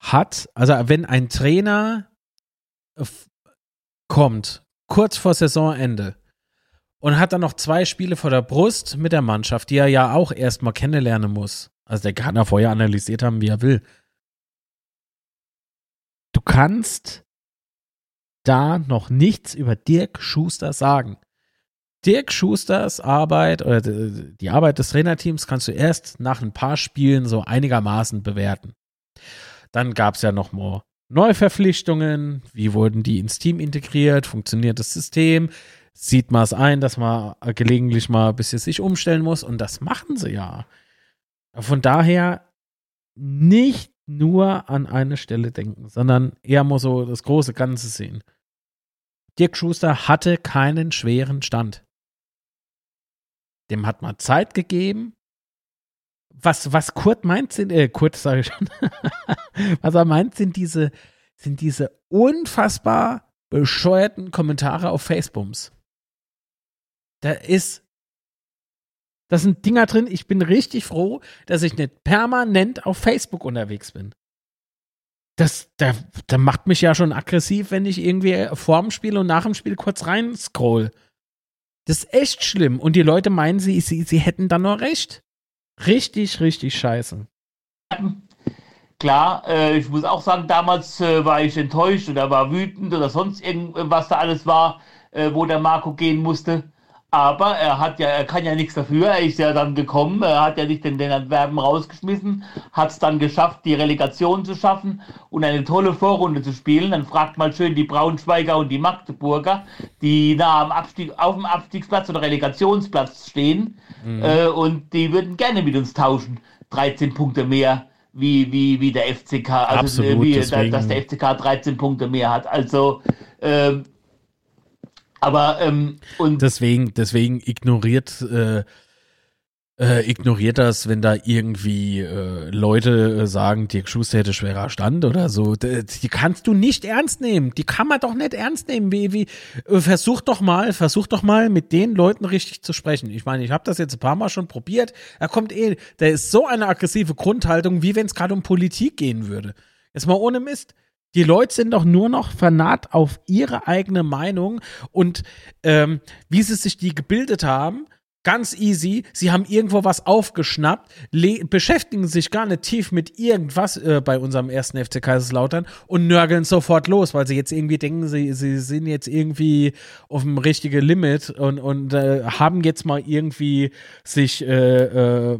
hat, also wenn ein Trainer kommt, kurz vor Saisonende, und hat dann noch zwei Spiele vor der Brust mit der Mannschaft, die er ja auch erstmal kennenlernen muss. Also der kann er vorher analysiert haben, wie er will. Du kannst da noch nichts über Dirk Schuster sagen. Dirk Schusters Arbeit oder die Arbeit des Trainerteams kannst du erst nach ein paar Spielen so einigermaßen bewerten. Dann gab es ja noch mal Neuverpflichtungen. Wie wurden die ins Team integriert? Funktioniert das System? Sieht man es ein, dass man gelegentlich mal ein bisschen sich umstellen muss? Und das machen sie ja. Von daher nicht nur an eine Stelle denken, sondern eher mal so das große Ganze sehen. Dirk Schuster hatte keinen schweren Stand. Dem hat man Zeit gegeben. Was, was Kurt meint, sind, äh, Kurt sage ich schon, was er meint, sind diese, sind diese unfassbar bescheuerten Kommentare auf Facebooks. Da ist, da sind Dinger drin, ich bin richtig froh, dass ich nicht permanent auf Facebook unterwegs bin. Das, da, da macht mich ja schon aggressiv, wenn ich irgendwie vor dem Spiel und nach dem Spiel kurz rein scroll. Das ist echt schlimm. Und die Leute meinen, sie, sie, sie hätten da nur recht. Richtig, richtig scheiße. Klar, äh, ich muss auch sagen, damals äh, war ich enttäuscht oder war wütend oder sonst irgendwas da alles war, äh, wo der Marco gehen musste. Aber er hat ja, er kann ja nichts dafür. Er ist ja dann gekommen, er hat ja nicht den, den Antwerpen rausgeschmissen, hat es dann geschafft, die Relegation zu schaffen und eine tolle Vorrunde zu spielen. Dann fragt mal schön die Braunschweiger und die Magdeburger, die nah am Abstieg, auf dem Abstiegsplatz oder Relegationsplatz stehen. Mhm. Äh, und die würden gerne mit uns tauschen. 13 Punkte mehr wie, wie, wie der FCK, also Absolut, wie, dass der FCK 13 Punkte mehr hat. Also ähm, aber ähm, und deswegen, deswegen ignoriert äh, äh, ignoriert das, wenn da irgendwie äh, Leute äh, sagen, Dirk Schuster hätte schwerer Stand oder so. Die kannst du nicht ernst nehmen. Die kann man doch nicht ernst nehmen. Wie, äh, versuch doch mal, versuch doch mal mit den Leuten richtig zu sprechen. Ich meine, ich habe das jetzt ein paar Mal schon probiert. Er kommt eh, der ist so eine aggressive Grundhaltung, wie wenn es gerade um Politik gehen würde. Jetzt mal ohne Mist. Die Leute sind doch nur noch vernarrt auf ihre eigene Meinung und ähm, wie sie sich die gebildet haben. Ganz easy. Sie haben irgendwo was aufgeschnappt, beschäftigen sich gar nicht tief mit irgendwas äh, bei unserem ersten FC Kaiserslautern und nörgeln sofort los, weil sie jetzt irgendwie denken, sie, sie sind jetzt irgendwie auf dem richtigen Limit und, und äh, haben jetzt mal irgendwie sich, äh, äh,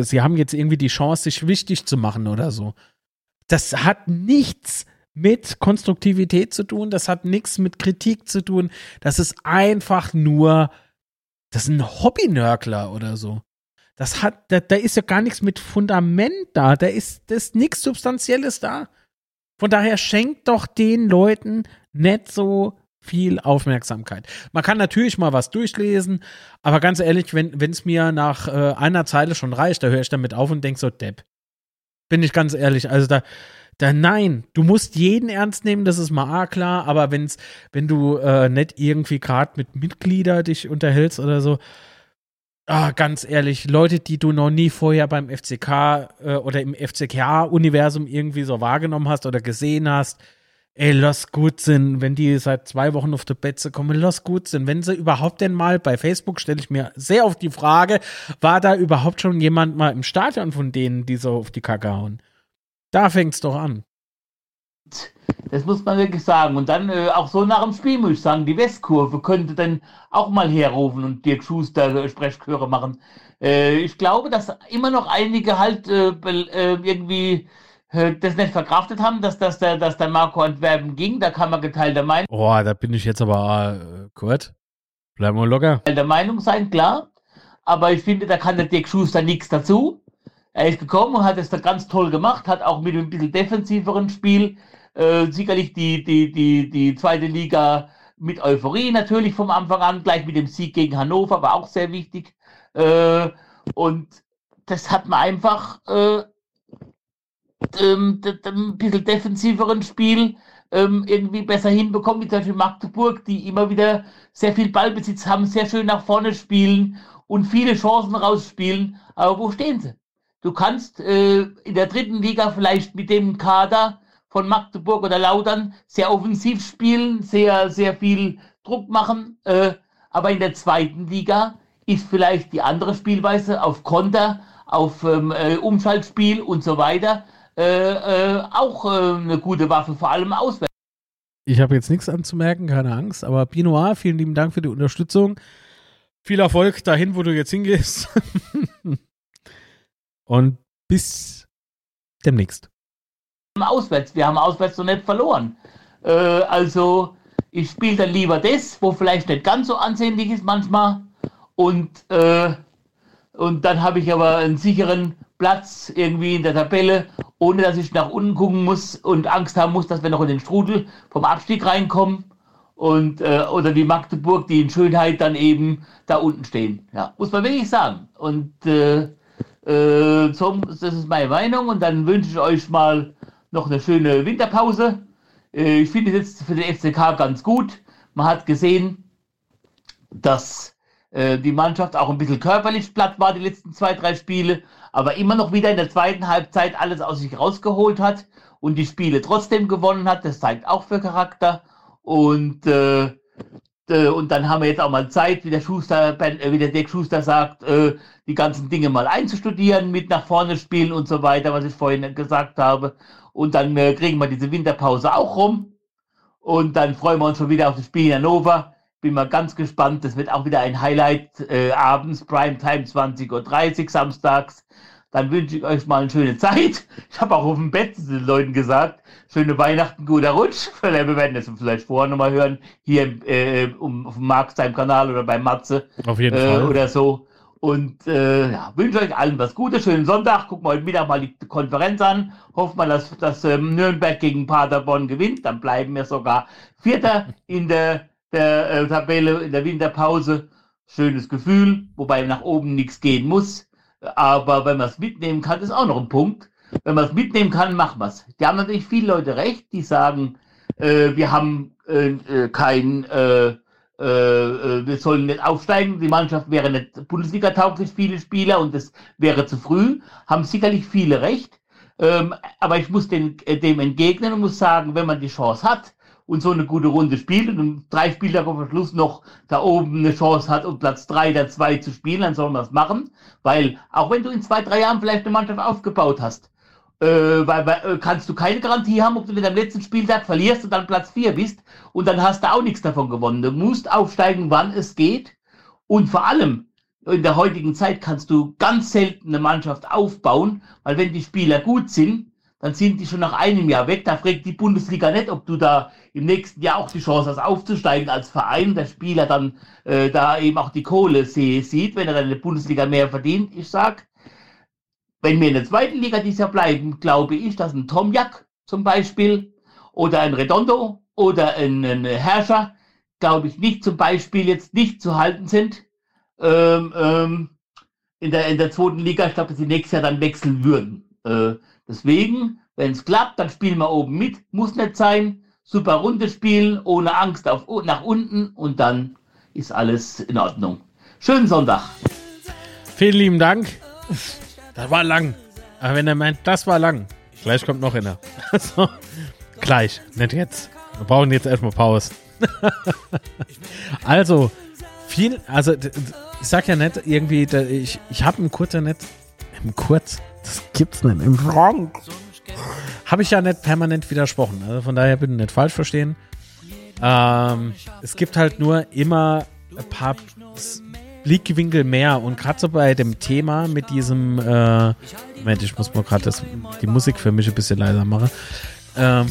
sie haben jetzt irgendwie die Chance, sich wichtig zu machen oder so. Das hat nichts mit Konstruktivität zu tun, das hat nichts mit Kritik zu tun. Das ist einfach nur, das ist ein Hobbynörkler oder so. Das hat, da, da ist ja gar nichts mit Fundament da, da ist, da ist nichts Substanzielles da. Von daher schenkt doch den Leuten nicht so viel Aufmerksamkeit. Man kann natürlich mal was durchlesen, aber ganz ehrlich, wenn es mir nach äh, einer Zeile schon reicht, da höre ich damit auf und denke so, Depp. Bin ich ganz ehrlich, also da, dann nein, du musst jeden ernst nehmen, das ist mal klar, aber wenn's, wenn du äh, nicht irgendwie gerade mit Mitglieder dich unterhältst oder so, ah, ganz ehrlich, Leute, die du noch nie vorher beim FCK äh, oder im FCK-Universum irgendwie so wahrgenommen hast oder gesehen hast, ey, lass gut sind, wenn die seit zwei Wochen auf die Betze kommen, lass gut sind. Wenn sie überhaupt denn mal bei Facebook stelle ich mir sehr auf die Frage, war da überhaupt schon jemand mal im Stadion von denen, die so auf die Kacke hauen? Da fängt es doch an. Das muss man wirklich sagen. Und dann äh, auch so nach dem Spiel muss ich sagen, die Westkurve könnte dann auch mal herrufen und Dirk Schuster äh, Sprechchöre machen. Äh, ich glaube, dass immer noch einige halt äh, äh, irgendwie äh, das nicht verkraftet haben, dass, dass, der, dass der Marco Antwerpen ging. Da kann man geteilter Meinung. Oh, da bin ich jetzt aber äh, Kurt. Bleiben wir locker. Der Meinung sein, klar. Aber ich finde, da kann der Dirk Schuster nichts dazu. Er ist gekommen und hat es da ganz toll gemacht, hat auch mit einem bisschen defensiveren Spiel äh, sicherlich die, die, die, die zweite Liga mit Euphorie natürlich vom Anfang an, gleich mit dem Sieg gegen Hannover, war auch sehr wichtig. Äh, und das hat man einfach äh, ähm, ein bisschen defensiveren Spiel ähm, irgendwie besser hinbekommen, wie zum Beispiel Magdeburg, die immer wieder sehr viel Ballbesitz haben, sehr schön nach vorne spielen und viele Chancen rausspielen. Aber wo stehen sie? Du kannst äh, in der dritten Liga vielleicht mit dem Kader von Magdeburg oder Lautern sehr offensiv spielen, sehr, sehr viel Druck machen. Äh, aber in der zweiten Liga ist vielleicht die andere Spielweise auf Konter, auf ähm, äh, Umschaltspiel und so weiter äh, äh auch äh, eine gute Waffe, vor allem auswärts. Ich habe jetzt nichts anzumerken, keine Angst, aber Pinoir, vielen lieben Dank für die Unterstützung. viel Erfolg dahin, wo du jetzt hingehst. Und bis demnächst. Auswärts, wir haben auswärts noch nicht verloren. Äh, also ich spiele dann lieber das, wo vielleicht nicht ganz so ansehnlich ist manchmal. Und, äh, und dann habe ich aber einen sicheren Platz irgendwie in der Tabelle, ohne dass ich nach unten gucken muss und Angst haben muss, dass wir noch in den Strudel vom Abstieg reinkommen. Und, äh, oder wie Magdeburg, die in Schönheit dann eben da unten stehen. Ja, muss man wirklich sagen. Und äh, äh, zum, das ist meine Meinung. Und dann wünsche ich euch mal noch eine schöne Winterpause. Äh, ich finde es jetzt für den FCK ganz gut. Man hat gesehen, dass äh, die Mannschaft auch ein bisschen körperlich platt war, die letzten zwei, drei Spiele, aber immer noch wieder in der zweiten Halbzeit alles aus sich rausgeholt hat und die Spiele trotzdem gewonnen hat. Das zeigt auch für Charakter. Und, äh, äh, und dann haben wir jetzt auch mal Zeit, wie der Schuster, äh, wie der Dirk Schuster sagt, äh, die ganzen Dinge mal einzustudieren, mit nach vorne spielen und so weiter, was ich vorhin gesagt habe. Und dann kriegen wir diese Winterpause auch rum. Und dann freuen wir uns schon wieder auf das Spiel in Hannover. Bin mal ganz gespannt. Das wird auch wieder ein Highlight abends, Primetime 20.30 Uhr samstags. Dann wünsche ich euch mal eine schöne Zeit. Ich habe auch auf dem Bett den Leuten gesagt, schöne Weihnachten, guter Rutsch. Wir werden das vielleicht vorher nochmal hören, hier äh, um, auf dem Markt seinem Kanal oder bei Matze. Auf jeden äh, Fall. Oder so. Und äh, ja, wünsche euch allen was Gutes, schönen Sonntag. Gucken wir heute Mittag mal die Konferenz an. Hoffen wir, dass, dass ähm, Nürnberg gegen Paderborn gewinnt. Dann bleiben wir sogar Vierter in der, der äh, Tabelle in der Winterpause. Schönes Gefühl, wobei nach oben nichts gehen muss. Aber wenn man es mitnehmen kann, ist auch noch ein Punkt. Wenn man es mitnehmen kann, macht man es. Die haben natürlich viele Leute recht, die sagen, äh, wir haben äh, äh kein, äh, äh, äh, wir sollen nicht aufsteigen, die Mannschaft wäre nicht Bundesliga-tauglich, viele Spieler und das wäre zu früh. Haben sicherlich viele recht. Ähm, aber ich muss den, dem entgegnen und muss sagen, wenn man die Chance hat, und so eine gute Runde spielt und drei Spieltage vor Schluss noch da oben eine Chance hat, um Platz drei der zwei zu spielen, dann soll man das machen. Weil auch wenn du in zwei, drei Jahren vielleicht eine Mannschaft aufgebaut hast, äh, weil, weil, äh, kannst du keine Garantie haben, ob du mit deinem letzten Spieltag verlierst und dann Platz vier bist und dann hast du auch nichts davon gewonnen. Du musst aufsteigen, wann es geht. Und vor allem, in der heutigen Zeit kannst du ganz selten eine Mannschaft aufbauen, weil wenn die Spieler gut sind, dann sind die schon nach einem Jahr weg. Da fragt die Bundesliga nicht, ob du da im nächsten Jahr auch die Chance hast, aufzusteigen als Verein. Der Spieler dann äh, da eben auch die Kohle sieht, wenn er dann in der Bundesliga mehr verdient. Ich sag, wenn wir in der zweiten Liga dieses Jahr bleiben, glaube ich, dass ein Tom Jack zum Beispiel oder ein Redondo oder ein, ein Herrscher, glaube ich, nicht zum Beispiel jetzt nicht zu halten sind. Ähm, ähm, in, der, in der zweiten Liga, ich glaube, dass sie nächstes Jahr dann wechseln würden. Äh, Deswegen, wenn es klappt, dann spielen wir oben mit. Muss nicht sein. Super Runde spielen, ohne Angst auf, nach unten und dann ist alles in Ordnung. Schönen Sonntag. Vielen lieben Dank. Das war lang. Aber wenn er meint, das war lang, gleich kommt noch einer. Also, gleich, nicht jetzt. Wir brauchen jetzt erstmal Pause. also, viel, also, ich sag ja nicht irgendwie, ich, ich habe im Kurz im Kurz, das gibt's nicht. Im Frank. Habe ich ja nicht permanent widersprochen. Also von daher bitte nicht falsch verstehen. Ähm, es gibt halt nur immer ein paar Blickwinkel mehr. Und gerade so bei dem Thema mit diesem, äh, Moment, ich muss mal gerade die Musik für mich ein bisschen leiser machen. Ähm,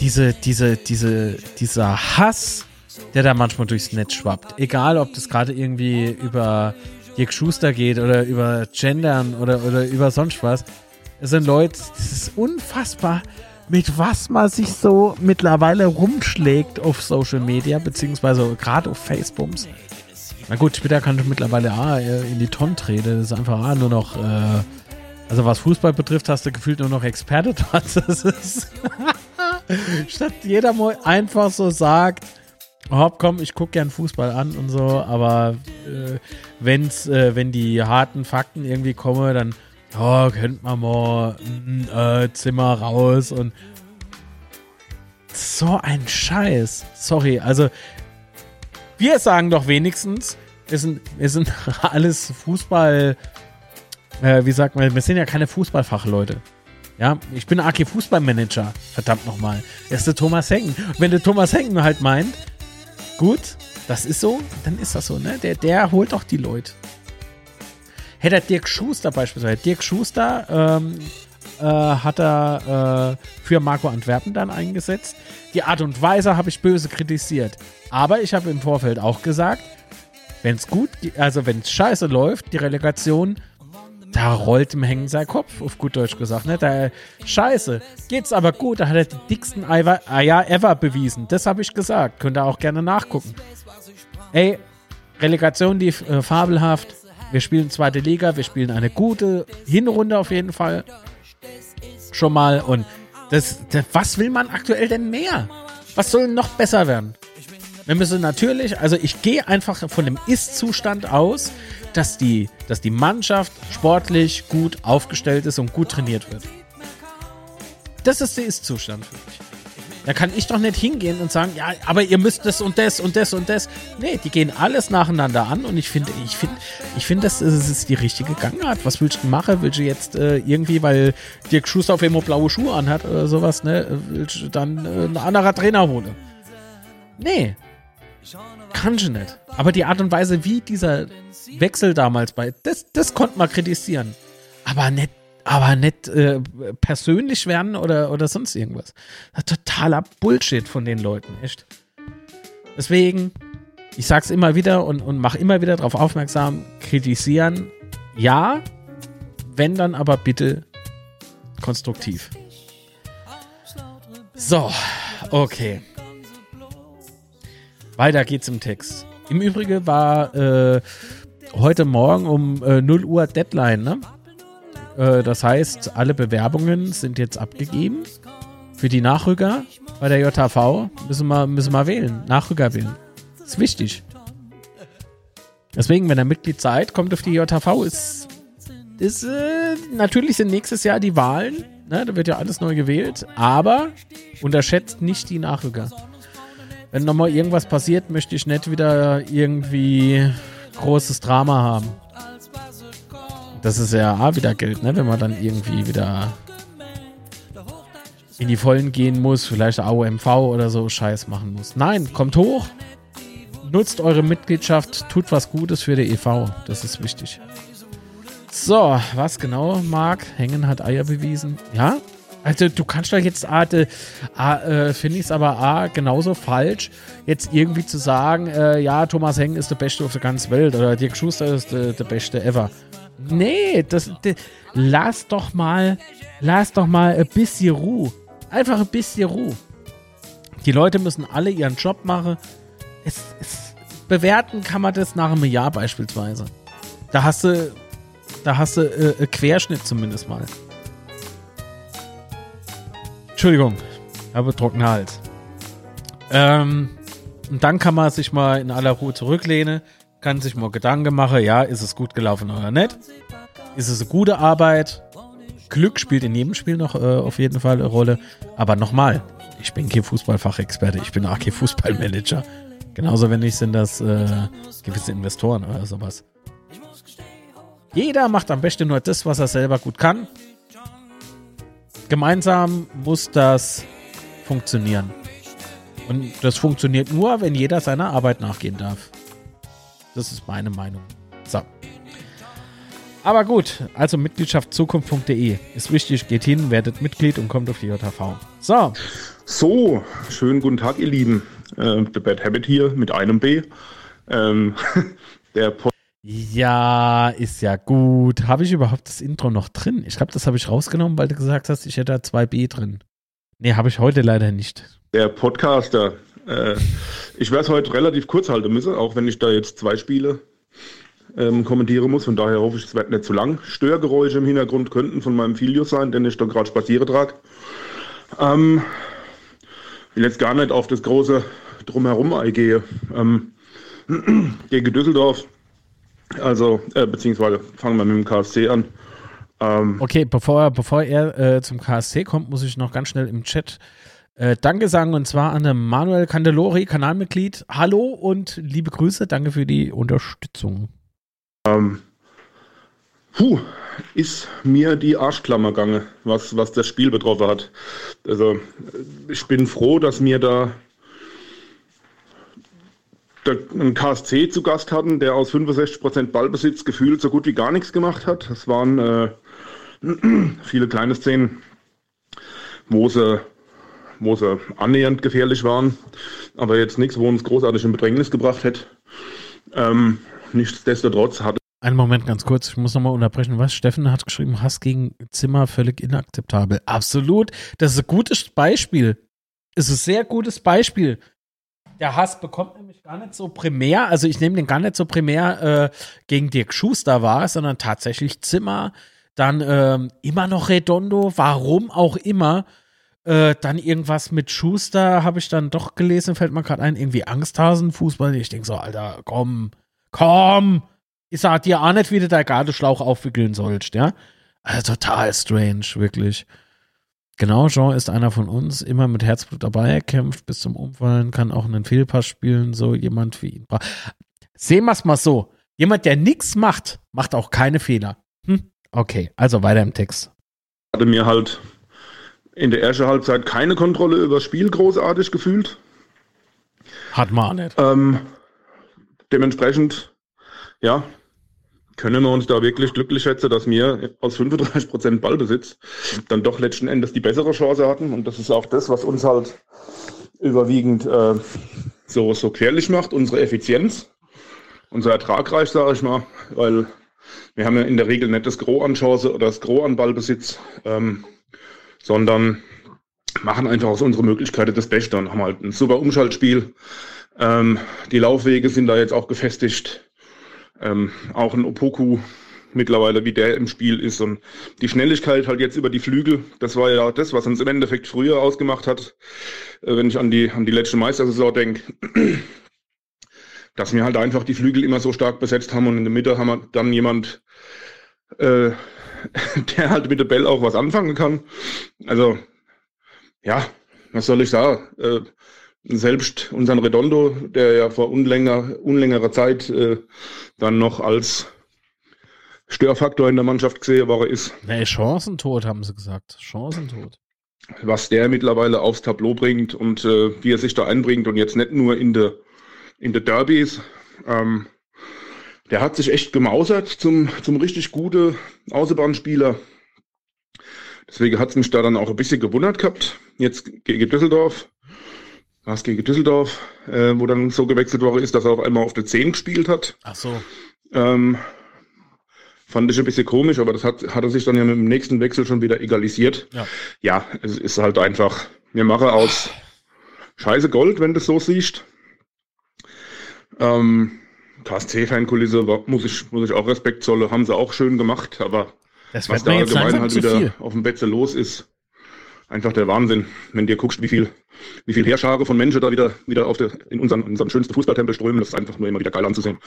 diese, diese, diese, dieser Hass, der da manchmal durchs Netz schwappt. Egal, ob das gerade irgendwie über Dirk Schuster geht oder über Gendern oder, oder über sonst was. Es sind Leute, das ist unfassbar, mit was man sich so mittlerweile rumschlägt auf Social Media, beziehungsweise gerade auf Facebooks. Na gut, später kann ich mittlerweile ah, in die Tonne treten. Das ist einfach ah, nur noch, äh, also was Fußball betrifft, hast du gefühlt nur noch Experte dort. Das ist statt jeder mal einfach so sagt, Hopp, komm, ich gucke gern Fußball an und so, aber äh, wenn's, äh, wenn die harten Fakten irgendwie kommen, dann oh, könnt man mal ein äh, Zimmer raus und so ein Scheiß. Sorry, also wir sagen doch wenigstens, wir sind, wir sind alles Fußball, äh, wie sagt man, wir sind ja keine Fußballfachleute. Ja, ich bin AK Fußballmanager, verdammt nochmal. Das ist der Thomas Hengen. Wenn der Thomas Hengen halt meint, gut, das ist so, dann ist das so, ne? Der, der holt doch die Leute. Hätte Dirk Schuster beispielsweise, Dirk Schuster ähm, äh, hat er äh, für Marco Antwerpen dann eingesetzt. Die Art und Weise habe ich böse kritisiert. Aber ich habe im Vorfeld auch gesagt, wenn es gut, also wenn es scheiße läuft, die Relegation, da rollt im Hängen sein Kopf, auf gut Deutsch gesagt. Ne? Da, scheiße, geht's aber gut, da hat er die dicksten Eier, Eier ever bewiesen. Das habe ich gesagt. Könnt ihr auch gerne nachgucken. Ey, Relegation, die äh, fabelhaft. Wir spielen zweite Liga, wir spielen eine gute Hinrunde auf jeden Fall. Schon mal. Und das, das was will man aktuell denn mehr? Was soll noch besser werden? Wir müssen natürlich, also ich gehe einfach von dem Ist-Zustand aus, dass die, dass die Mannschaft sportlich gut aufgestellt ist und gut trainiert wird. Das ist der Ist-Zustand für mich. Da kann ich doch nicht hingehen und sagen, ja, aber ihr müsst das und das und das und das. Nee, die gehen alles nacheinander an und ich finde, ich finde, ich finde, das, ist die richtige Gangart. Was willst du machen? Willst du jetzt äh, irgendwie, weil Dirk Schuster auf immer blaue Schuhe anhat oder sowas, ne, willst du dann äh, ein anderer Trainer holen? Nee. Kann ich nicht. Aber die Art und Weise, wie dieser Wechsel damals bei, das, das konnte man kritisieren. Aber nicht aber nicht äh, persönlich werden oder, oder sonst irgendwas. Totaler Bullshit von den Leuten, echt. Deswegen, ich sag's immer wieder und, und mache immer wieder darauf aufmerksam, kritisieren, ja, wenn dann aber bitte konstruktiv. So, okay. Weiter geht's im Text. Im Übrigen war äh, heute Morgen um äh, 0 Uhr Deadline, ne? Äh, das heißt, alle Bewerbungen sind jetzt abgegeben. Für die Nachrücker bei der JHV müssen wir, müssen wir wählen. Nachrücker wählen. Ist wichtig. Deswegen, wenn ihr Mitglied seid, kommt auf die JHV. Ist, ist, äh, natürlich sind nächstes Jahr die Wahlen. Ne, da wird ja alles neu gewählt. Aber unterschätzt nicht die Nachrücker. Wenn nochmal irgendwas passiert, möchte ich nicht wieder irgendwie großes Drama haben. Das ist ja auch wieder Geld, ne? wenn man dann irgendwie wieder in die Vollen gehen muss, vielleicht AOMV oder so Scheiß machen muss. Nein, kommt hoch, nutzt eure Mitgliedschaft, tut was Gutes für die EV. Das ist wichtig. So, was genau, Marc? Hängen hat Eier bewiesen. Ja? Also du kannst doch jetzt, ah, äh, finde ich es aber ah, genauso falsch, jetzt irgendwie zu sagen, äh, ja, Thomas Hengen ist der Beste auf der ganzen Welt oder Dirk Schuster ist der, der Beste ever. Nee, das, das, lass doch mal, lass doch mal ein bisschen Ruhe. Einfach ein bisschen Ruhe. Die Leute müssen alle ihren Job machen. Es, es, bewerten kann man das nach einem Jahr beispielsweise. Da hast du, da hast du äh, Querschnitt zumindest mal. Entschuldigung, ich habe trockenen Hals. Ähm, und dann kann man sich mal in aller Ruhe zurücklehnen kann sich mal Gedanken machen, ja, ist es gut gelaufen oder nicht? Ist es eine gute Arbeit? Glück spielt in jedem Spiel noch äh, auf jeden Fall eine Rolle. Aber nochmal, ich bin kein Fußballfachexperte, ich bin auch kein Fußballmanager. Genauso wenig sind das äh, gewisse Investoren oder sowas. Jeder macht am besten nur das, was er selber gut kann. Gemeinsam muss das funktionieren. Und das funktioniert nur, wenn jeder seiner Arbeit nachgehen darf. Das ist meine Meinung. So. Aber gut, also Mitgliedschaft zukunft.de ist wichtig. Geht hin, werdet Mitglied und kommt auf die JV. So. So, schönen guten Tag, ihr Lieben. Äh, The Bad Habit hier mit einem B. Ähm, der Pod ja, ist ja gut. Habe ich überhaupt das Intro noch drin? Ich glaube, das habe ich rausgenommen, weil du gesagt hast, ich hätte da zwei B drin. Nee, habe ich heute leider nicht. Der Podcaster äh, ich werde es heute relativ kurz halten müssen, auch wenn ich da jetzt zwei Spiele ähm, kommentieren muss. Von daher hoffe ich, es wird nicht zu lang. Störgeräusche im Hintergrund könnten von meinem Filius sein, den ich da gerade spazieren trage. Ähm, will jetzt gar nicht auf das große Drumherum eingehe. Ähm, gegen Düsseldorf, also, äh, beziehungsweise fangen wir mit dem KSC an. Ähm, okay, bevor, bevor er äh, zum KSC kommt, muss ich noch ganz schnell im Chat äh, Danke sagen und zwar an Manuel Candelori, Kanalmitglied. Hallo und liebe Grüße, danke für die Unterstützung. Ähm, puh, ist mir die Arschklammer gegangen, was, was das Spiel betroffen hat. Also ich bin froh, dass mir da einen KSC zu Gast hatten, der aus 65% Ballbesitz gefühlt so gut wie gar nichts gemacht hat. Es waren äh, viele kleine Szenen, wo sie, wo sie annähernd gefährlich waren, aber jetzt nichts, wo uns großartig in Bedrängnis gebracht hätte. Ähm, nichtsdestotrotz hatte einen Moment ganz kurz, ich muss nochmal unterbrechen. Was? Steffen hat geschrieben, Hass gegen Zimmer völlig inakzeptabel. Absolut. Das ist ein gutes Beispiel. Es ist ein sehr gutes Beispiel. Der Hass bekommt nämlich gar nicht so primär, also ich nehme den gar nicht so primär äh, gegen Dirk Schuster wahr, sondern tatsächlich Zimmer, dann ähm, immer noch Redondo, warum auch immer. Äh, dann irgendwas mit Schuster habe ich dann doch gelesen, fällt mir gerade ein, irgendwie Angsthasenfußball. Ich denke so, Alter, komm, komm, ich sag dir auch nicht, wie du deinen Gartenschlauch aufwickeln sollst, ja? Also total strange, wirklich. Genau, Jean ist einer von uns, immer mit Herzblut dabei, kämpft bis zum Umfallen, kann auch einen Fehlpass spielen, so jemand wie ihn. Sehen wir es mal so. Jemand, der nichts macht, macht auch keine Fehler. Hm? Okay, also weiter im Text. Hatte mir halt in der ersten Halbzeit keine Kontrolle über das Spiel großartig gefühlt. Hat man auch nicht. Ähm, dementsprechend, ja, können wir uns da wirklich glücklich schätzen, dass wir aus 35 Prozent Ballbesitz dann doch letzten Endes die bessere Chance hatten. Und das ist auch das, was uns halt überwiegend äh, so, so querlich macht, unsere Effizienz, unser Ertragreich, sage ich mal, weil wir haben ja in der Regel nicht das Gros an Chance oder das Gros an Ballbesitz, ähm, sondern machen einfach aus unserer Möglichkeiten das Beste und haben halt ein super Umschaltspiel. Ähm, die Laufwege sind da jetzt auch gefestigt. Ähm, auch ein Opoku mittlerweile, wie der im Spiel ist. Und die Schnelligkeit halt jetzt über die Flügel, das war ja das, was uns im Endeffekt früher ausgemacht hat, äh, wenn ich an die, an die letzte Meistersaison denke. Dass wir halt einfach die Flügel immer so stark besetzt haben und in der Mitte haben wir dann jemand, äh, der halt mit der Bell auch was anfangen kann. Also, ja, was soll ich sagen? Äh, selbst unseren Redondo, der ja vor unlänger, unlängerer Zeit äh, dann noch als Störfaktor in der Mannschaft gesehen war, ist. Nee, Chancentod, haben sie gesagt. Chancentod. Was der mittlerweile aufs Tableau bringt und äh, wie er sich da einbringt und jetzt nicht nur in der in der Derbys. Ähm, der hat sich echt gemausert zum, zum richtig guten Außenbahnspieler. Deswegen hat es mich da dann auch ein bisschen gewundert gehabt. Jetzt gegen Düsseldorf gegen Düsseldorf, äh, wo dann so gewechselt worden ist, dass er auf einmal auf der 10 gespielt hat. Ach so. Ähm, fand ich ein bisschen komisch, aber das hat, hat er sich dann ja mit dem nächsten Wechsel schon wieder egalisiert. Ja, ja es ist halt einfach, wir machen aus Scheiße Gold, wenn du es so siehst. Ähm, KSC-Fankulisse muss ich, muss ich auch Respekt zollen, haben sie auch schön gemacht, aber das was da allgemein halt wieder auf dem Betze los ist, einfach der Wahnsinn. Wenn dir guckst, wie viel, wie viel Heerschare von Menschen da wieder, wieder auf der, in unseren, unseren schönsten Fußballtempel strömen, das ist einfach nur immer wieder geil anzusehen.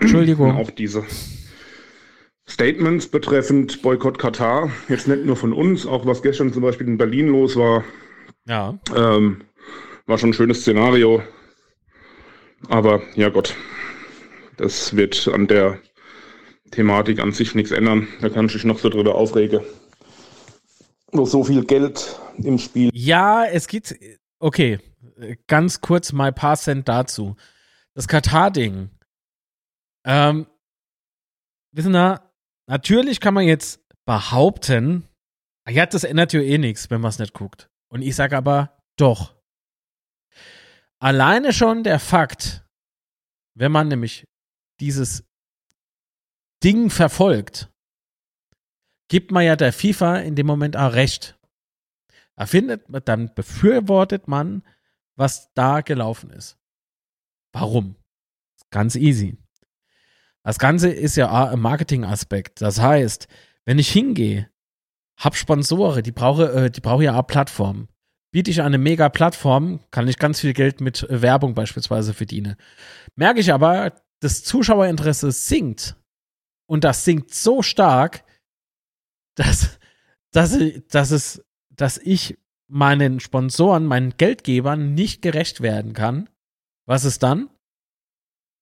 Entschuldigung. Und auch diese Statements betreffend Boykott Katar, jetzt nicht nur von uns, auch was gestern zum Beispiel in Berlin los war, Ja. ähm, war schon ein schönes Szenario. Aber ja Gott, das wird an der Thematik an sich nichts ändern. Da kann ich mich noch so drüber aufregen. Wo so viel Geld im Spiel. Ja, es geht. Okay, ganz kurz mal ein paar Cent dazu. Das Katar-Ding. Ähm, wissen Sie, natürlich kann man jetzt behaupten, ja, das ändert ja eh nichts, wenn man es nicht guckt. Und ich sage aber, doch. Alleine schon der Fakt, wenn man nämlich dieses Ding verfolgt, gibt man ja der FIFA in dem Moment auch recht. Da findet, man- dann befürwortet man, was da gelaufen ist. Warum? Ganz easy. Das Ganze ist ja ein Marketingaspekt. Das heißt, wenn ich hingehe, hab Sponsoren, die brauche, äh, die brauche ja auch Plattformen. Biete ich eine mega Plattform, kann ich ganz viel Geld mit äh, Werbung beispielsweise verdienen. Merke ich aber, das Zuschauerinteresse sinkt. Und das sinkt so stark, dass, dass, dass es, dass ich meinen Sponsoren, meinen Geldgebern nicht gerecht werden kann. Was ist dann?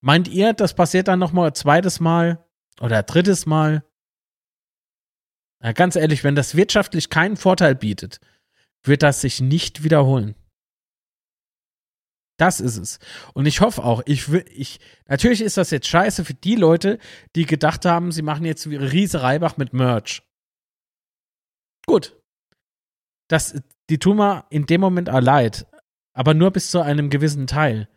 Meint ihr, das passiert dann noch mal ein zweites Mal oder drittes Mal? Na, ganz ehrlich, wenn das wirtschaftlich keinen Vorteil bietet, wird das sich nicht wiederholen. Das ist es. Und ich hoffe auch, ich will, ich, natürlich ist das jetzt scheiße für die Leute, die gedacht haben, sie machen jetzt ihre Riese Reibach mit Merch. Gut. Das, die tun mir in dem Moment auch leid. Aber nur bis zu einem gewissen Teil.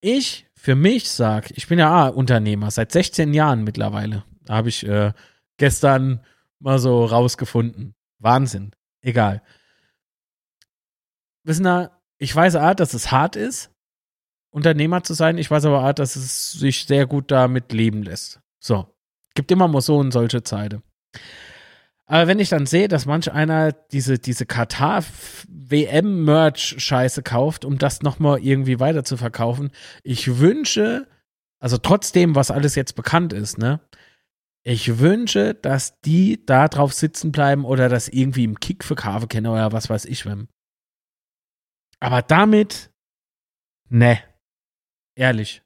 Ich, für mich sag, ich bin ja auch Unternehmer, seit 16 Jahren mittlerweile. Habe ich äh, gestern mal so rausgefunden. Wahnsinn. Egal. Wissen da, ich weiß auch, dass es hart ist, Unternehmer zu sein. Ich weiß aber auch, dass es sich sehr gut damit leben lässt. So. Gibt immer mal so und solche Zeiten. Aber wenn ich dann sehe, dass manch einer diese, diese Katar-WM-Merch-Scheiße kauft, um das nochmal irgendwie weiter zu verkaufen, ich wünsche, also trotzdem, was alles jetzt bekannt ist, ne, ich wünsche, dass die da drauf sitzen bleiben oder das irgendwie im Kick verkaufen können oder was weiß ich wem. Aber damit, ne, ehrlich.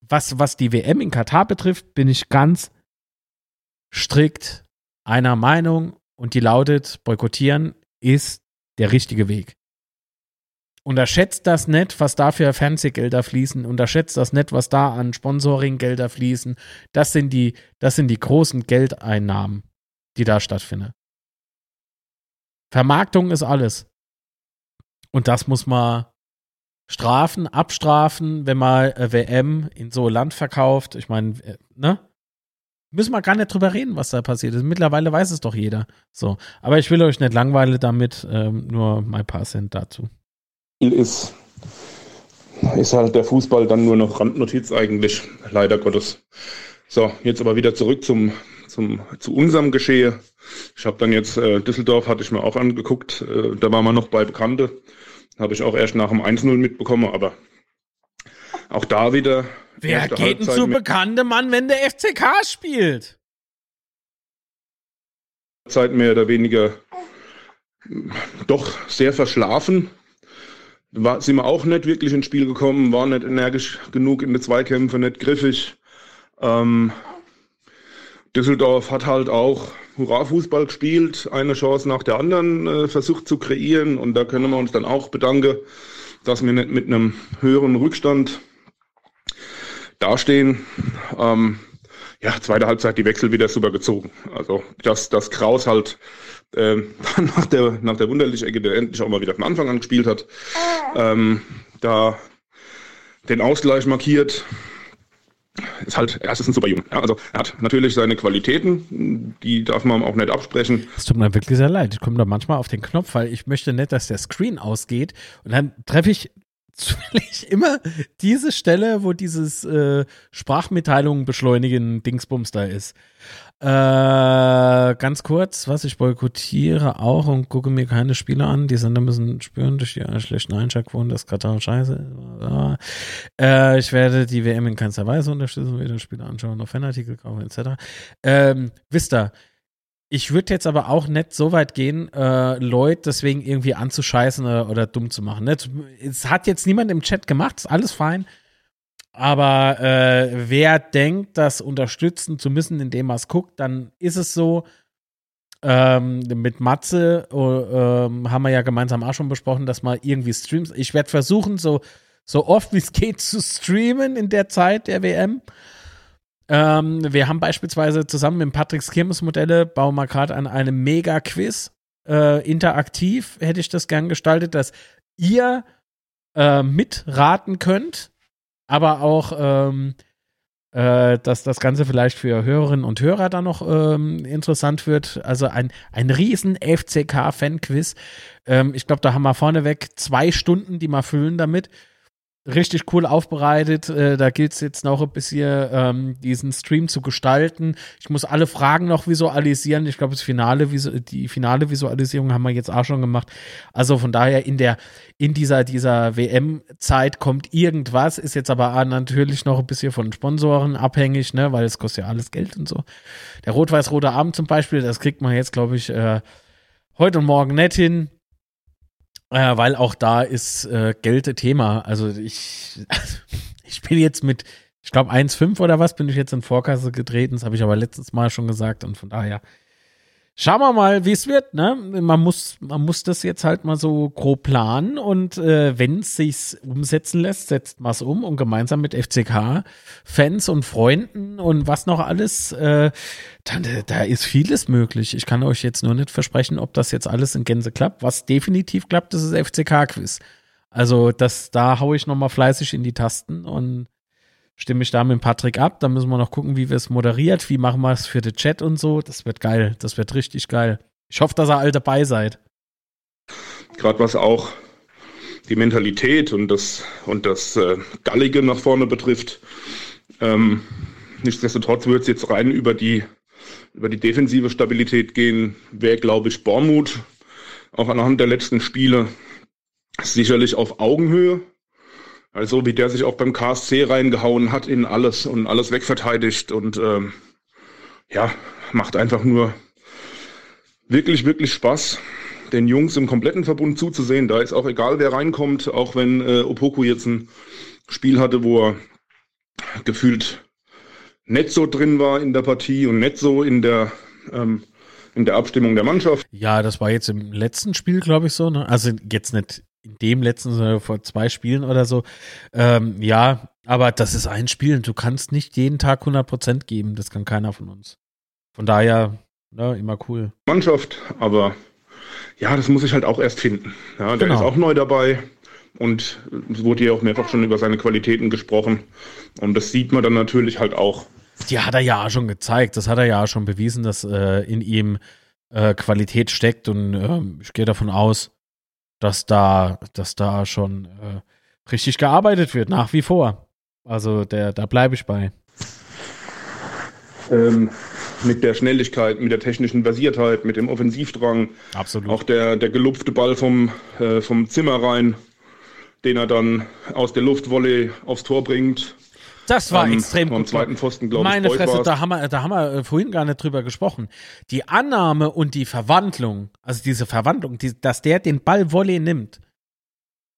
Was, was die WM in Katar betrifft, bin ich ganz strikt einer Meinung und die lautet, boykottieren ist der richtige Weg. Unterschätzt das nicht, was da für Fernsehgelder fließen. Unterschätzt das nicht, was da an Sponsoringgelder fließen. Das sind die, das sind die großen Geldeinnahmen, die da stattfinden. Vermarktung ist alles. Und das muss man strafen, abstrafen, wenn man äh, WM in so Land verkauft. Ich meine, äh, ne? Müssen wir gar nicht drüber reden, was da passiert ist. Mittlerweile weiß es doch jeder. So. Aber ich will euch nicht langweilen damit, ähm, nur mal ein paar Cent dazu ist, ist halt der Fußball dann nur noch Randnotiz eigentlich, leider Gottes. So, jetzt aber wieder zurück zum, zum, zu unserem Geschehe. Ich habe dann jetzt, äh, Düsseldorf hatte ich mir auch angeguckt, äh, da waren wir noch bei Bekannte. Habe ich auch erst nach dem 1-0 mitbekommen, aber auch da wieder. Wer geht denn zu Bekannte, Mann, wenn der FCK spielt? Zeit mehr oder weniger doch sehr verschlafen war, sind wir auch nicht wirklich ins Spiel gekommen, waren nicht energisch genug in den Zweikämpfen, nicht griffig. Ähm, Düsseldorf hat halt auch Hurra-Fußball gespielt, eine Chance nach der anderen äh, versucht zu kreieren und da können wir uns dann auch bedanken, dass wir nicht mit einem höheren Rückstand dastehen. Ähm, ja, zweite Halbzeit die Wechsel wieder super gezogen. Also, dass das Kraus halt ähm, nach der, nach der Wunderlich-Ecke, der endlich auch mal wieder von Anfang an gespielt hat, ähm, da den Ausgleich markiert. Ist halt, er ist ein super Jung. Ja, also er hat natürlich seine Qualitäten, die darf man auch nicht absprechen. Es tut mir wirklich sehr leid. Ich komme da manchmal auf den Knopf, weil ich möchte nicht, dass der Screen ausgeht. Und dann treffe ich zufällig immer diese Stelle, wo dieses äh, Sprachmitteilungen beschleunigen Dingsbums da ist. Äh, ganz kurz, was ich boykottiere auch und gucke mir keine Spiele an. Die Sender müssen spüren durch die schlechten Einschaltquoten, dass Katar scheiße äh, ich werde die WM in keinster Weise unterstützen, weder Spiele anschauen noch Fanartikel kaufen etc. Ähm, wisst ihr, ich würde jetzt aber auch nicht so weit gehen, äh, Leute deswegen irgendwie anzuscheißen oder, oder dumm zu machen. Ne? Es hat jetzt niemand im Chat gemacht, ist alles fein. Aber äh, wer denkt, das unterstützen zu müssen, indem man es guckt, dann ist es so. Ähm, mit Matze uh, ähm, haben wir ja gemeinsam auch schon besprochen, dass man irgendwie streams. Ich werde versuchen, so, so oft wie es geht zu streamen in der Zeit der WM. Ähm, wir haben beispielsweise zusammen mit Patricks Kirmes-Modelle, bauen wir gerade an einem Mega-Quiz. Äh, interaktiv hätte ich das gern gestaltet, dass ihr äh, mitraten könnt aber auch, ähm, äh, dass das Ganze vielleicht für Hörerinnen und Hörer dann noch ähm, interessant wird. Also ein, ein riesen FCK-Fan-Quiz. Ähm, ich glaube, da haben wir vorneweg zwei Stunden, die wir füllen damit richtig cool aufbereitet. Äh, da gilt es jetzt noch ein bisschen, ähm, diesen Stream zu gestalten. Ich muss alle Fragen noch visualisieren. Ich glaube, Finale, die finale Visualisierung haben wir jetzt auch schon gemacht. Also von daher in der, in dieser, dieser WM-Zeit kommt irgendwas, ist jetzt aber natürlich noch ein bisschen von Sponsoren abhängig, ne, weil es kostet ja alles Geld und so. Der rot-weiß-rote Abend zum Beispiel, das kriegt man jetzt, glaube ich, äh, heute und morgen nicht hin. Äh, weil auch da ist äh, Geld Thema. Also ich, also ich bin jetzt mit, ich glaube 1,5 oder was, bin ich jetzt in Vorkasse getreten. Das habe ich aber letztes Mal schon gesagt und von daher Schauen wir mal, wie es wird. Ne? Man, muss, man muss das jetzt halt mal so grob planen und äh, wenn es sich umsetzen lässt, setzt man es um und gemeinsam mit FCK-Fans und Freunden und was noch alles, äh, dann, äh, da ist vieles möglich. Ich kann euch jetzt nur nicht versprechen, ob das jetzt alles in Gänse klappt. Was definitiv klappt, das ist FCK-Quiz. Also das, da haue ich nochmal fleißig in die Tasten und stimme ich da mit Patrick ab. Dann müssen wir noch gucken, wie wir es moderiert, wie machen wir es für den Chat und so. Das wird geil. Das wird richtig geil. Ich hoffe, dass ihr alle dabei seid. Gerade was auch die Mentalität und das, und das äh, Gallige nach vorne betrifft. Ähm, nichtsdestotrotz wird es jetzt rein über die, über die defensive Stabilität gehen. Wäre, glaube ich, Bormut auch anhand der letzten Spiele sicherlich auf Augenhöhe. Also wie der sich auch beim KSC reingehauen hat in alles und alles wegverteidigt und ähm, ja, macht einfach nur wirklich, wirklich Spaß, den Jungs im kompletten Verbund zuzusehen. Da ist auch egal, wer reinkommt, auch wenn äh, Opoku jetzt ein Spiel hatte, wo er gefühlt nicht so drin war in der Partie und nicht so in der ähm, in der Abstimmung der Mannschaft. Ja, das war jetzt im letzten Spiel, glaube ich, so. Ne? Also jetzt nicht in dem letzten, sondern vor zwei Spielen oder so. Ähm, ja, aber das ist ein Spiel und du kannst nicht jeden Tag 100% geben. Das kann keiner von uns. Von daher, ja, ne, immer cool. Mannschaft, aber ja, das muss ich halt auch erst finden. Ja, der Genau. ist auch neu dabei und es wurde ja auch mehrfach schon über seine Qualitäten gesprochen. Und das sieht man dann natürlich halt auch. Die hat er ja schon gezeigt. Das hat er ja schon bewiesen, dass äh, in ihm äh, Qualität steckt und ähm, ich gehe davon aus, dass da, dass da schon äh, richtig gearbeitet wird, nach wie vor. Also der, da bleibe ich bei. Ähm, mit der Schnelligkeit, mit der technischen Versiertheit, mit dem Offensivdrang. Absolut. Auch der, der gelupfte Ball vom, äh, vom Zimmer rein, den er dann aus der Luftvolley aufs Tor bringt. Das war Am- extrem Am gut. zweiten Pfosten, glaube ich, Meine Fresse, war's. da haben, wir, da haben wir äh, vorhin gar nicht drüber gesprochen. Die Annahme und die Verwandlung, also diese Verwandlung, die, dass der den Ball Volley nimmt,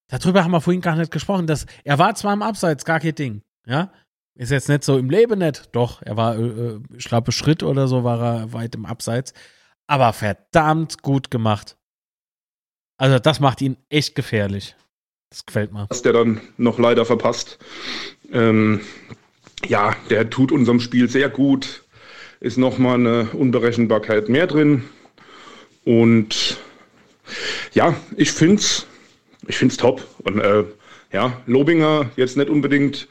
darüber haben wir vorhin gar nicht gesprochen. Dass, er war zwar im Abseits, gar kein Ding. Ja, ist jetzt nicht so im Leben nicht. Doch, er war, äh, äh, ich glaube, Schritt oder so war er weit im Abseits. Aber verdammt gut gemacht. Also, das macht ihn echt gefährlich. Das gefällt mir. was der dann noch leider verpasst. Ähm, ja, der tut unserem Spiel sehr gut. Ist nochmal eine Unberechenbarkeit mehr drin. Und ja, ich find's, ich find's top. Und äh, ja, Lobinger jetzt nicht unbedingt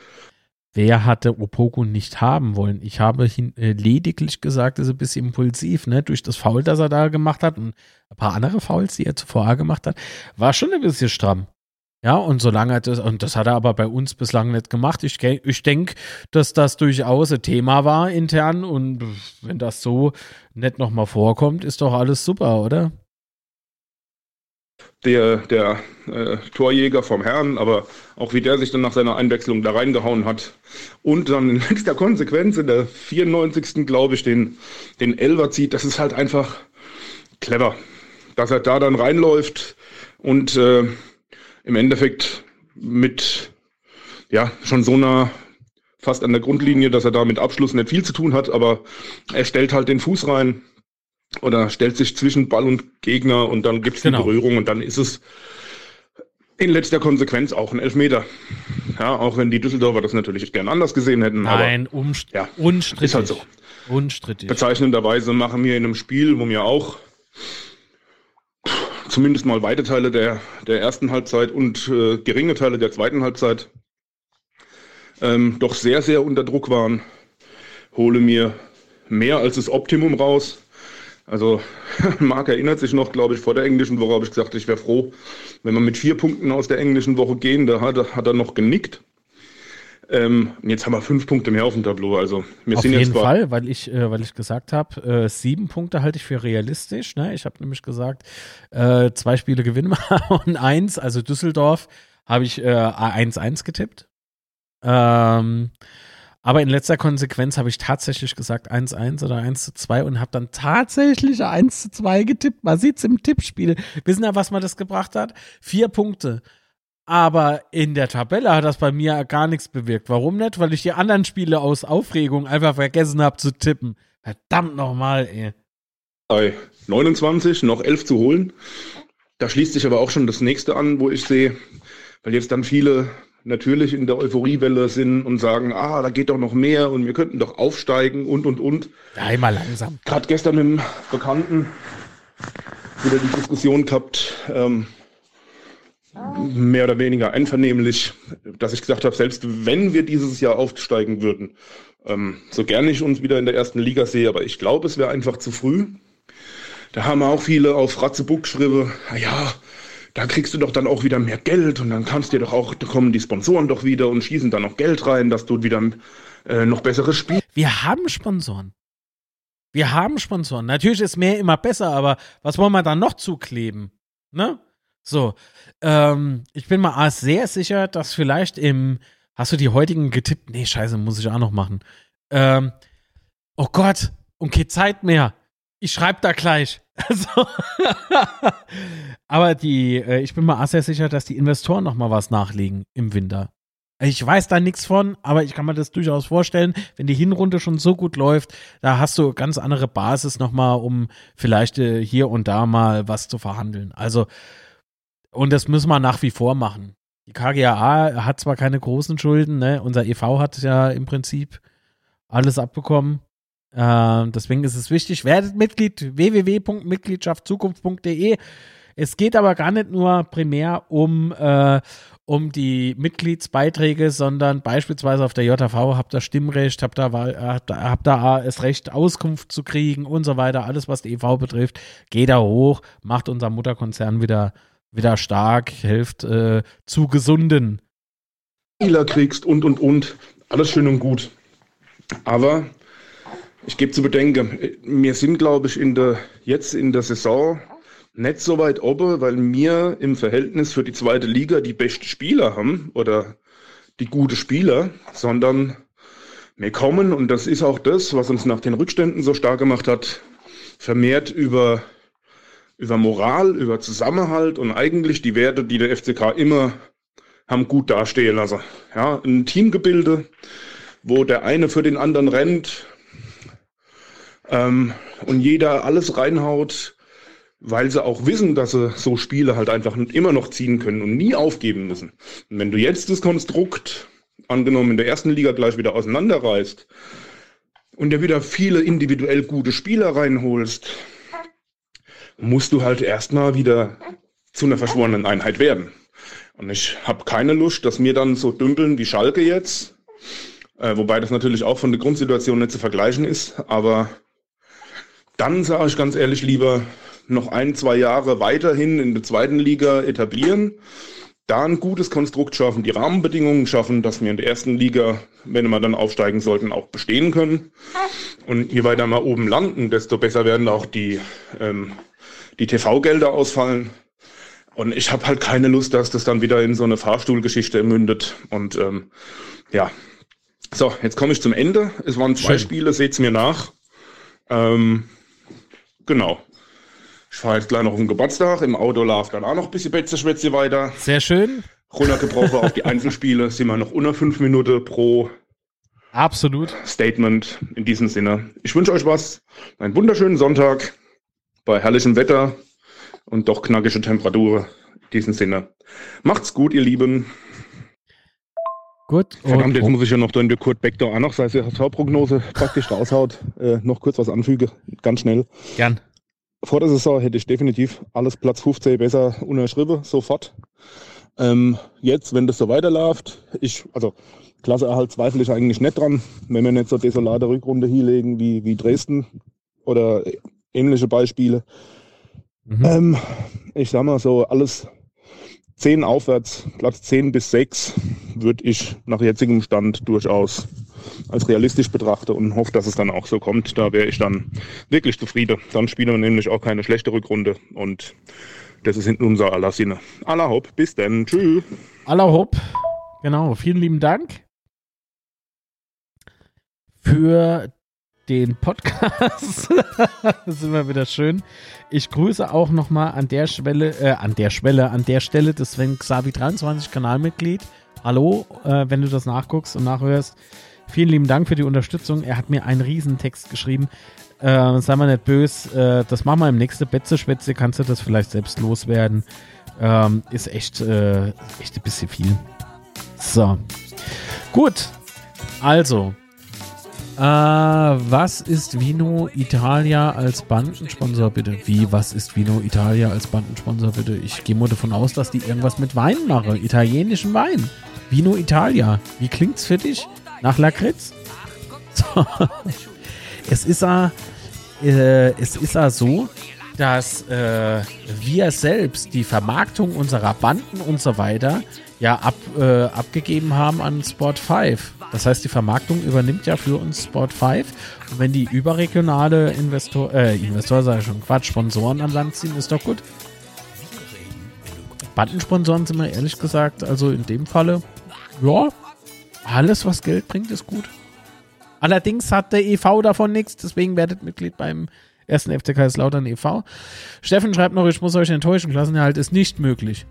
Wer hatte Opoku nicht haben wollen? Ich habe hin, äh, lediglich gesagt, er ist ein bisschen impulsiv, ne? Durch das Foul, das er da gemacht hat und ein paar andere Fouls, die er zuvor gemacht hat, war schon ein bisschen stramm. Ja, und solange er das, und das hat er aber bei uns bislang nicht gemacht. Ich, ich denke, dass das durchaus ein Thema war intern und wenn das so nicht nochmal vorkommt, ist doch alles super, oder? der, der äh, Torjäger vom Herrn, aber auch wie der sich dann nach seiner Einwechslung da reingehauen hat und dann in letzter Konsequenz in der 94. glaube ich den, den Elver zieht, das ist halt einfach clever, dass er da dann reinläuft und äh, im Endeffekt mit ja schon so einer fast an der Grundlinie, dass er da mit Abschluss nicht viel zu tun hat, aber er stellt halt den Fuß rein oder stellt sich zwischen Ball und Gegner und dann gibt es Genau. die Berührung und dann ist es in letzter Konsequenz auch ein Elfmeter. Ja, auch wenn die Düsseldorfer das natürlich gern anders gesehen hätten. Nein, umst ja, unstrittig. ist halt so. Unstrittig. Bezeichnenderweise machen wir in einem Spiel, wo mir auch zumindest mal weite Teile der, der ersten Halbzeit und äh, geringe Teile der zweiten Halbzeit ähm, doch sehr, sehr unter Druck waren, hole mir mehr als das Optimum raus. Also Marc erinnert sich noch, glaube ich, vor der englischen Woche habe ich gesagt, ich wäre froh, wenn wir mit vier Punkten aus der englischen Woche gehen. Da hat, hat er noch genickt. Ähm, jetzt haben wir fünf Punkte mehr auf dem Tableau. Also wir Auf sind jetzt jeden zwar Fall, weil ich, äh, weil ich gesagt habe, äh, sieben Punkte halte ich für realistisch. Ne? Ich habe nämlich gesagt, äh, zwei Spiele gewinnen wir und eins, also Düsseldorf, habe ich äh, 1-1 getippt. Ähm, aber in letzter Konsequenz habe ich tatsächlich gesagt 1-1 oder 1-2 und habe dann tatsächlich 1-2 getippt. Man sieht es im Tippspiel. Wissen ja, was man das gebracht hat? Vier Punkte. Aber in der Tabelle hat das bei mir gar nichts bewirkt. Warum nicht? Weil ich die anderen Spiele aus Aufregung einfach vergessen habe zu tippen. Verdammt nochmal, ey. bei 29 noch 11 zu holen. Da schließt sich aber auch schon das nächste an, wo ich sehe, weil jetzt dann viele natürlich in der Euphoriewelle sind und sagen, ah, da geht doch noch mehr und wir könnten doch aufsteigen und und und. Ja, immer langsam. Gerade gestern mit einem Bekannten wieder die Diskussion gehabt, ähm, mehr oder weniger einvernehmlich, dass ich gesagt habe, selbst wenn wir dieses Jahr aufsteigen würden, ähm, so gerne ich uns wieder in der ersten Liga sehe, aber ich glaube, es wäre einfach zu früh. Da haben auch viele auf Ratzebuck geschrieben, "Ah ja, da kriegst du doch dann auch wieder mehr Geld und dann kannst dir doch auch, da kommen die Sponsoren doch wieder und schießen dann noch Geld rein, dass du wieder äh, noch besseres Spiel. Wir haben Sponsoren. Wir haben Sponsoren. Natürlich ist mehr immer besser, aber was wollen wir da noch zukleben? Ne? So. Ähm, ich bin mal sehr sicher, dass vielleicht im. Hast du die heutigen getippt? Nee, scheiße, muss ich auch noch machen. Ähm, oh Gott, keine Zeit mehr. Ich schreibe da gleich. Also, aber die, äh, ich bin mal sehr sicher, dass die Investoren noch mal was nachlegen im Winter. Ich weiß da nichts von, aber ich kann mir das durchaus vorstellen, wenn die Hinrunde schon so gut läuft, da hast du ganz andere Basis noch mal, um vielleicht äh, hier und da mal was zu verhandeln. Also und das müssen wir nach wie vor machen. Die KGAA hat zwar keine großen Schulden, ne? Unser EV hat ja im Prinzip alles abbekommen. Äh, deswegen ist es wichtig, werdet Mitglied www.mitgliedschaftzukunft.de. Es geht aber gar nicht nur primär um, äh, um die Mitgliedsbeiträge, sondern beispielsweise auf der JV habt ihr Stimmrecht, habt ihr, habt, das Recht, Auskunft zu kriegen und so weiter. Alles, was die EV betrifft, geht da hoch, macht unser Mutterkonzern wieder, wieder stark, hilft äh, zu gesunden. Spieler kriegst und und und. Alles schön und gut. Aber ich gebe zu bedenken, wir sind, glaube ich, in der, jetzt in der Saison nicht so weit oben, weil wir im Verhältnis für die zweite Liga die besten Spieler haben oder die gute Spieler, sondern wir kommen, und das ist auch das, was uns nach den Rückständen so stark gemacht hat, vermehrt über, über Moral, über Zusammenhalt und eigentlich die Werte, die der FCK immer haben gut dastehen lassen. Ja, ein Teamgebilde, wo der eine für den anderen rennt, ähm, und jeder alles reinhaut, weil sie auch wissen, dass sie so Spiele halt einfach immer noch ziehen können und nie aufgeben müssen. Und wenn du jetzt das Konstrukt, angenommen in der ersten Liga gleich wieder auseinanderreißt und dir wieder viele individuell gute Spieler reinholst, musst du halt erstmal wieder zu einer verschworenen Einheit werden. Und ich habe keine Lust, dass mir dann so dümpeln wie Schalke jetzt, äh, wobei das natürlich auch von der Grundsituation nicht zu vergleichen ist, aber dann sage ich ganz ehrlich lieber noch ein, zwei Jahre weiterhin in der zweiten Liga etablieren, da ein gutes Konstrukt schaffen, die Rahmenbedingungen schaffen, dass wir in der ersten Liga, wenn wir dann aufsteigen sollten, auch bestehen können. Und je weiter wir oben landen, desto besser werden auch die, ähm, die TV-Gelder ausfallen. Und ich habe halt keine Lust, dass das dann wieder in so eine Fahrstuhlgeschichte mündet. Und ähm, ja, so, jetzt komme ich zum Ende. Es waren zwei. Spiele, seht's mir nach. Ähm, Genau. Ich fahre jetzt gleich noch um Geburtstag. Im Auto läuft dann auch noch ein bisschen Betze Schwätze weiter. Sehr schön. Runtergebrochen auf die Einzelspiele sind wir noch unter fünf Minuten pro Absolut. Statement. In diesem Sinne. Ich wünsche euch was. Einen wunderschönen Sonntag bei herrlichem Wetter und doch knackige Temperaturen. In diesem Sinne. Macht's gut, ihr Lieben. Gut. Verdammt, jetzt Und, muss ich ja noch den Kurt Beck da auch noch, sei es Torprognose praktisch raushaut, äh, noch kurz was anfüge. Ganz schnell. gern. Vor der Saison hätte ich definitiv alles Platz 15 besser unterschrieben, sofort. Ähm, jetzt, wenn das so weiterläuft, ich, also Klasseerhalt zweifle ich eigentlich nicht dran, wenn wir nicht so desolate Rückrunde hinlegen wie, wie Dresden oder ähnliche Beispiele. Mhm. Ähm, ich sag mal so, alles 10 aufwärts, Platz 10 bis 6, würde ich nach jetzigem Stand durchaus als realistisch betrachte und hoffe, dass es dann auch so kommt. Da wäre ich dann wirklich zufrieden. Dann spielen wir nämlich auch keine schlechte Rückrunde und das ist hinten unser aller Sinne. Aller Hopp, bis dann. Tschüss. Aller Hopp. Genau, vielen lieben Dank für den Podcast. das ist immer wieder schön. Ich grüße auch nochmal an der Schwelle, äh, an der Schwelle, an der Stelle des Sven Xavi 23 Kanalmitglied. Hallo, äh, wenn du das nachguckst und nachhörst. Vielen lieben Dank für die Unterstützung. Er hat mir einen Riesentext geschrieben. äh, sei mal nicht böse, äh, das machen wir im nächsten Betze-Schwätze, kannst du das vielleicht selbst loswerden. Ähm, ist echt, äh, echt ein bisschen viel. So. Gut. Also. Äh, was ist Vino Italia als Bandensponsor bitte? Wie, was ist Vino Italia als Bandensponsor bitte? Ich gehe mal davon aus, dass die irgendwas mit Wein machen. Italienischen Wein. Vino Italia. Wie klingt's für dich? Nach Lakritz? So. Es ist ja, äh, es ist ja so, dass äh, wir selbst die Vermarktung unserer Banden und so weiter ja ab, äh, abgegeben haben an Sport 5. Das heißt, die Vermarktung übernimmt ja für uns Sport 5. Und wenn die überregionale Investor, äh, Investor ich schon, Quatsch, Sponsoren an Land ziehen, ist doch gut. Bandensponsoren sind wir ehrlich gesagt, also in dem Falle, ja, alles, was Geld bringt, ist gut. Allerdings hat der EV davon nichts, deswegen werdet Mitglied beim ersten FC Kaiserslautern e.V. Steffen schreibt noch, ich muss euch enttäuschen, Klassenerhalt ist nicht möglich.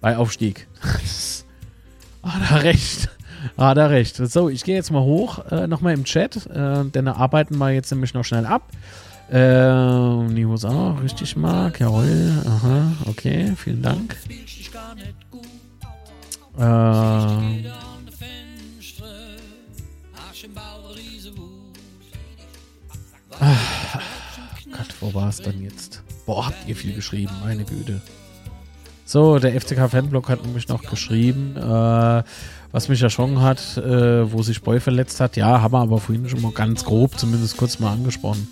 Bei Aufstieg. hat er recht. Hat er recht. So, ich gehe jetzt mal hoch, äh, nochmal im Chat, äh, denn da arbeiten wir jetzt nämlich noch schnell ab. Äh, Nihos auch, richtig mag, jawohl, aha, okay, vielen Dank. Äh, Gott, wo war es dann jetzt? Boah, habt ihr viel geschrieben, meine Güte. So, der FCK-Fanblog hat nämlich noch geschrieben, äh, was mich erschrocken hat, äh, wo sich Boy verletzt hat. Ja, haben wir aber vorhin schon mal ganz grob, zumindest kurz mal angesprochen.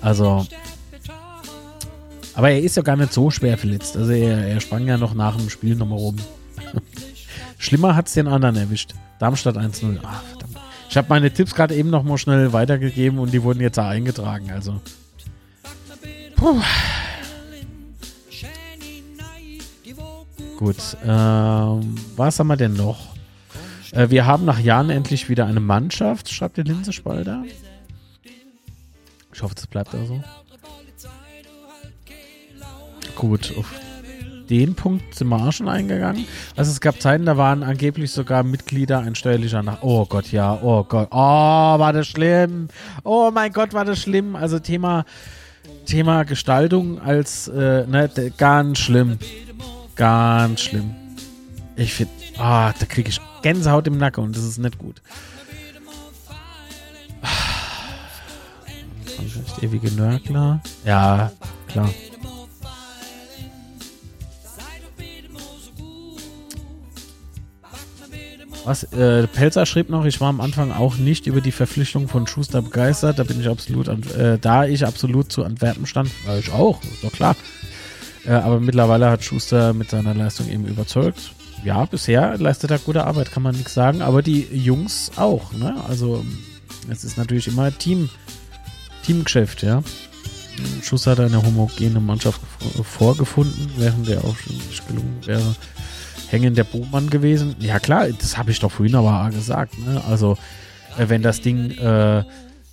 Also, aber er ist ja gar nicht so schwer verletzt. Also er, er sprang ja noch nach dem Spiel nochmal rum. Schlimmer hat es den anderen erwischt. Darmstadt 1-0. Ach, verdammt. Ich habe meine Tipps gerade eben noch mal schnell weitergegeben und die wurden jetzt da eingetragen. Also. Puh. Gut. Ähm, was haben wir denn noch? Äh, wir haben nach Jahren endlich wieder eine Mannschaft, schreibt der Linsespalter. Ich hoffe, das bleibt also. Gut, auf den Punkt sind wir auch schon eingegangen. Also es gab Zeiten, da waren angeblich sogar Mitglieder ein steuerlicher Nach... Oh Gott, ja, oh Gott. Oh, war das schlimm. Oh mein Gott, war das schlimm. Also Thema, Thema Gestaltung als, äh, ne, ganz schlimm. Ganz schlimm. Ich finde, ah, da kriege ich Gänsehaut im Nacken und das ist nicht gut. Frankreich, ewige Nörgler. Ja, klar. Was, äh, Pelzer schrieb noch, ich war am Anfang auch nicht über die Verpflichtung von Schuster begeistert. Da bin ich absolut, an, äh, da ich absolut zu Antwerpen stand, war ich auch, doch klar. Äh, aber mittlerweile hat Schuster mit seiner Leistung eben überzeugt. Ja, bisher leistet er gute Arbeit, kann man nichts sagen. Aber die Jungs auch, ne? Also, es ist natürlich immer Team, Teamgeschäft, ja. Schuster hat eine homogene Mannschaft vorgefunden, während der auch schon nicht gelungen wäre hängen der Bohmann gewesen. Ja klar, das habe ich doch vorhin aber gesagt. Ne? Also äh, wenn das Ding äh,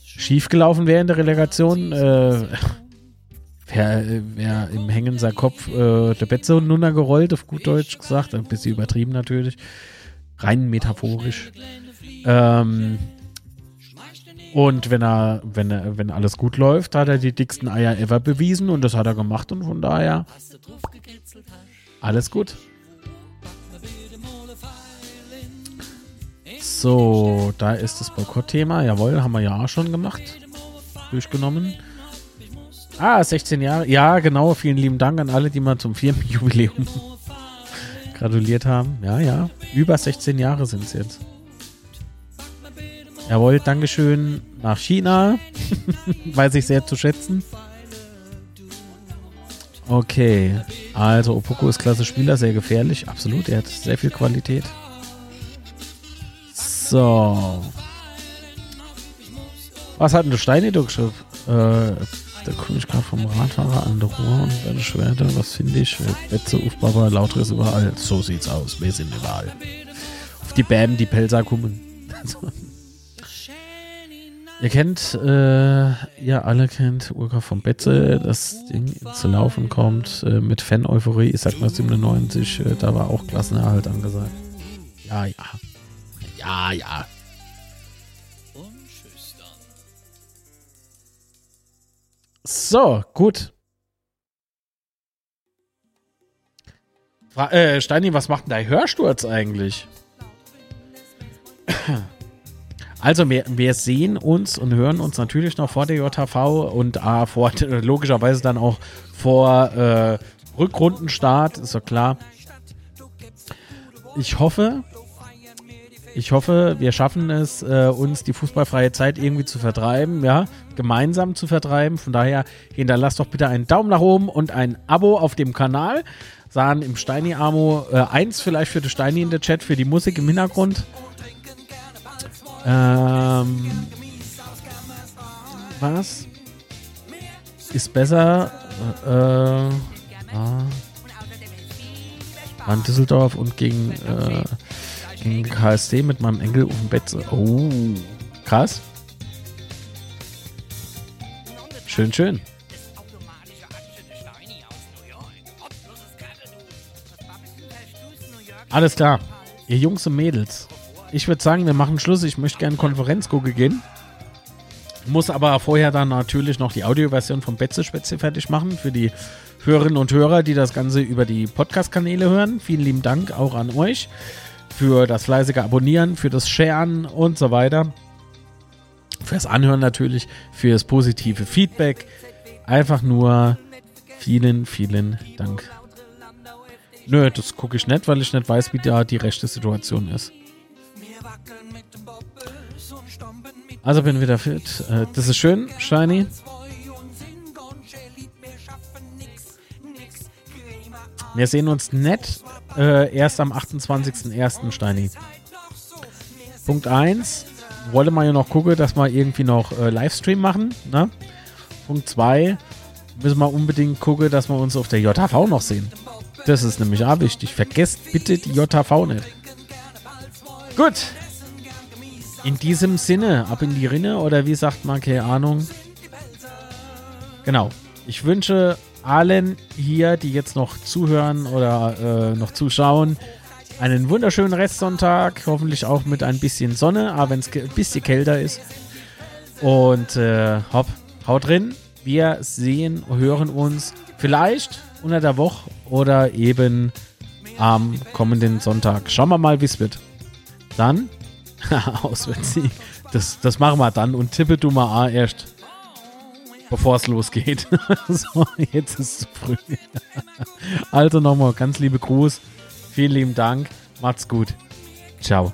schief gelaufen wäre in der Relegation, äh, wäre wär im Hängen sein Kopf äh, der Betze nunter gerollt, auf gut Deutsch gesagt. Ein bisschen übertrieben natürlich. Rein metaphorisch. Ähm, und wenn er, wenn er, wenn alles gut läuft, hat er die dicksten Eier ever bewiesen und das hat er gemacht und von daher alles gut. So, da ist das Boykott-Thema. Jawohl, haben wir ja auch schon gemacht. Durchgenommen. Ah, 16 Jahre. Ja, genau. Vielen lieben Dank an alle, die mal zum Firmenjubiläum gratuliert haben. Ja, ja. Über 16 Jahre sind es jetzt. Jawohl, Dankeschön nach China. Weiß ich sehr zu schätzen. Okay. Also, Opoko ist klasse Spieler, sehr gefährlich. Absolut. Er hat sehr viel Qualität. So. Was hat denn der Steini geschrieben? Äh, ich gerade vom Radfahrer an der Ruhr und werde Schwerter. Was finde ich? Betze, Ufbaba, Lauteres überall. So sieht's aus. Wir sind überall. Auf die Bäm, die Pelzer kommen. Ihr kennt, äh, ihr alle kennt Urka vom Betze, das Ding ins Laufen kommt äh, mit Fan-Euphorie. Ich sag mal 97, äh, da war auch Klassenerhalt angesagt. Ja, ja. Ja, ja. So, gut. Fra äh, Steini, was macht denn dein Hörsturz eigentlich? Also, wir, wir sehen uns und hören uns natürlich noch vor der JV und äh, vor, logischerweise dann auch vor äh, Rückrundenstart, ist doch klar. Ich hoffe, ich hoffe, wir schaffen es, äh, uns die fußballfreie Zeit irgendwie zu vertreiben, ja, gemeinsam zu vertreiben. Von daher hinterlasst doch bitte einen Daumen nach oben und ein Abo auf dem Kanal. Sahen im Steini-Amo äh, eins vielleicht für die Steini in der Chat, für die Musik im Hintergrund. Ähm, was? Ist besser. Äh, äh. An Düsseldorf und gegen, äh, gegen KSC mit meinem Enkel auf dem Bett. Oh, krass. Schön, schön. Alles klar. Ihr Jungs und Mädels. Ich würde sagen, wir machen Schluss. Ich möchte gerne Konferenz gucken gehen. Muss aber vorher dann natürlich noch die Audioversion vom Betze-Spätzle fertig machen für die Hörerinnen und Hörer, die das Ganze über die Podcast-Kanäle hören. Vielen lieben Dank auch an euch für das fleißige Abonnieren, für das Sharen und so weiter. Fürs Anhören natürlich, fürs positive Feedback. Einfach nur vielen, vielen Dank. Nö, das gucke ich nicht, weil ich nicht weiß, wie da die rechte Situation ist. Also bin wieder fit. Äh, das ist schön, Shiny. Wir sehen uns nett äh, erst am 28.01. Steini. Punkt 1. Wollte man ja noch gucken, dass wir irgendwie noch äh, Livestream machen. Ne? Punkt 2. Müssen wir unbedingt gucken, dass wir uns auf der JV noch sehen. Das ist nämlich auch wichtig. Vergesst bitte die JV nicht. Gut. In diesem Sinne, ab in die Rinne oder wie sagt man, keine Ahnung. Genau. Ich wünsche allen hier, die jetzt noch zuhören oder äh, noch zuschauen, einen wunderschönen Restsonntag. Hoffentlich auch mit ein bisschen Sonne, aber wenn es ein bisschen kälter ist. Und äh, hopp, haut drin. Wir sehen, hören uns vielleicht unter der Woche oder eben am kommenden Sonntag. Schauen wir mal, wie es wird. Dann, Auswärtssieg. Das, das machen wir dann und tippe du mal erst bevor es losgeht. so, jetzt ist es zu früh. also nochmal ganz liebe Gruß. Vielen lieben Dank. Macht's gut. Ciao.